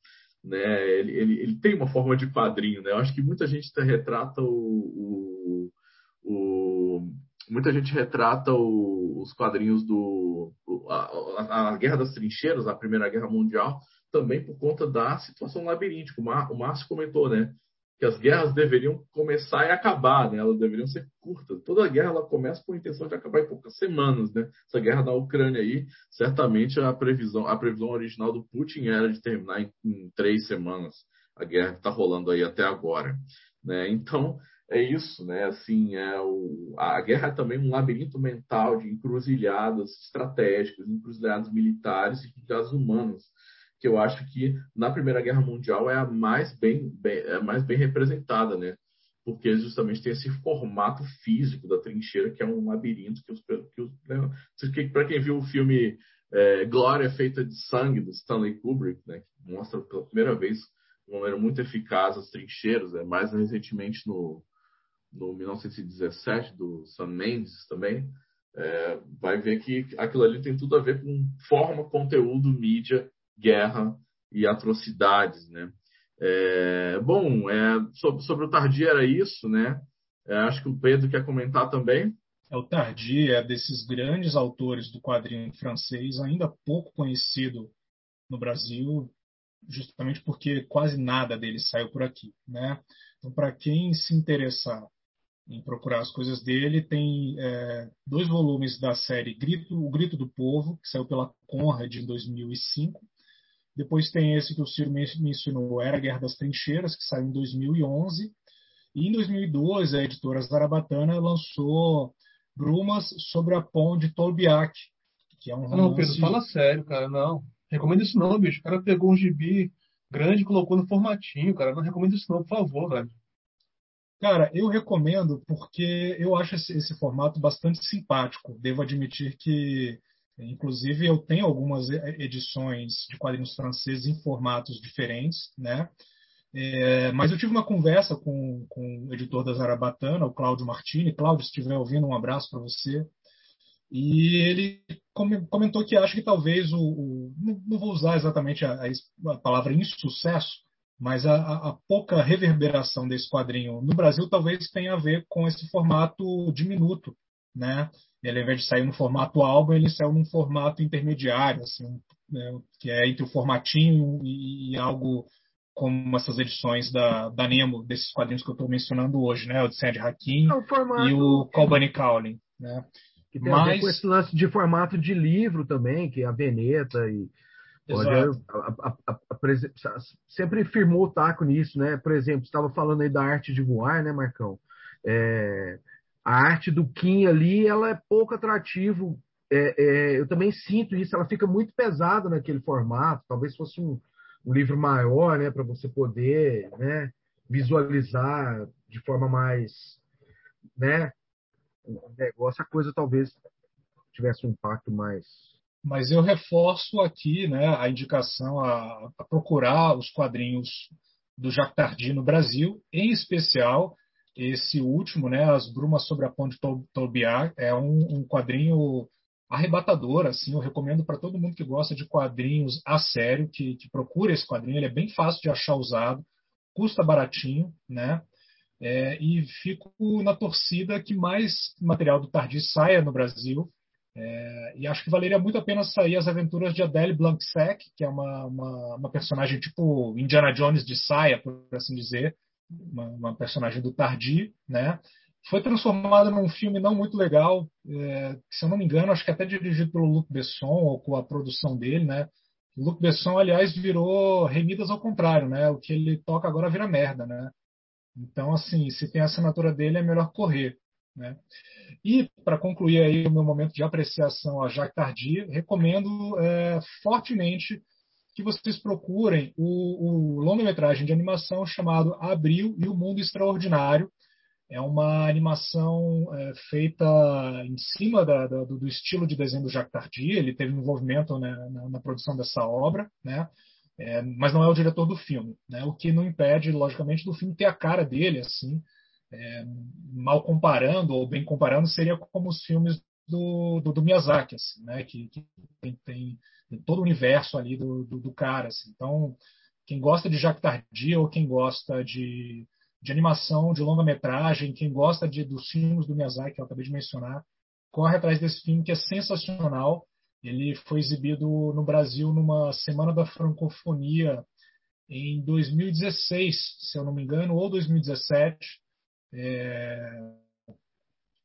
B: né? Ele, ele, ele tem uma forma de quadrinho, né? Eu acho que muita gente retrata o, o, o muita gente retrata o, os quadrinhos do a, a, Guerra das Trincheiras, a Primeira Guerra Mundial, também por conta da situação labiríntica. O Márcio comentou, né? Que as guerras deveriam começar e acabar, né? Elas deveriam ser curtas. Toda guerra ela começa com a intenção de acabar em poucas semanas, né? Essa guerra da Ucrânia aí, certamente a previsão, a previsão original do Putin era de terminar em, em três semanas. A guerra está rolando aí até agora, né? Então é isso, né? Assim, é o, a guerra é também um labirinto mental de encruzilhadas estratégicas, encruzilhadas militares e encruzilhadas humanas que eu acho que na Primeira Guerra Mundial é a mais bem, bem, é mais bem representada, né? Porque justamente tem esse formato físico da trincheira, que é um labirinto que os. Que os né? Para quem viu o filme é, Glória Feita de Sangue, do Stanley Kubrick, né? que mostra pela primeira vez de maneira muito eficaz as trincheiras, né? mais recentemente no, no 1917, do Sam Mendes também, é, vai ver que aquilo ali tem tudo a ver com forma, conteúdo, mídia, guerra e atrocidades, né? É, bom, é, sobre, sobre, o Tardi era isso, né? É, acho que o Pedro quer comentar também.
C: É, o Tardi é desses grandes autores do quadrinho francês, ainda pouco conhecido no Brasil, justamente porque quase nada dele saiu por aqui, né? Então, para quem se interessar em procurar as coisas dele, tem é, dois volumes da série Grito, O Grito do Povo, que saiu pela Conrad em 2005, depois tem esse que o Ciro mencionou, Era a Guerra das Trincheiras, que saiu em 2011. E em 2012, a editora Zarabatana lançou Brumas sobre a Pão de Tolbiac, que é um romance...
D: Não, Pedro, fala sério, cara, não. Recomendo isso não, bicho. O cara pegou um gibi grande e colocou no formatinho, cara. Não recomendo isso não, por favor, velho.
C: Cara, eu recomendo porque eu acho esse, esse formato bastante simpático. Devo admitir que Inclusive, eu tenho algumas edições de quadrinhos franceses em formatos diferentes, né? É, mas eu tive uma conversa com, com o editor da Zarabatana, o Cláudio Martini. Cláudio, se estiver ouvindo, um abraço para você. E ele comentou que acha que talvez o. o não vou usar exatamente a, a palavra insucesso, mas a, a, pouca reverberação desse quadrinho no Brasil talvez tenha a ver com esse formato diminuto, né? Ele, ao invés de sair no formato álbum, ele saiu num formato intermediário, assim, né, que é entre o formatinho e, e, algo como essas edições da, da Nemo, desses quadrinhos que eu estou mencionando hoje, né? O de Sandy Hakim é formato... e o Colbany Cowling, né?
E: Que tem Mas... a ver com esse lance de formato de livro também, que é a Veneta e a, a, a, sempre firmou o taco nisso, né? Por exemplo, estava falando aí da arte de voar, né, Marcão? É, a arte do Kim ali, ela é pouco atrativo. É, é, eu também sinto isso, ela fica muito pesada naquele formato. Talvez fosse um, um livro maior, né, para você poder, né, visualizar de forma mais, né, o negócio, a coisa talvez tivesse um impacto mais.
C: Mas eu reforço aqui, né, a indicação a, a procurar os quadrinhos do Jacques Tardy no Brasil, em especial esse último, né, As Brumas sobre a Ponte Tolbiac, é um, um quadrinho arrebatador, assim, eu recomendo para todo mundo que gosta de quadrinhos a sério, que, que procura esse quadrinho, ele é bem fácil de achar usado, custa baratinho, né, é, e fico na torcida que mais material do Tardi saia no Brasil, é, e acho que valeria muito a pena sair as aventuras de Adele Blanc-Sec, que é uma, uma, uma personagem tipo Indiana Jones de saia, por assim dizer, uma, uma personagem do Tardi, né? Foi transformada num filme não muito legal, é, se eu não me engano, acho que até dirigido pelo Luc Besson, ou com a produção dele, né? Luc Besson, aliás, virou Remidas ao contrário, né? O que ele toca agora vira merda, né? Então, assim, se tem a assinatura dele, é melhor correr, né? E, para concluir aí o meu momento de apreciação a Jacques Tardy, recomendo é, fortemente que vocês procurem o, o longa-metragem de animação chamado Abril e o Mundo Extraordinário. É uma animação é, feita em cima da, da, do, estilo de desenho do Jacques Tardy. Ele teve envolvimento né, na, na, produção dessa obra, né? É, mas não é o diretor do filme, né? O que não impede, logicamente, do filme ter a cara dele, assim. É, mal comparando ou bem comparando, seria como os filmes do, do, do Miyazaki, assim, né? Que, que tem, tem todo o universo ali do, do, do cara. Assim. Então, quem gosta de Jacques ou quem gosta de, de animação, de longa-metragem, quem gosta de, dos filmes do Miyazaki, que eu acabei de mencionar, corre atrás desse filme que é sensacional. Ele foi exibido no Brasil numa Semana da Francofonia em 2016, se eu não me engano, ou 2017. É,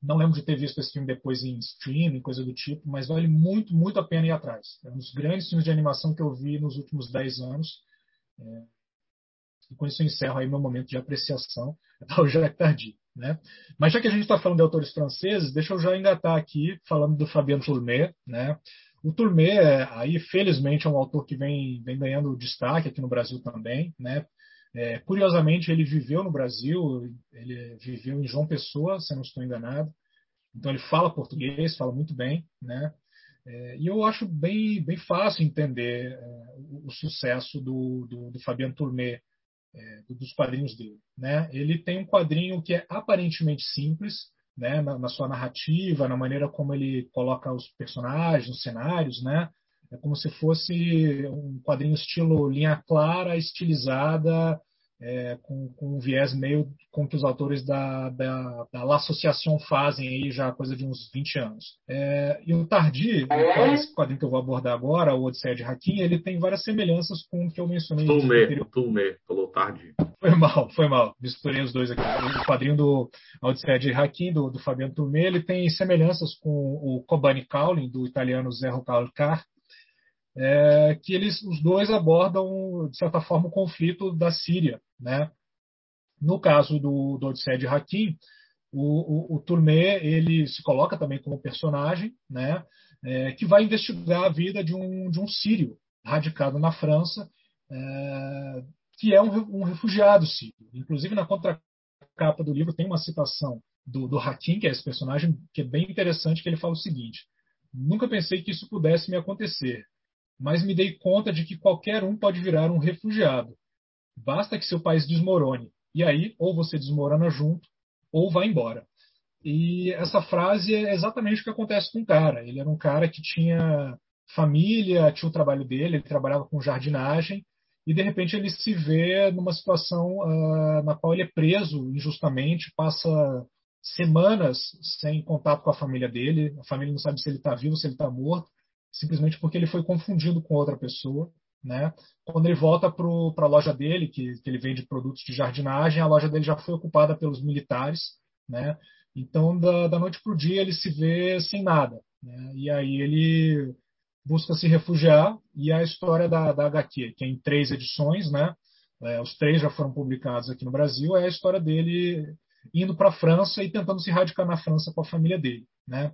C: não lembro de ter visto esse filme depois em streaming, coisa do tipo, mas vale muito, muito a pena ir atrás. É um dos grandes filmes de animação que eu vi nos últimos 10 anos. É, e com isso eu encerro aí meu momento de apreciação (laughs) ao Jacques Tardy. Né? Mas já que a gente está falando de autores franceses, deixa eu já engatar aqui falando do Fabien Tourmé. Né? O Tourmé, aí, felizmente, é um autor que vem, vem ganhando destaque aqui no Brasil também. Né? É, curiosamente, ele viveu no Brasil, ele viveu em João Pessoa, se não estou enganado. Então, ele fala português, fala muito bem, né? É, e eu acho bem, bem fácil entender é, o, o, sucesso do, do, do Fabiano Tourmé, é, dos quadrinhos dele. Né? Ele tem um quadrinho que é aparentemente simples, né, na, na, sua narrativa, na maneira como ele coloca os personagens, os cenários, né? É como se fosse um quadrinho estilo linha clara, estilizada, é, com, com, um viés meio com que os autores da, da, da La Associação fazem aí já há coisa de uns 20 anos. É, e o Tardi, esse quadrinho que eu vou abordar agora, o Odisseia de Hakim, ele tem várias semelhanças com o que eu mencionei.
B: Tumê, Tumê, falou Tardi.
C: Foi mal, foi mal. Misturei os dois aqui. O quadrinho do Odisseia de Hakim, do, do Fabiano Tumê, ele tem semelhanças com o Kobani Kaulin, do italiano Zerro Calcar, é, que eles, os dois abordam, de certa forma, o conflito da Síria. Né? No caso do, do Odisseia de Hakim, o, o, o ele se coloca também como personagem né? É, que vai investigar a vida de um, de um sírio radicado na França, é, que é um, um, refugiado sírio. Inclusive, na contracapa do livro tem uma citação do, do Hakim, que é esse personagem, que é bem interessante, que ele fala o seguinte: Nunca pensei que isso pudesse me acontecer mas me dei conta de que qualquer um pode virar um refugiado. Basta que seu país desmorone. E aí, ou você desmorona junto, ou vai embora. E essa frase é exatamente o que acontece com o cara. Ele era um cara que tinha família, tinha o trabalho dele, ele trabalhava com jardinagem, e de repente ele se vê numa situação uh, na qual ele é preso injustamente, passa semanas sem contato com a família dele, a família não sabe se ele está vivo, se ele está morto, simplesmente porque ele foi confundido com outra pessoa. Né? Quando ele volta para a loja dele, que, que, ele vende produtos de jardinagem, a loja dele já foi ocupada pelos militares. Né? Então, da, da noite para o dia, ele se vê sem nada. Né? E aí ele busca se refugiar. E a história da, da HQ, que é em três edições, né? É, os três já foram publicados aqui no Brasil, é a história dele indo para a França e tentando se radicar na França com a família dele. Né?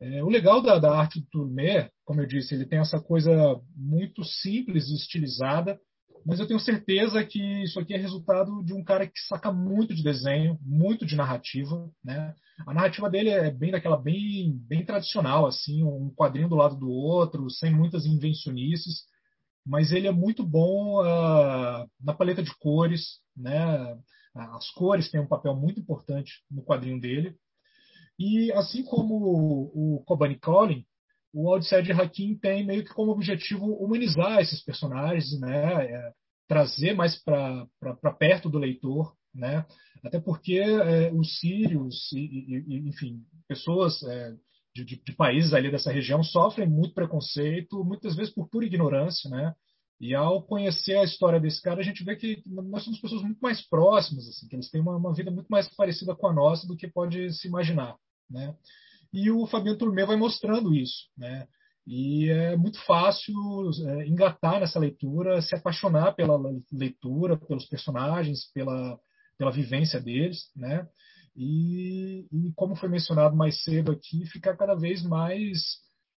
C: É, o legal da, da, arte do Tourné, como eu disse, ele tem essa coisa muito simples e estilizada, mas eu tenho certeza que isso aqui é resultado de um cara que saca muito de desenho, muito de narrativa, né? A narrativa dele é bem daquela bem bem tradicional, assim, um quadrinho do lado do outro, sem muitas invencionices, mas ele é muito bom uh, na paleta de cores, né? As cores têm um papel muito importante no quadrinho dele. E assim como o Kobani Collin, o Odisseia de Hakim tem meio que como objetivo humanizar esses personagens, né? É, trazer mais para perto do leitor, né? Até porque é, os sírios, e, e, enfim, pessoas é, de, de, de, países ali dessa região sofrem muito preconceito, muitas vezes por pura ignorância, né? E ao conhecer a história desse cara, a gente vê que nós somos pessoas muito mais próximas, assim, que eles têm uma, uma vida muito mais parecida com a nossa do que pode se imaginar, né? E o Fabiano Turmé vai mostrando isso, né? E é muito fácil é, engatar nessa leitura, se apaixonar pela leitura, pelos personagens, pela, pela vivência deles, né? E, e como foi mencionado mais cedo aqui, ficar cada vez mais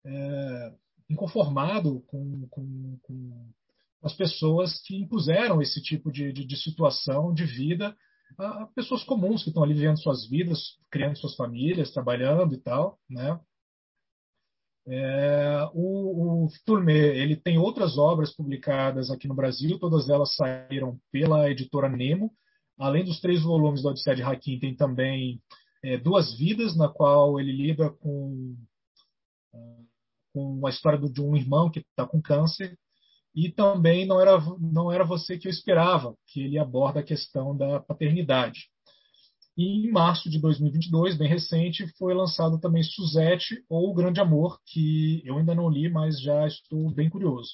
C: é, inconformado com, com, com as pessoas que impuseram esse tipo de, de, de situação de vida a pessoas comuns que estão ali vivendo suas vidas, criando suas famílias, trabalhando e tal, né? É, o, o ele tem outras obras publicadas aqui no Brasil, todas elas saíram pela editora Nemo. Além dos três volumes da Odisseia de Hakim, tem também é, Duas Vidas, na qual ele lida com, com a história de um irmão que está com câncer e também não era, não era você que eu esperava, que ele aborda a questão da paternidade. E em março de 2022, bem recente, foi lançado também Suzette ou O Grande Amor, que eu ainda não li, mas já estou bem curioso.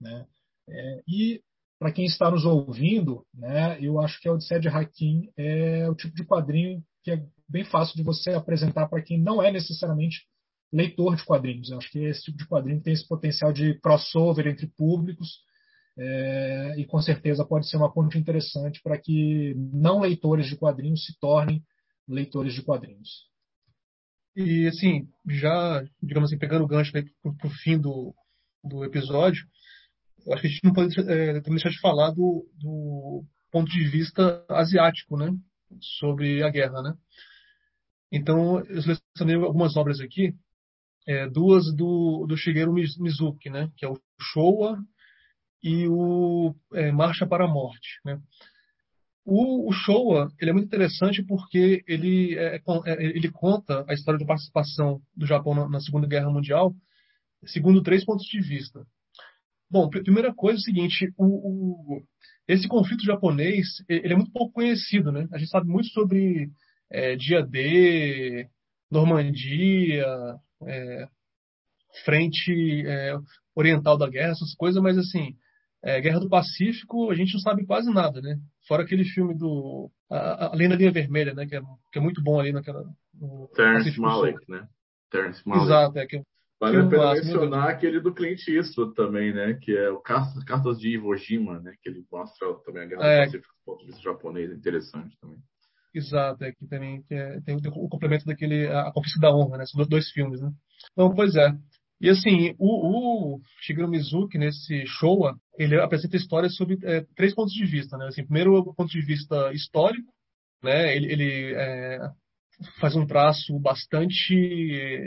C: Né? É, e para quem está nos ouvindo, né, eu acho que a Odisseia de Hakim é o tipo de quadrinho que é bem fácil de você apresentar para quem não é necessariamente leitor de quadrinhos. Eu acho que esse tipo de quadrinho tem esse potencial de crossover entre públicos é, e com certeza pode ser uma ponte interessante para que não leitores de quadrinhos se tornem leitores de quadrinhos.
D: E assim, já, digamos assim, pegando o gancho para o fim do, do episódio, acho que a gente não pode é, também deixar de falar do, do ponto de vista asiático, né? Sobre a guerra, né? Então, eu selecionei algumas obras aqui é, duas do, do Shigeru Mizuki, né? que é o Showa e o é, Marcha para a Morte. Né? O, o Showa ele é muito interessante porque ele, é, é, ele conta a história de participação do Japão na, na Segunda Guerra Mundial segundo três pontos de vista. Bom, primeira coisa é o seguinte, o, o, esse conflito japonês ele é muito pouco conhecido, né? A gente sabe muito sobre é, dia D, Normandia, é, frente é, oriental da guerra, essas coisas, mas assim, é, Guerra do Pacífico a gente não sabe quase nada, né? Fora aquele filme do a, Além da Linha Vermelha, né? Que é, que é muito bom ali naquela. No
B: Terrence Malick, né?
D: Terrence Malick. Exato, é que
B: Vale a pena mencionar aquele do Clint Eastwood também, né? Que é o Cartas de Iwo Jima, né? Que ele mostra também a Guerra é. do Pacífico do ponto de vista japonês, é interessante também.
D: Exato, é que também que é, tem o complemento daquele A Conquista da Honra, né? São dois filmes, né? Então, pois é. E assim, o, o Shigeru Mizuki, nesse Showa, ele apresenta histórias sobre é, três pontos de vista, né? Assim, primeiro, o ponto de vista histórico, né? Ele, ele é, faz um traço bastante,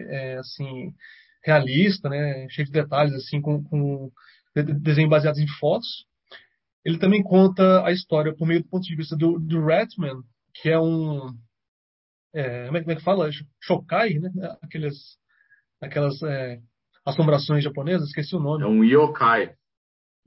D: é, assim, realista, né? Cheio de detalhes, assim, com, com desenho baseados em fotos. Ele também conta a história por meio do ponto de vista do, do Ratman, que é um. É, como, é, como, é, que fala? Shokai, né? Aqueles, aquelas é, assombrações japonesas, esqueci o nome.
B: É um yokai.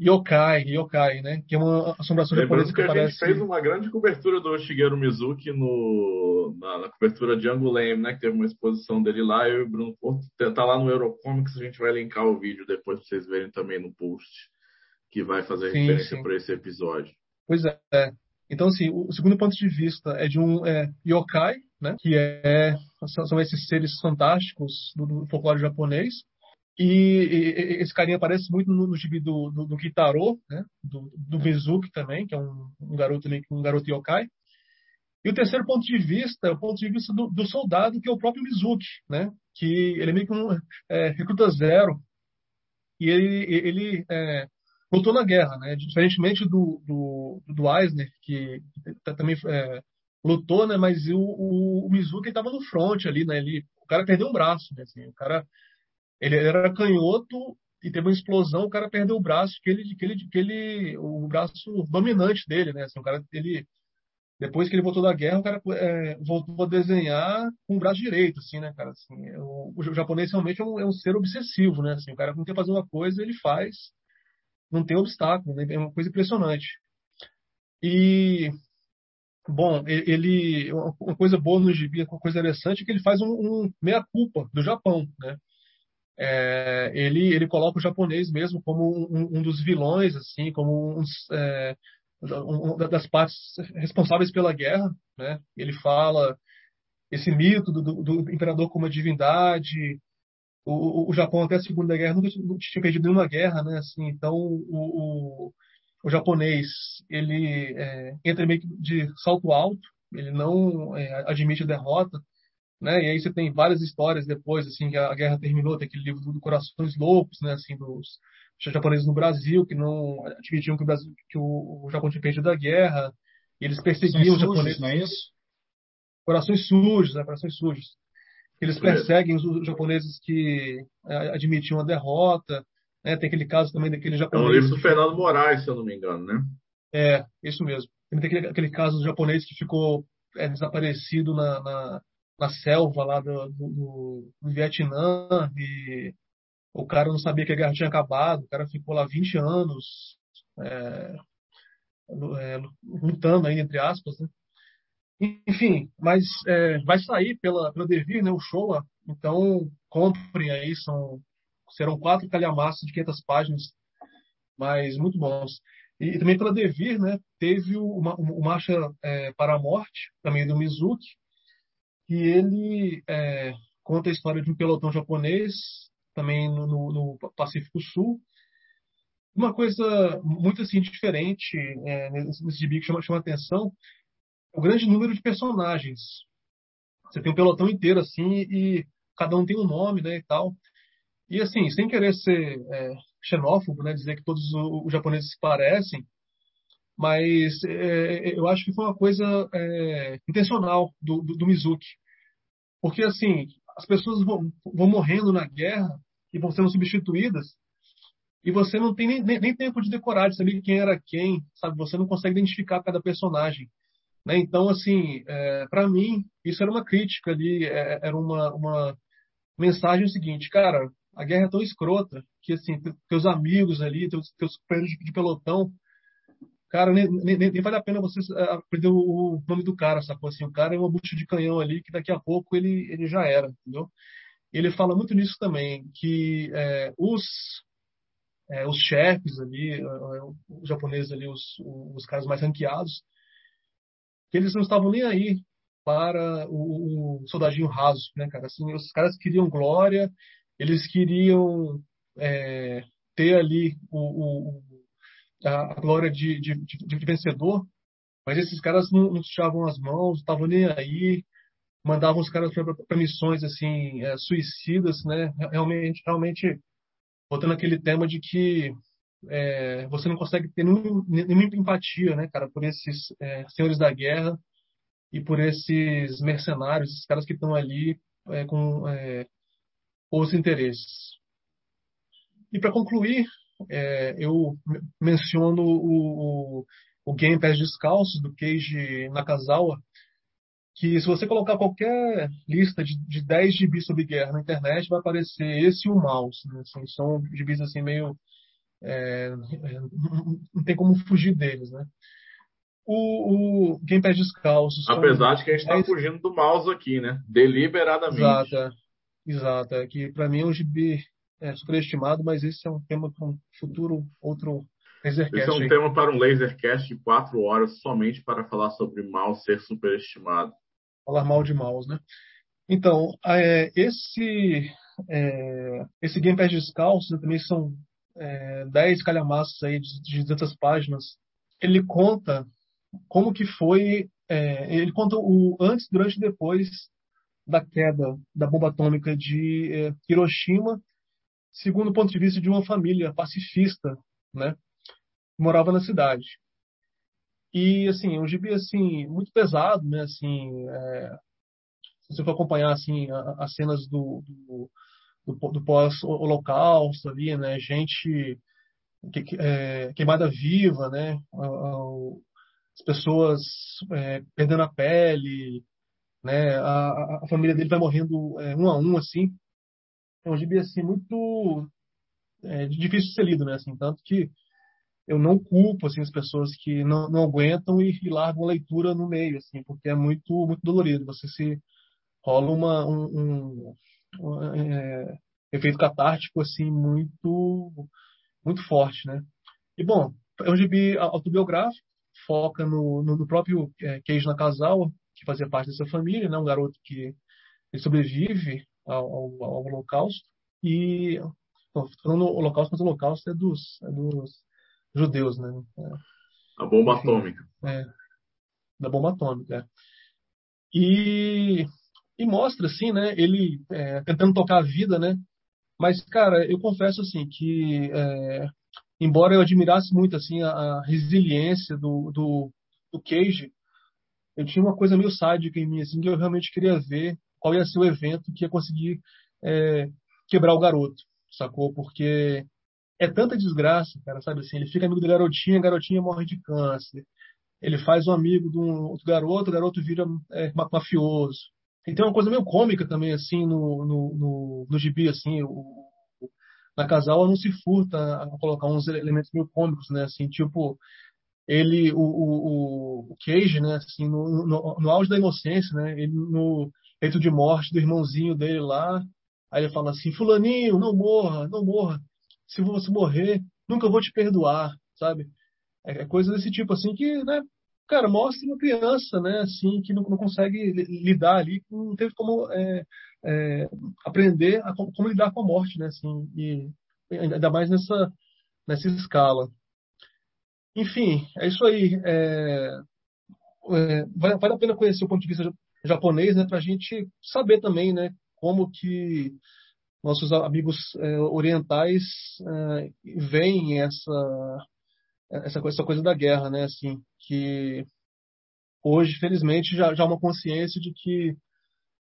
D: Yokai, Yokai, né? Que é uma assombração
B: Lembrando
D: japonesa
B: que, que a gente fez uma grande cobertura do Shigeru Mizuki no, na, na cobertura de Angulame, né? Que teve uma exposição dele lá. Eu e o Bruno Porto tá lá no Eurocomics. A gente vai linkar o vídeo depois para vocês verem também no post que vai fazer sim, referência para esse episódio.
D: Pois é. Então, assim, o segundo ponto de vista é de um é, yokai, né? Que é, são esses seres fantásticos do, do folclore japonês e, e, esse carinha aparece muito no, no gibi do, do, do Kitaro, né? do, do Mizuki também, que é um, um, garoto um garoto yokai. E o terceiro ponto de vista é o ponto de vista do, do soldado, que é o próprio Mizuki, né? que ele é meio que um é, recruta zero. E ele, ele é, lutou na guerra, né? diferentemente do, do, do Eisner, que também é, lutou, né? mas o, o, o Mizuki estava no front ali, né? ele, o cara perdeu um braço, né? assim, o cara ele era canhoto e teve uma explosão, o cara perdeu o braço, que ele, que ele, que ele, o braço dominante dele, né? Assim, o cara, ele, depois que ele voltou da guerra, o cara é, voltou a desenhar com o braço direito, assim, né, cara? Assim, o, o, japonês realmente é um, é um, ser obsessivo, né? Assim, o cara não quer fazer uma coisa, ele faz, não tem obstáculo, né? é uma coisa impressionante. E Bom, ele uma coisa boa no gibi, uma coisa interessante é que ele faz um, um meia culpa do Japão, né? é, ele, ele coloca o japonês mesmo como um, um dos vilões, assim, como um, é, um, das partes responsáveis pela guerra. Né? Ele fala esse mito do, do, do imperador como uma divindade. O, o, Japão até a Segunda Guerra nunca tinha perdido nenhuma guerra, né? Assim, então o, o, o japonês ele é, entra meio que de salto alto, ele não é, admite derrota né? E aí você tem várias histórias depois, assim, que a guerra terminou, tem aquele livro do Corações Loucos, né? Assim, dos japoneses no Brasil, que não admitiam que o, Brasil, que o, Japão tinha perdido a guerra, e eles perseguiam os japoneses.
C: Não é isso?
D: Corações sujos, né? Corações sujos. Eles perseguem os, japoneses que é, admitiam a derrota, né? Tem aquele caso também daquele japonês.
B: É um livro do Fernando Moraes, se eu não me engano, né?
D: É, isso mesmo. Tem aquele, aquele caso do japonês que ficou é, desaparecido na, na na selva lá do, do, do, Vietnã e o cara não sabia que a guerra tinha acabado, o cara ficou lá 20 anos é, é, lutando aí, entre aspas, né? Enfim, mas é, vai sair pela, pela Devir, né, o Showa, então comprem aí, são, serão quatro calhamaços de 500 páginas, mas muito bons. E, também pela Devir, né, teve o, o, o Marcha é, para a Morte, também do Mizuki, que ele é, conta a história de um pelotão japonês, também no, no, no Pacífico Sul. Uma coisa muito assim diferente é, nesse, gibi que chama, chama atenção o grande número de personagens. Você tem um pelotão inteiro assim e cada um tem um nome, né, e tal. E assim, sem querer ser é, xenófobo, né, dizer que todos os japoneses se parecem, mas é, eu acho que foi uma coisa é, intencional do, do, do, Mizuki. Porque, assim, as pessoas vão, vão, morrendo na guerra e vão sendo substituídas, e você não tem nem, nem, nem, tempo de decorar, de saber quem era quem, sabe? Você não consegue identificar cada personagem. Né? Então, assim, é, para mim, isso era uma crítica ali, é, era uma, uma mensagem seguinte, cara, a guerra é tão escrota que, assim, teus amigos ali, teus, teus companheiros de, pelotão, cara, nem, nem, nem, vale a pena você é, aprender o nome do cara, sacou? Assim, o cara é uma bucha de canhão ali que daqui a pouco ele, ele já era, entendeu? Ele fala muito nisso também, que é, os, é, os chefes ali, é, os japoneses ali, os, os caras mais ranqueados, que eles não estavam nem aí para o, o soldadinho raso, né, cara? Assim, os caras queriam glória, eles queriam é, ter ali o, o, a, glória de, de, de, vencedor, mas esses caras não, não sujavam as mãos, estavam nem aí, mandavam os caras para missões assim é, suicidas, né? Realmente, realmente botando aquele tema de que é, você não consegue ter nenhum, nenhuma empatia, né, cara, por esses é, senhores da guerra e por esses mercenários, esses caras que estão ali é, com é, os interesses. E para concluir, é, eu menciono o, o, o Game Pass Descalços, do Keiji Nakazawa, que se você colocar qualquer lista de, de 10 gibis sobre guerra na internet, vai aparecer esse e o mouse. Né? Assim, são gibis assim meio é, (laughs) não tem como fugir deles, né? O, o Gamepad descalço.
B: Apesar de que a gente está é... fugindo do mouse aqui, né? Deliberadamente.
D: Exato, é. exato. É que para mim é um gibi é, superestimado, mas esse é um tema para um futuro outro
B: Lasercast. Esse é um tema para um Lasercast de quatro horas somente para falar sobre mouse ser superestimado.
D: Falar mal de mouse, né? Então, é, esse é, esse Gamepad descalço né, também são é, 10 calhamaços aí de, de 200 páginas, ele conta como que foi, é, ele conta o antes, durante e depois da queda da bomba atômica de é, Hiroshima, segundo o ponto de vista de uma família pacifista, né, que morava na cidade. E assim, um gibi assim muito pesado, né, assim, é, se você for acompanhar assim as cenas do, do do, do pós-holocausto ali, né? Gente que, é, queimada viva, né? As pessoas é, perdendo a pele, né? A, a, família dele vai morrendo é, um a um, assim. É um gibi, assim, muito é, difícil de ser lido, né? Assim, tanto que eu não culpo, assim, as pessoas que não, não aguentam e, e largam a leitura no meio, assim, porque é muito, muito dolorido. Você se rola uma, um, é, efeito catártico assim muito muito forte, né? E bom, é um gibi autobiográfico, foca no, no, no próprio é, Keiji Nakazawa, que fazia parte dessa família, né? Um garoto que sobrevive ao, ao, ao Holocausto e Estou falando Holocausto, mas o Holocausto é dos, é dos judeus, né?
B: É, a bomba enfim, atômica.
D: É, da bomba atômica. É. E e mostra assim, né? Ele é, tentando tocar a vida, né? Mas cara, eu confesso assim que é, embora eu admirasse muito assim a, a resiliência do, do, do Cage, eu tinha uma coisa meio sádica em mim assim que eu realmente queria ver qual ia ser o evento que ia conseguir é, quebrar o garoto, sacou? Porque é tanta desgraça, cara, sabe assim? Ele fica amigo da garotinha, a garotinha morre de câncer. Ele faz um amigo de um outro garoto, o garoto vira é, mafioso. Tem uma coisa meio cômica também, assim, no, no, no, no gibi, assim, o, na casal não se furta a colocar uns elementos meio cômicos, né, assim, tipo, ele, o, o, o Cage, né, assim, no, no, no auge da inocência, né, ele no leito de morte do irmãozinho dele lá, aí ele fala assim, fulaninho, não morra, não morra, se você morrer, nunca vou te perdoar, sabe? É, é coisa desse tipo, assim, que, né, cara, mostra uma criança, né, assim, que não, não consegue lidar ali, não teve como é, é, aprender a como, lidar com a morte, né, assim, e ainda mais nessa, nessa escala. Enfim, é isso aí. É, é, vale, vale a pena conhecer o ponto de vista japonês, né, para a gente saber também, né, como que nossos amigos é, orientais é, veem essa essa coisa, essa coisa da guerra, né? Assim, que hoje, felizmente, já, já há uma consciência de que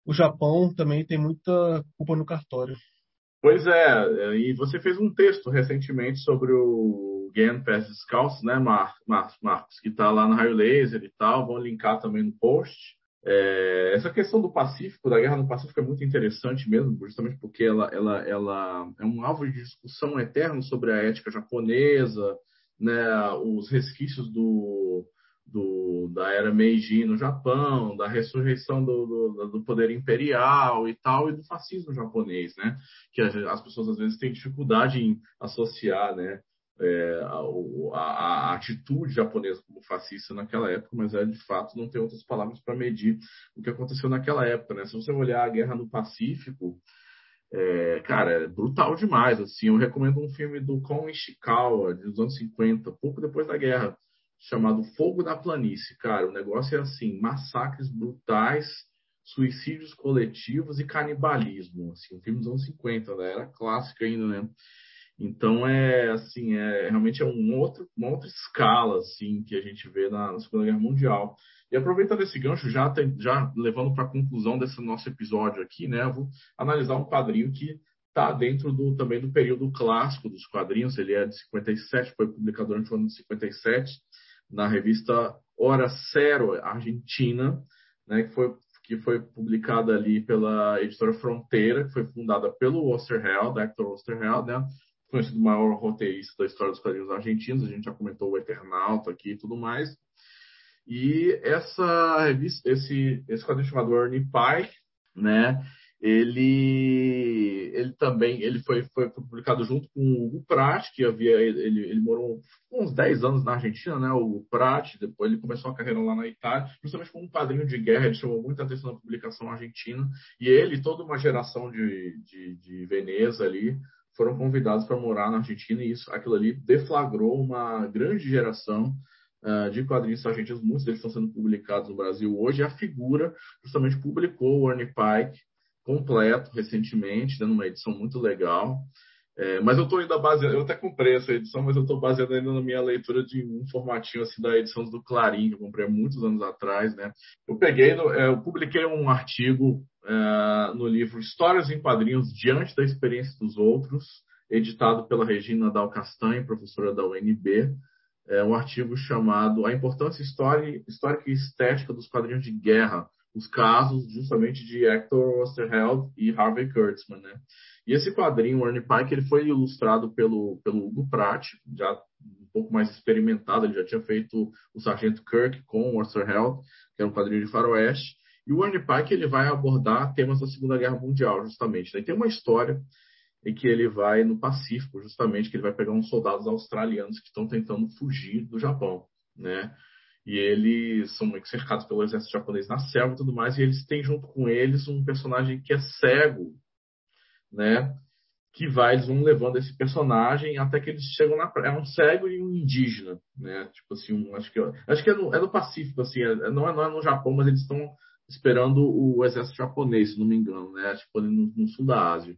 D: o Japão também tem muita culpa no cartório.
B: Pois é, e você fez um texto recentemente sobre o Gan Pés Descalços, né, Mar Mar Marcos, que está lá no Raio Laser e tal, vão linkar também no post. É, essa questão do Pacífico, da guerra no Pacífico, é muito interessante mesmo, justamente porque ela, ela, ela é um alvo de discussão eterno sobre a ética japonesa, né, os resquícios do, do, da era Meiji no Japão, da ressurreição do, do, do, poder imperial e tal, e do fascismo japonês, né? Que as pessoas às vezes têm dificuldade em associar, né? É, a, a, a, atitude japonesa como fascista naquela época, mas é de fato não tem outras palavras para medir o que aconteceu naquela época, né? Se você olhar a guerra no Pacífico, é, cara, é brutal demais. Assim, eu recomendo um filme do Kon Ishikawa, dos anos 50, pouco depois da guerra, chamado Fogo da Planície. Cara, o negócio é assim: massacres brutais, suicídios coletivos e canibalismo. Assim, um filme dos anos 50, né? Era clássico ainda, né? Então é assim, é realmente é um outro, uma outra escala assim que a gente vê na, na Segunda Guerra Mundial. E aproveitando esse gancho, já, tem, já levando para a conclusão desse nosso episódio aqui, né? Eu vou analisar um quadrinho que está dentro do, também do período clássico dos quadrinhos. Ele é de 57, foi publicado durante o ano de 57 na revista Hora Zero Argentina, né? Que foi que foi publicada ali pela editora Fronteira, que foi fundada pelo Osterheld, Hector Osterheld, né? conhecido maior roteirista da história dos quadrinhos argentinos, a gente já comentou o Eternauta aqui e tudo mais. E essa revista, esse, esse quadrinho chamado Ernie Pike, né? Ele, ele também ele foi, foi publicado junto com o Hugo Pratt, que havia ele, ele morou uns 10 anos na Argentina, né? O Hugo Pratt, depois ele começou a carreira lá na Itália, justamente como um quadrinho de guerra, ele chamou muita atenção na publicação argentina. E ele, toda uma geração de, de, de Veneza ali, foram convidados para morar na Argentina e isso, aquilo ali deflagrou uma grande geração uh, de quadrinhos argentinos, muitos deles estão sendo publicados no Brasil hoje. A figura justamente publicou o Ernie Pike completo recentemente, dando uma edição muito legal. É, mas eu estou ainda baseado, eu até comprei essa edição, mas eu estou baseado ainda na minha leitura de um formatinho assim da edição do Clarim, que eu comprei há muitos anos atrás, né? Eu peguei, é, eu publiquei um artigo é, no livro Histórias em Quadrinhos Diante da Experiência dos Outros, editado pela Regina Dal Castanho, professora da UNB, é um artigo chamado A Importância Histórica e Estética dos Quadrinhos de Guerra, os casos justamente de Hector Osterheld e Harvey Kurtzman, né? E esse quadrinho, o Ernie Pike, ele foi ilustrado pelo, pelo Hugo Pratt, já um pouco mais experimentado, ele já tinha feito o Sargento Kirk com o Osterheld, que era um quadrinho de faroeste, e o Ernie Pike ele vai abordar temas da Segunda Guerra Mundial, justamente. Né? tem uma história em que ele vai no Pacífico, justamente, que ele vai pegar uns soldados australianos que estão tentando fugir do Japão, né? E eles são cercados pelo exército japonês na selva e tudo mais, e eles têm junto com eles um personagem que é cego, né? Que vai, eles vão levando esse personagem até que eles chegam na praia. É um cego e um indígena, né? Tipo assim, um, acho que, acho que é, no, é no Pacífico, assim, é, não, é, não é no Japão, mas eles estão esperando o exército japonês, se não me engano, né? Tipo, no, no sul da Ásia.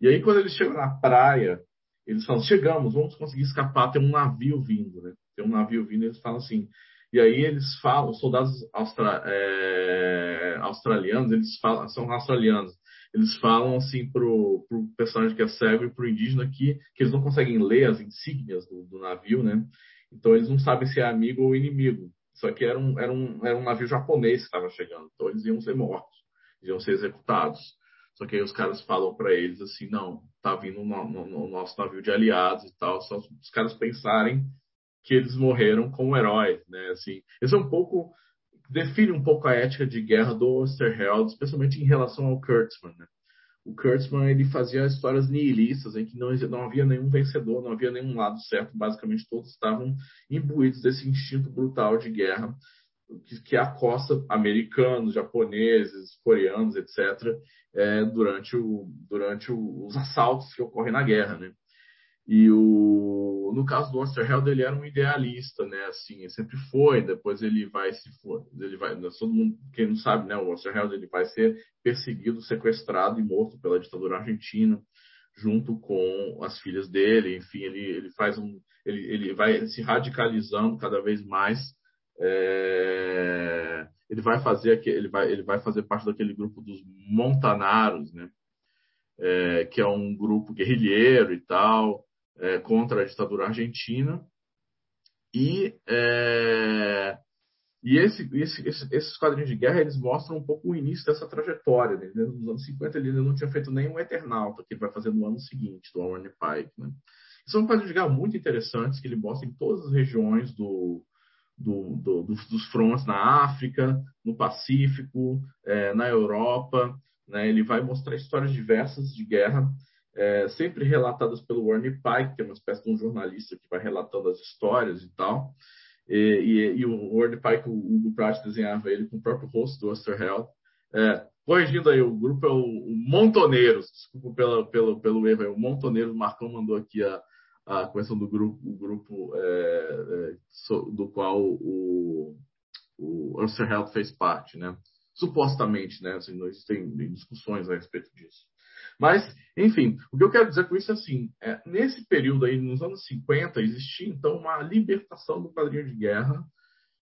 B: E aí, quando eles chegam na praia, eles falam: chegamos, vamos conseguir escapar, tem um navio vindo, né? Tem um navio vindo, eles falam assim. E aí eles falam, os soldados austra, é, australianos, eles falam, são australianos, eles falam assim pro, pro personagem que é cego e pro indígena que, que eles não conseguem ler as insígnias do, do navio, né? Então eles não sabem se é amigo ou inimigo. Só que era um, era um, era um navio japonês que estava chegando, então eles iam ser mortos, iam ser executados. Só que aí os caras falam para eles assim, não, tá vindo no, no, no, nosso navio de aliados e tal, só os caras pensarem que eles morreram como heróis, né? Assim, isso é um pouco define um pouco a ética de guerra do Osterheld, especialmente em relação ao Kurtzman. Né? O Kurtzman ele fazia histórias nihilistas em que não, não havia nenhum vencedor, não havia nenhum lado certo. Basicamente todos estavam imbuídos desse instinto brutal de guerra que, que acossa americanos, japoneses, coreanos, etc. É, durante, o, durante o, os assaltos que ocorrem na guerra, né? E o, no caso do Osterheld, ele era um idealista, né? Assim, sempre foi. Depois ele vai se for, ele vai. Todo mundo, quem não sabe, né? O Osterheld ele vai ser perseguido, sequestrado e morto pela ditadura argentina, junto com as filhas dele. Enfim, ele, ele faz um, ele, ele vai se radicalizando cada vez mais. É, ele vai fazer ele vai ele vai fazer parte daquele grupo dos Montanaros, né? É, que é um grupo guerrilheiro e tal é, contra a ditadura argentina. E, é, e esse, esse, esse, esses quadrinhos de guerra eles mostram um pouco o início dessa trajetória. Né? Nos anos 50 ele ainda não tinha feito nenhum Eternauta, que ele vai fazer no ano seguinte, do Warren Pike. Né? São quadrinhos de guerra muito interessantes que ele mostra em todas as regiões do, do, do, dos, fronts na África, no Pacífico, é, na Europa. Né? Ele vai mostrar histórias diversas de guerra, é, sempre relatadas pelo Warren Pike, que é uma espécie de um jornalista que vai relatando as histórias e tal. E, e, e o Warren Pike, o Hugo Pratt desenhava ele com o próprio rosto do Osterheld. É, corrigindo aí, o grupo é o, o Montoneiros, desculpa pelo, pelo erro, é o Montoneiros, o Marcão mandou aqui a, a questão do grupo, o grupo é, é, so, do qual o, o Osterheld fez parte, né? Supostamente, né? Assim, não existem discussões a respeito disso. Mas, enfim, o que eu quero dizer com isso é assim, é, nesse período aí, nos anos 50, existia então uma libertação do quadrinho de guerra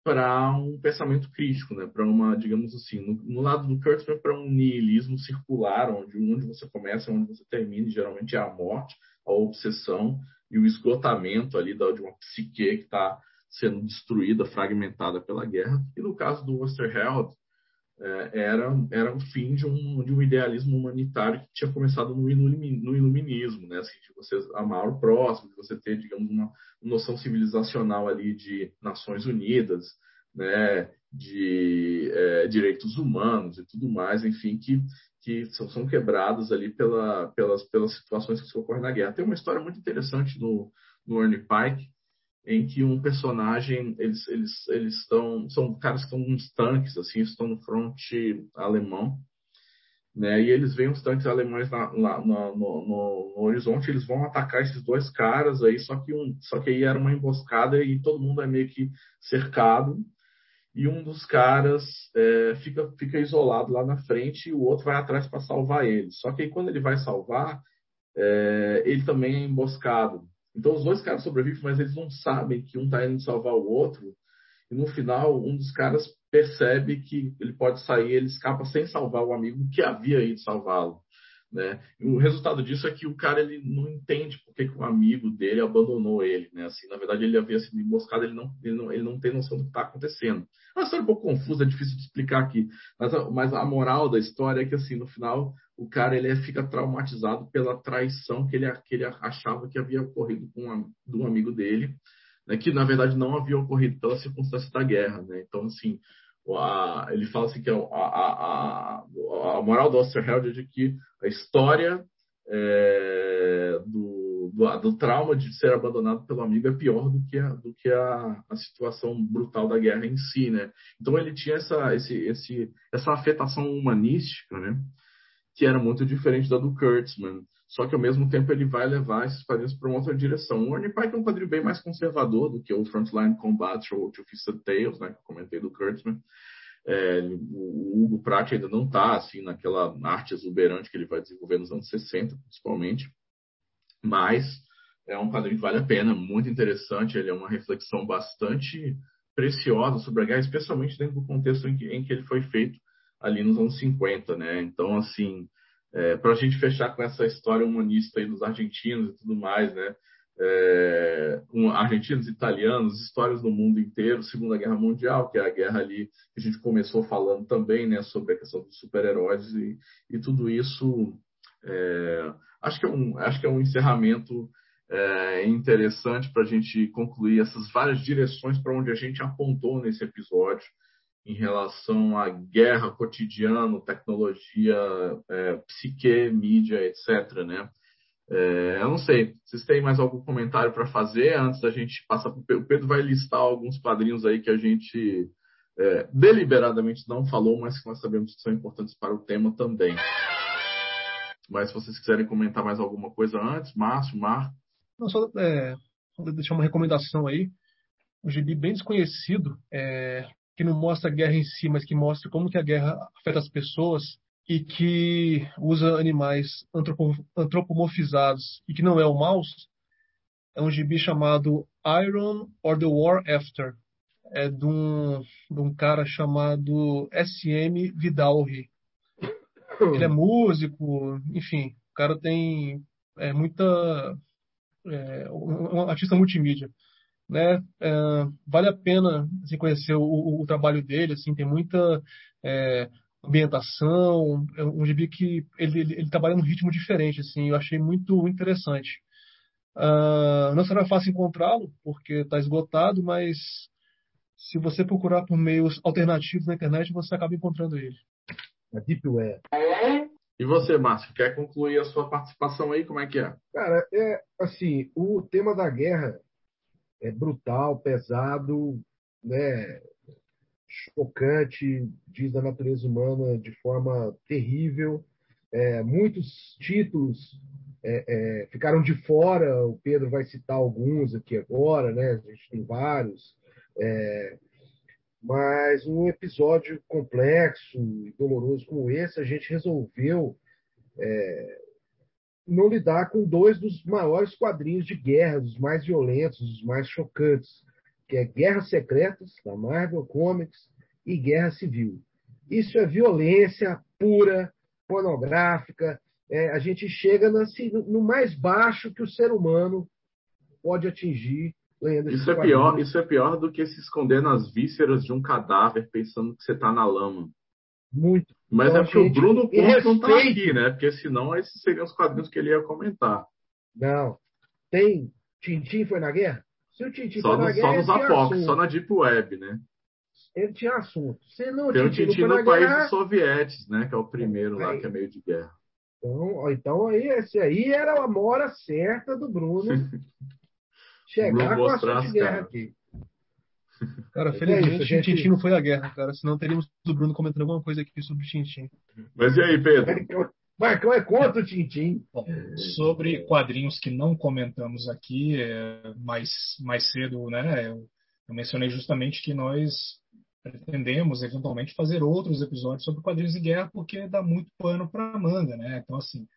B: para um pensamento crítico, né? Para uma, digamos assim, no, no lado do Kurtzman para um niilismo circular, onde onde você começa, onde você termina, e geralmente é a morte, a obsessão e o esgotamento ali de uma psique que está sendo destruída, fragmentada pela guerra. E no caso do Osterheld, é, era, era o fim de um, de um idealismo humanitário que tinha começado no, no iluminismo, né? Assim, de você amar o próximo, de você ter, digamos, uma, uma noção civilizacional ali de Nações Unidas, né? de é, direitos humanos e tudo mais, enfim, que, que são, são quebrados ali pela, pelas, pelas situações que ocorrem na guerra. Tem uma história muito interessante no, no Ernie Pike, em que um personagem, eles, eles, eles estão, são caras que estão nos tanques, assim, estão no fronte alemão, né? E eles veem os tanques alemães lá, lá no, no, no, horizonte, eles vão atacar esses dois caras aí, só que um, só que aí era uma emboscada e todo mundo é meio que cercado e um dos caras é, fica, fica isolado lá na frente e o outro vai atrás para salvar ele. Só que aí quando ele vai salvar, é, ele também é emboscado. Então os dois caras sobrevivem, mas eles não sabem que um está indo salvar o outro. E no final, um dos caras percebe que ele pode sair, ele escapa sem salvar o amigo que havia ido salvá-lo. Né? o resultado disso é que o cara ele não entende porque que o amigo dele abandonou ele. Né? Assim, na verdade, ele havia sido emboscado, ele não, ele não, ele não tem noção do que está acontecendo. É uma história um pouco confusa, é difícil de explicar aqui. Mas a, mas a moral da história é que, assim, no final, o cara ele fica traumatizado pela traição que ele, que ele achava que havia ocorrido com um, um amigo dele, né? que na verdade não havia ocorrido pela circunstância da guerra. Né? Então, assim, a, ele fala assim que a, a, a, moral do Osterheld é de que a história é, do, do, do, trauma de ser abandonado pelo amigo é pior do que a, do que a, a situação brutal da guerra em si, né? Então ele tinha essa, esse, esse, essa afetação humanística, né? Que era muito diferente da do Kurtzman. Só que ao mesmo tempo ele vai levar esses quadrinhos para uma outra direção. O Warren Pike é um quadrinho bem mais conservador do que o Frontline Combat ou o Two Fisted Tales, né, que eu comentei do Kurtzman. É, o Hugo Pratt ainda não está assim naquela arte exuberante que ele vai desenvolver nos anos 60, principalmente. Mas é um quadrinho que vale a pena, muito interessante. Ele é uma reflexão bastante preciosa sobre a guerra, especialmente dentro do contexto em que, em que ele foi feito ali nos anos 50, né? Então, assim, é, para a gente fechar com essa história humanista aí dos argentinos e tudo mais, né? É, um, argentinos, italianos, histórias do mundo inteiro, Segunda Guerra Mundial, que é a guerra ali que a gente começou falando também, né, sobre a questão dos super-heróis e, e, tudo isso. É, acho que é um, acho que é um encerramento é, interessante para a gente concluir essas várias direções para onde a gente apontou nesse episódio em relação à guerra cotidiana, tecnologia, é, psique, mídia, etc. Né? É, eu não sei, vocês têm mais algum comentário para fazer antes da gente passar para o Pedro? O Pedro vai listar alguns quadrinhos aí que a gente é, deliberadamente não falou, mas que nós sabemos que são importantes para o tema também. Mas se vocês quiserem comentar mais alguma coisa antes, Márcio, Marco.
D: Não, só é, deixar uma recomendação aí. Um gibi bem desconhecido, é, que não mostra a guerra em si, mas que mostra como que a guerra afeta as pessoas e que usa animais antropomorfizados e que não é o mouse, é um gibi chamado Iron or the War After. É de um, de um cara chamado S.M. Vidalri. Ele é músico, enfim, o cara tem é, muita. É, um, artista multimídia. Né? É, vale a pena assim, conhecer o, o, o, trabalho dele, assim, tem muita é, ambientação, é um gibi que ele, ele, ele, trabalha num ritmo diferente, assim, eu achei muito interessante. Uh, não será fácil encontrá-lo, porque está esgotado, mas se você procurar por meios alternativos na internet, você acaba encontrando ele.
E: A Deep Web.
B: E você, Márcio, quer concluir a sua participação aí? Como é que é?
E: Cara, é assim, o tema da guerra é brutal, pesado, né? chocante, diz da natureza humana de forma terrível. É, muitos títulos é, é, ficaram de fora, o Pedro vai citar alguns aqui agora, né? a gente tem vários. É, mas um episódio complexo e doloroso como esse, a gente resolveu é, não lidar com dois dos maiores quadrinhos de guerra, dos mais violentos, dos mais chocantes, que é Guerras Secretas, da Marvel Comics, e Guerra Civil. Isso é violência pura, pornográfica. É, a gente chega no, assim, no mais baixo que o ser humano pode atingir lendo
B: isso é pior Isso é pior do que se esconder nas vísceras de um cadáver pensando que você está na lama.
E: Muito.
B: Mas é porque o Bruno Ponce não está aqui, né? Porque senão esses seriam os quadrinhos que ele ia comentar.
E: Não. Tem. Tintim foi na guerra? Se o Tintim foi no, na guerra.
B: Só nos Apox, só na Deep Web, né?
E: Ele tinha assunto. Se não,
B: Tem o Tintim no país guerra... dos sovietes, né? Que é o primeiro lá que é meio de guerra.
E: Então, então aí, esse aí era a mora certa do Bruno (laughs) chegar com a de guerra aqui.
D: Cara, felizmente é isso, gente... Tintin não foi a guerra, cara. Senão teríamos o Bruno comentando alguma coisa aqui sobre Tintin.
B: Mas e aí, Pedro?
E: Marcão é contra o Tintin.
C: sobre quadrinhos que não comentamos aqui, é, mais, mais cedo, né? Eu, eu mencionei justamente que nós pretendemos eventualmente fazer outros episódios sobre quadrinhos de guerra, porque dá muito pano para manga, né? Então, assim,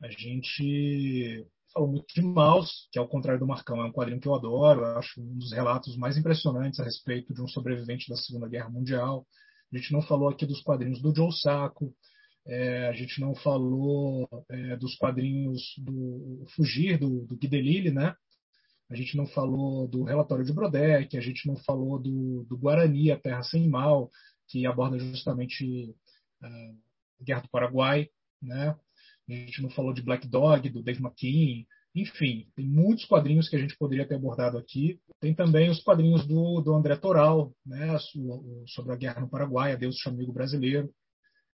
C: a gente falou muito de Maus, que ao contrário do Marcão, é um quadrinho que eu adoro, eu acho um dos relatos mais impressionantes a respeito de um sobrevivente da Segunda Guerra Mundial. A gente não falou aqui dos quadrinhos do Joe Sacco, é, a gente não falou é, dos quadrinhos do Fugir, do, do Guy né? A gente não falou do relatório de Brodeck, a gente não falou do, do Guarani, A Terra Sem Mal, que aborda justamente é, a Guerra do Paraguai, né? A gente não falou de Black Dog, do Dave McKean. Enfim, tem muitos quadrinhos que a gente poderia ter abordado aqui. Tem também os quadrinhos do, do André Toral, né, sobre a guerra no Paraguai, a Deus Chamigo Brasileiro.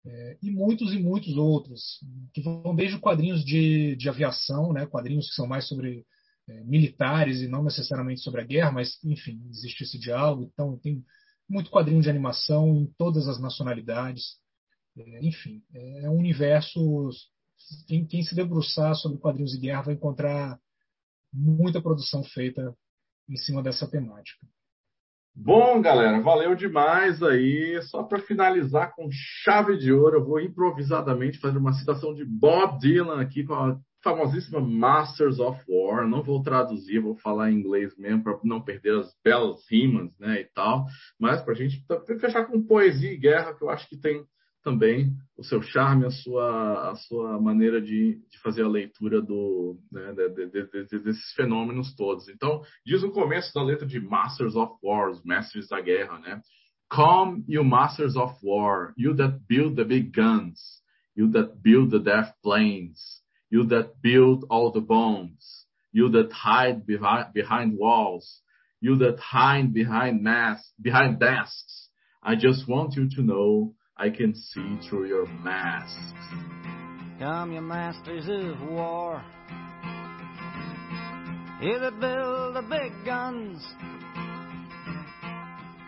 C: É, e muitos e muitos outros, que vão desde quadrinhos de, de aviação, né, quadrinhos que são mais sobre é, militares e não necessariamente sobre a guerra, mas, enfim, existe esse diálogo. Então, tem muito quadrinho de animação em todas as nacionalidades. É, enfim, é um universo quem, quem se debruçar sobre quadrinhos de guerra vai encontrar muita produção feita em cima dessa temática.
B: Bom, galera, valeu demais aí. Só para finalizar com chave de ouro, eu vou improvisadamente fazer uma citação de Bob Dylan aqui com a famosíssima Masters of War. Não vou traduzir, vou falar em inglês mesmo para não perder as belas rimas, né, e tal. Mas para a gente fechar com poesia e guerra, que eu acho que tem também o seu charme, a sua, a sua maneira de, de fazer a leitura do, né, de, de, de, desses fenômenos todos. Então, diz o começo da letra de Masters of War, os mestres da guerra, né? Come, you masters of war, you that build the big guns, you that build the death planes, you that build all the bombs, you that hide behind, behind walls, you that hide behind masks, behind desks. I just want you to know I can see through your masks.
I: Come, you masters of war. You that build the big guns.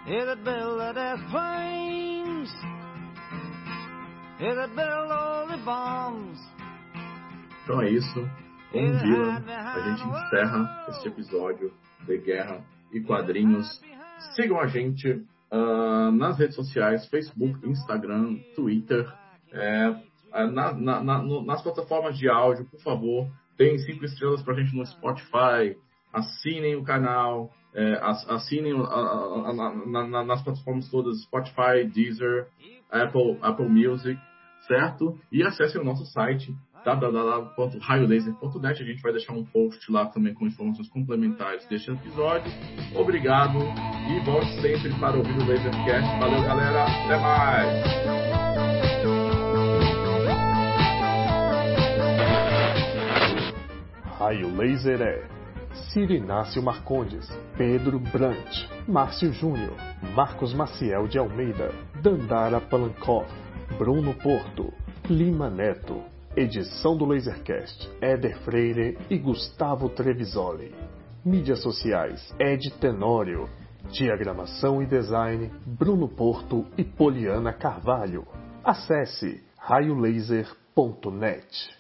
I: You that build the death planes. You that build all the bombs.
B: Então é isso. Com Dylan, a gente encerra este episódio de Guerra e Quadrinhos. Sigam a gente uh, nas redes sociais, Facebook, Instagram, Twitter, é, na, na, na, no, nas plataformas de áudio, por favor, deem cinco estrelas para a gente no Spotify, assinem o canal, é, assinem a, a, nas plataformas todas, Spotify, Deezer, Apple, Apple Music, certo? E acessem o nosso site www.raiolaser.net. A gente vai deixar um post lá também com informações complementares deste episódio. Obrigado e volte sempre para ouvir o Lasercast. Valeu, galera. Até mais.
J: Raio Laser é Ciro Inácio Marcondes, Pedro Brant, Márcio Júnior, Marcos Maciel de Almeida, Dandara Palankoff, Bruno Porto, Lima Neto. Edição do Lasercast, Éder Freire e Gustavo Trevisoli. Mídias sociais, Ed Tenório. Diagramação e design, Bruno Porto e Poliana Carvalho. Acesse raiolaser.net.